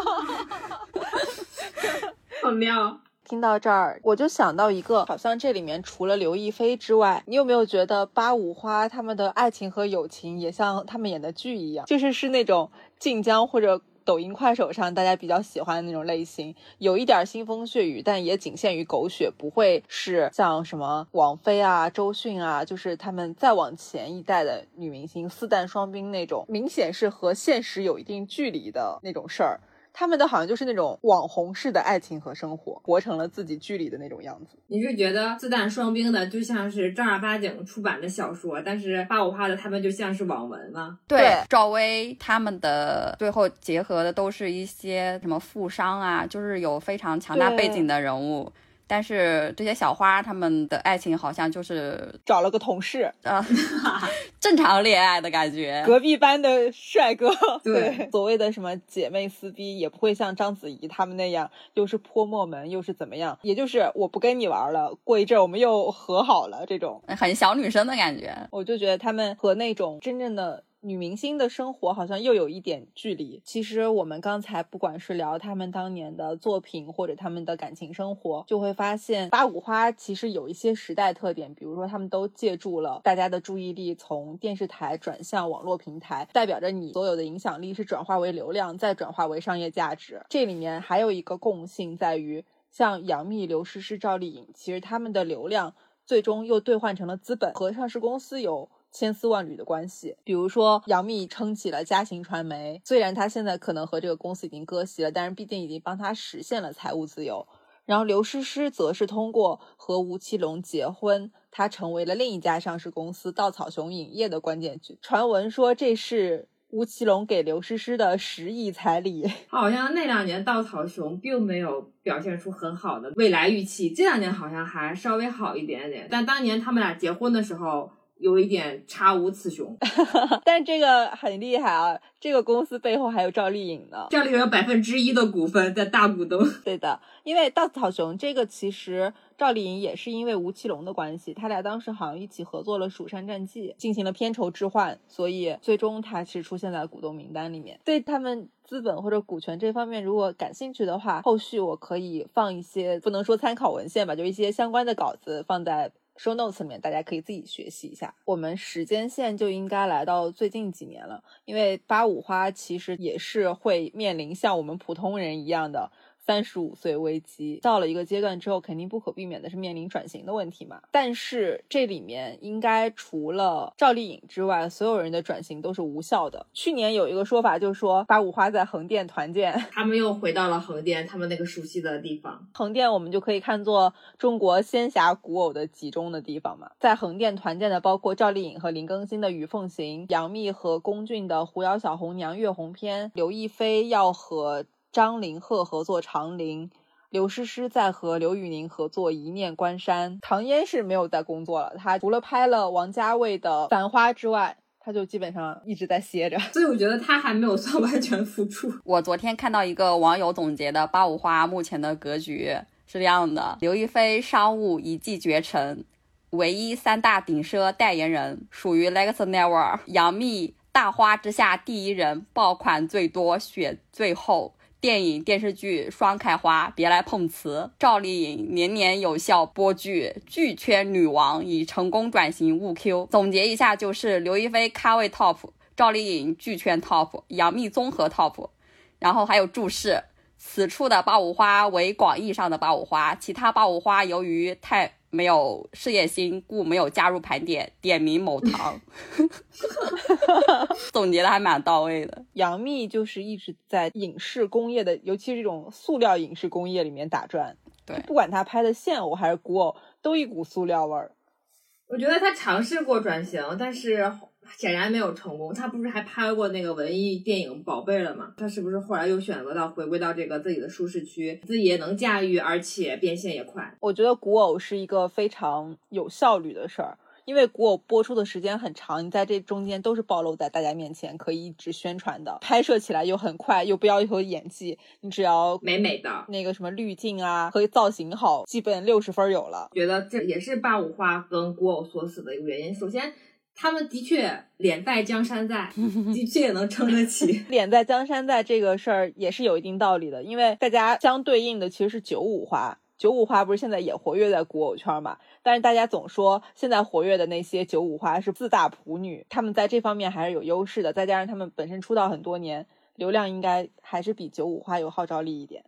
[SPEAKER 2] 好妙。
[SPEAKER 1] 听到这儿，我就想到一个，好像这里面除了刘亦菲之外，你有没有觉得八五花他们的爱情和友情也像他们演的剧一样，就是是那种晋江或者。抖音、快手上大家比较喜欢的那种类型，有一点腥风血雨，但也仅限于狗血，不会是像什么王菲啊、周迅啊，就是他们再往前一代的女明星四旦双冰那种，明显是和现实有一定距离的那种事儿。他们的好像就是那种网红式的爱情和生活，活成了自己剧里的那种样子。
[SPEAKER 2] 你是觉得自弹双兵的就像是正儿八经出版的小说，但是八五花的他们就像是网文吗？
[SPEAKER 3] 对，赵薇他们的最后结合的都是一些什么富商啊，就是有非常强大背景的人物。但是这些小花他们的爱情好像就是
[SPEAKER 1] 找了个同事，
[SPEAKER 3] 呃，正常恋爱的感觉，
[SPEAKER 1] 隔壁班的帅哥。
[SPEAKER 2] 对，
[SPEAKER 1] 所谓的什么姐妹撕逼，也不会像章子怡他们那样，又是泼墨门，又是怎么样，也就是我不跟你玩了，过一阵我们又和好了这种，
[SPEAKER 3] 很小女生的感觉。
[SPEAKER 1] 我就觉得他们和那种真正的。女明星的生活好像又有一点距离。其实我们刚才不管是聊他们当年的作品，或者他们的感情生活，就会发现八五花其实有一些时代特点，比如说他们都借助了大家的注意力从电视台转向网络平台，代表着你所有的影响力是转化为流量，再转化为商业价值。这里面还有一个共性在于，像杨幂、刘诗诗、赵丽颖，其实他们的流量最终又兑换成了资本，和上市公司有。千丝万缕的关系，比如说杨幂撑起了嘉行传媒，虽然她现在可能和这个公司已经割席了，但是毕竟已经帮她实现了财务自由。然后刘诗诗则是通过和吴奇隆结婚，她成为了另一家上市公司稻草熊影业的关键剧。传闻说这是吴奇隆给刘诗诗的十亿彩礼。
[SPEAKER 2] 好像那两年稻草熊并没有表现出很好的未来预期，这两年好像还稍微好一点点。但当年他们俩结婚的时候。有一点差无此雄，
[SPEAKER 1] 但这个很厉害啊！这个公司背后还有赵丽颖呢，
[SPEAKER 2] 赵丽颖有百分之一的股份在大股东。
[SPEAKER 1] 对的，因为稻草熊这个其实赵丽颖也是因为吴奇隆的关系，他俩当时好像一起合作了《蜀山战记》，进行了片酬置换，所以最终他是出现在股东名单里面。对他们资本或者股权这方面如果感兴趣的话，后续我可以放一些不能说参考文献吧，就一些相关的稿子放在。Show notes 里面，大家可以自己学习一下。我们时间线就应该来到最近几年了，因为八五花其实也是会面临像我们普通人一样的。三十五岁危机到了一个阶段之后，肯定不可避免的是面临转型的问题嘛。但是这里面应该除了赵丽颖之外，所有人的转型都是无效的。去年有一个说法，就是说八五花在横店团建，
[SPEAKER 2] 他们又回到了横店，他们那个熟悉的地方。
[SPEAKER 1] 横店我们就可以看作中国仙侠古偶的集中的地方嘛。在横店团建的包括赵丽颖和林更新的《雨凤行》，杨幂和龚俊的《狐妖小红娘》月红篇，刘亦菲要和。张凌赫合作《长林》，刘诗诗在和刘宇宁合作《一念关山》。唐嫣是没有在工作了，她除了拍了王家卫的《繁花》之外，她就基本上一直在歇着。
[SPEAKER 2] 所以我觉得她还没有算完全复出。
[SPEAKER 3] 我昨天看到一个网友总结的八五花目前的格局是这样的：刘亦菲商务一骑绝尘，唯一三大顶奢代言人属于 Lex Never；杨幂大花之下第一人，爆款最多，血最厚。电影电视剧双开花，别来碰瓷。赵丽颖年年有效播剧，剧圈女王已成功转型误 Q。总结一下就是：刘亦菲咖位 top，赵丽颖剧圈 top，杨幂综合 top。然后还有注释：此处的八五花为广义上的八五花，其他八五花由于太。没有事业心，故没有加入盘点。点名某 堂，总结的还蛮到位的。
[SPEAKER 1] 杨幂就是一直在影视工业的，尤其是这种塑料影视工业里面打转。
[SPEAKER 3] 对，
[SPEAKER 1] 不管她拍的现偶还是古偶，都一股塑料味儿。
[SPEAKER 2] 我觉得她尝试过转型，但是。显然没有成功。他不是还拍过那个文艺电影《宝贝》了吗？他是不是后来又选择到回归到这个自己的舒适区，自己也能驾驭，而且变现也快？
[SPEAKER 1] 我觉得古偶是一个非常有效率的事儿，因为古偶播出的时间很长，你在这中间都是暴露在大家面前，可以一直宣传的。拍摄起来又很快，又不要求演技，你只要
[SPEAKER 2] 美美的
[SPEAKER 1] 那个什么滤镜啊和造型好，基本六十分有了。
[SPEAKER 2] 觉得这也是八五花跟古偶锁死的一个原因。首先。他们的确脸在江山在，的确也能撑得起。
[SPEAKER 1] 脸在江山在这个事儿也是有一定道理的，因为大家相对应的其实是九五花，九五花不是现在也活跃在古偶圈嘛？但是大家总说现在活跃的那些九五花是自大普女，他们在这方面还是有优势的。再加上他们本身出道很多年，流量应该还是比九五花有号召力一点。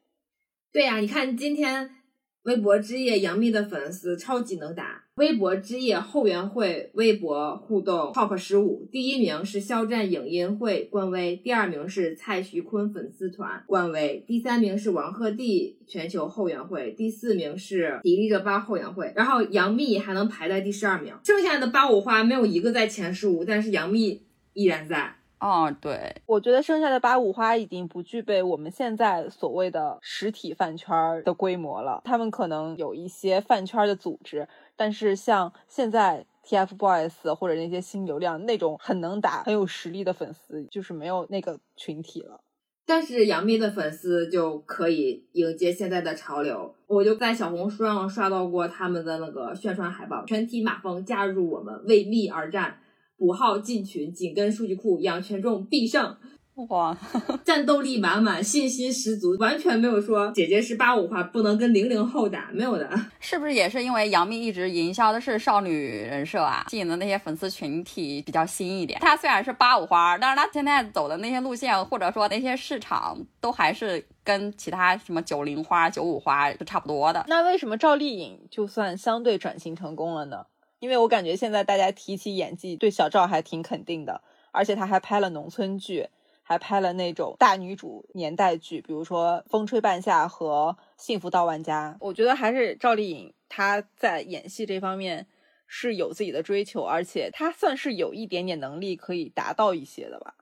[SPEAKER 2] 对呀，你看今天。微博之夜，杨幂的粉丝超级能打。微博之夜后援会微博互动 top 十五，第一名是肖战影音会官微，第二名是蔡徐坤粉丝团官微，第三名是王鹤棣全球后援会，第四名是迪丽热巴后援会。然后杨幂还能排在第十二名，剩下的八五花没有一个在前十五，但是杨幂依然在。
[SPEAKER 3] 哦，对，
[SPEAKER 1] 我觉得剩下的八五花已经不具备我们现在所谓的实体饭圈的规模了。他们可能有一些饭圈的组织，但是像现在 TFBOYS 或者那些新流量那种很能打、很有实力的粉丝，就是没有那个群体了。
[SPEAKER 2] 但是杨幂的粉丝就可以迎接现在的潮流。我就在小红书上刷到过他们的那个宣传海报，全体马蜂加入我们，为蜜而战。补号进群，紧跟数据库，养权重必胜。
[SPEAKER 3] 哇，
[SPEAKER 2] 战斗力满满，信心十足，完全没有说姐姐是八五花不能跟零零后打，没有的。
[SPEAKER 3] 是不是也是因为杨幂一直营销的是少女人设啊，吸引的那些粉丝群体比较新一点？她虽然是八五花，但是她现在走的那些路线或者说那些市场都还是跟其他什么九零花、九五花是差不多的。
[SPEAKER 1] 那为什么赵丽颖就算相对转型成功了呢？因为我感觉现在大家提起演技，对小赵还挺肯定的，而且她还拍了农村剧。还拍了那种大女主年代剧，比如说《风吹半夏》和《幸福到万家》。我觉得还是赵丽颖她在演戏这方面是有自己的追求，而且她算是有一点点能力可以达到一些的吧。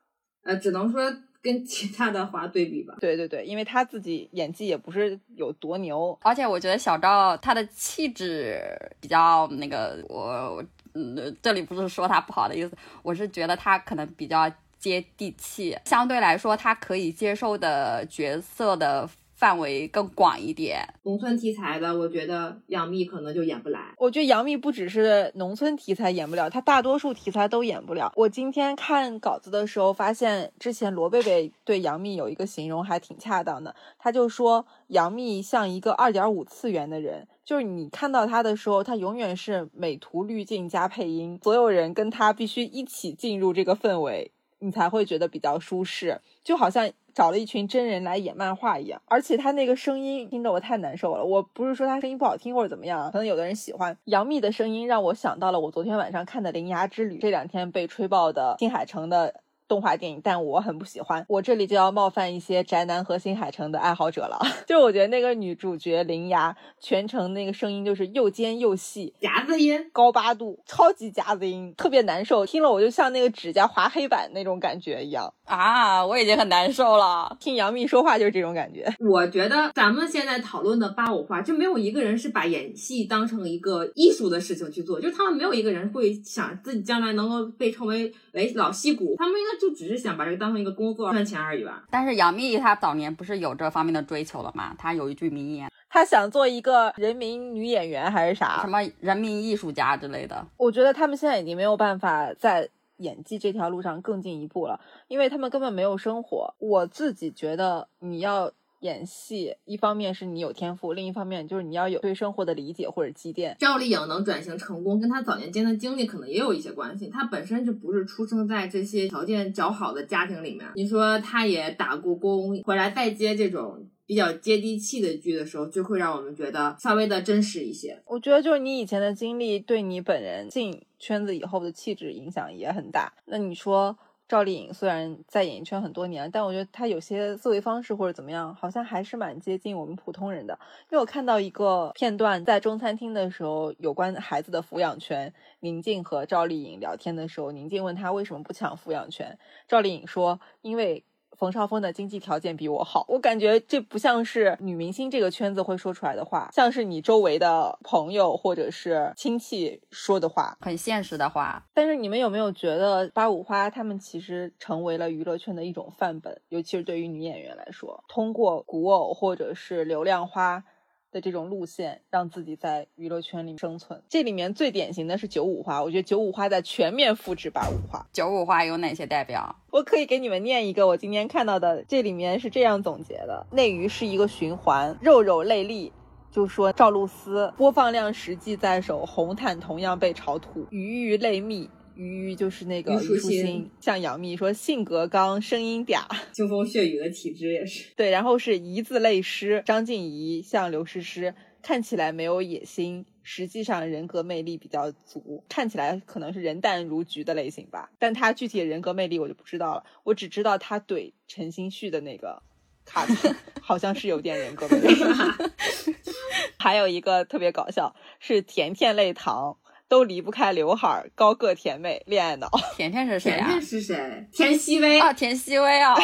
[SPEAKER 2] 呃，只能说跟其他的华对比吧。
[SPEAKER 1] 对对对，因为她自己演技也不是有多牛，
[SPEAKER 3] 而且我觉得小赵她的气质比较那个，我嗯，这里不是说她不好的意思，我是觉得她可能比较。接地气，相对来说，他可以接受的角色的范围更广一点。
[SPEAKER 2] 农村题材的，我觉得杨幂可能就演不来。
[SPEAKER 1] 我觉得杨幂不只是农村题材演不了，她大多数题材都演不了。我今天看稿子的时候，发现之前罗贝贝对杨幂有一个形容还挺恰当的，他就说杨幂像一个二点五次元的人，就是你看到她的时候，她永远是美图滤镜加配音，所有人跟她必须一起进入这个氛围。你才会觉得比较舒适，就好像找了一群真人来演漫画一样。而且他那个声音听得我太难受了。我不是说他声音不好听或者怎么样，可能有的人喜欢杨幂的声音，让我想到了我昨天晚上看的《铃芽之旅》，这两天被吹爆的新海诚的。动画电影，但我很不喜欢。我这里就要冒犯一些宅男和新海诚的爱好者了。就是我觉得那个女主角铃芽全程那个声音就是又尖又细，
[SPEAKER 2] 夹子音，
[SPEAKER 1] 高八度，超级夹子音，特别难受。听了我就像那个指甲划黑板那种感觉一样
[SPEAKER 3] 啊！我已经很难受了。
[SPEAKER 1] 听杨幂说话就是这种感觉。
[SPEAKER 2] 我觉得咱们现在讨论的八五花，就没有一个人是把演戏当成一个艺术的事情去做，就是他们没有一个人会想自己将来能够被称为为老戏骨，他们应该。就只是想把这个当成一个工作赚钱而已吧。
[SPEAKER 3] 但是杨幂她早年不是有这方面的追求了吗？她有一句名言，
[SPEAKER 1] 她想做一个人民女演员还是啥？
[SPEAKER 3] 什么人民艺术家之类的。
[SPEAKER 1] 我觉得他们现在已经没有办法在演技这条路上更进一步了，因为他们根本没有生活。我自己觉得你要。演戏，一方面是你有天赋，另一方面就是你要有对生活的理解或者积淀。
[SPEAKER 2] 赵丽颖能转型成功，跟她早年间的经历可能也有一些关系。她本身就不是出生在这些条件较好的家庭里面。你说她也打过工，回来再接这种比较接地气的剧的时候，就会让我们觉得稍微的真实一些。
[SPEAKER 1] 我觉得就是你以前的经历对你本人进圈子以后的气质影响也很大。那你说？赵丽颖虽然在演艺圈很多年，但我觉得她有些思维方式或者怎么样，好像还是蛮接近我们普通人的。因为我看到一个片段，在中餐厅的时候，有关孩子的抚养权，宁静和赵丽颖聊天的时候，宁静问她为什么不抢抚养权，赵丽颖说，因为。冯绍峰的经济条件比我好，我感觉这不像是女明星这个圈子会说出来的话，像是你周围的朋友或者是亲戚说的话，
[SPEAKER 3] 很现实的话。
[SPEAKER 1] 但是你们有没有觉得八五花他们其实成为了娱乐圈的一种范本，尤其是对于女演员来说，通过古偶或者是流量花。的这种路线，让自己在娱乐圈里生存。这里面最典型的是九五花，我觉得九五花在全面复制八五花。
[SPEAKER 3] 九五花有哪些代表？
[SPEAKER 1] 我可以给你们念一个，我今天看到的，这里面是这样总结的：内娱是一个循环，肉肉泪丽，就说赵露思播放量实际在手，红毯同样被炒土，鱼鱼泪蜜。鱼就是那个
[SPEAKER 2] 虞书
[SPEAKER 1] 欣，像杨幂说性格刚，声音嗲，
[SPEAKER 2] 腥风血雨的体质也是
[SPEAKER 1] 对。然后是一字泪湿，张静怡像刘诗诗，看起来没有野心，实际上人格魅力比较足，看起来可能是人淡如菊的类型吧。但她具体的人格魅力我就不知道了，我只知道她怼陈星旭的那个卡子 好像是有点人格魅力。还有一个特别搞笑是甜甜泪糖。都离不开刘海，高个甜妹，恋爱脑。
[SPEAKER 3] 甜甜是谁
[SPEAKER 2] 啊？甜甜是谁？田曦薇
[SPEAKER 3] 啊，田曦薇 啊，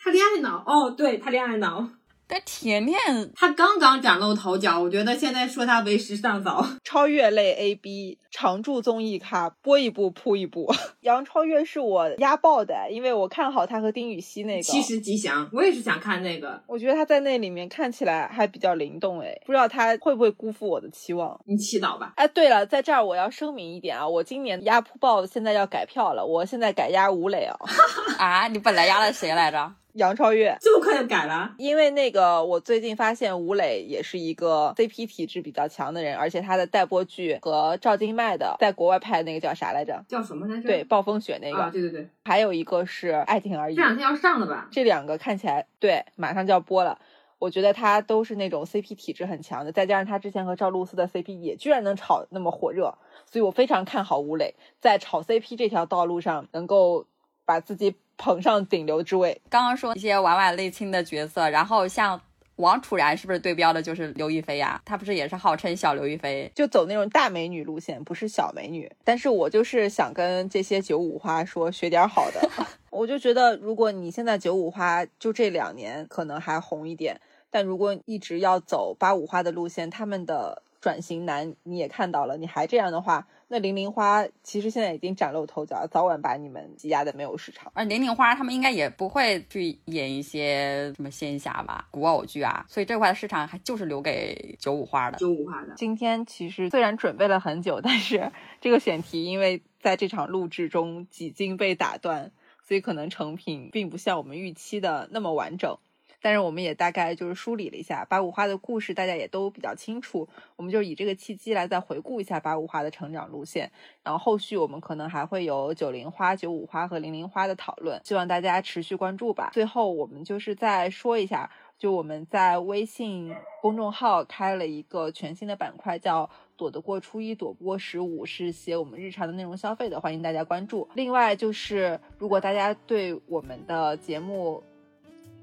[SPEAKER 2] 她恋爱脑哦，对她恋爱脑。
[SPEAKER 3] 但甜甜
[SPEAKER 2] 她刚刚崭露头角，我觉得现在说她为时尚早。
[SPEAKER 1] 超越类 A B 常驻综艺咖，播一部扑一部。杨超越是我压爆的，因为我看好她和丁禹兮那个。
[SPEAKER 2] 七十吉祥，我也是想看那个。
[SPEAKER 1] 我觉得她在那里面看起来还比较灵动，哎，不知道她会不会辜负我的期望？
[SPEAKER 2] 你祈祷吧。
[SPEAKER 1] 哎，对了，在这儿我要声明一点啊，我今年压扑爆现在要改票了，我现在改压吴磊啊。
[SPEAKER 3] 啊，你本来压了谁来着？
[SPEAKER 1] 杨超越
[SPEAKER 2] 这么快就改了？
[SPEAKER 1] 因为那个我最近发现吴磊也是一个 CP 体质比较强的人，而且他的待播剧和赵今麦的在国外拍的那个叫啥来着？
[SPEAKER 2] 叫什么来着？
[SPEAKER 1] 对，暴风雪那个。
[SPEAKER 2] 啊，对对对。
[SPEAKER 1] 还有一个是爱情而已，
[SPEAKER 2] 这两天要上了吧？
[SPEAKER 1] 这两个看起来对，马上就要播了。我觉得他都是那种 CP 体质很强的，再加上他之前和赵露思的 CP 也居然能炒那么火热，所以我非常看好吴磊在炒 CP 这条道路上能够把自己。捧上顶流之位。
[SPEAKER 3] 刚刚说一些婉婉类亲的角色，然后像王楚然是不是对标的就是刘亦菲呀？她不是也是号称小刘亦菲，
[SPEAKER 1] 就走那种大美女路线，不是小美女。但是我就是想跟这些九五花说学点好的。我就觉得，如果你现在九五花就这两年可能还红一点，但如果一直要走八五花的路线，他们的转型难你也看到了，你还这样的话。那零零花其实现在已经崭露头角，早晚把你们挤压的没有市场。
[SPEAKER 3] 而零零花他们应该也不会去演一些什么仙侠吧、古偶剧啊，所以这块的市场还就是留给九五花的。
[SPEAKER 2] 九五花的。
[SPEAKER 1] 今天其实虽然准备了很久，但是这个选题因为在这场录制中几经被打断，所以可能成品并不像我们预期的那么完整。但是我们也大概就是梳理了一下八五花的故事，大家也都比较清楚。我们就以这个契机来再回顾一下八五花的成长路线，然后后续我们可能还会有九零花、九五花和零零花的讨论，希望大家持续关注吧。最后我们就是再说一下，就我们在微信公众号开了一个全新的板块，叫“躲得过初一，躲不过十五”，是写我们日常的内容消费的，欢迎大家关注。另外就是如果大家对我们的节目，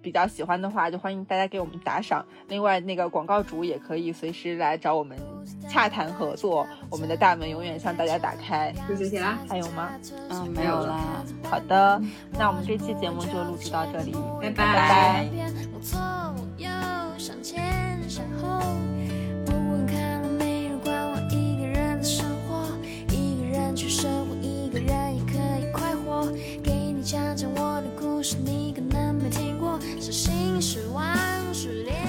[SPEAKER 1] 比较喜欢的话，就欢迎大家给我们打赏。另外，那个广告主也可以随时来找我们洽谈合作，我们的大门永远向大家打开。
[SPEAKER 2] 就这些啦，
[SPEAKER 1] 还有吗？
[SPEAKER 3] 嗯，没有啦。
[SPEAKER 1] 好的，那我们这期节目就录制到这里，
[SPEAKER 2] 拜
[SPEAKER 1] 拜。
[SPEAKER 4] 讲讲我的故事，你可能是心失望，失恋。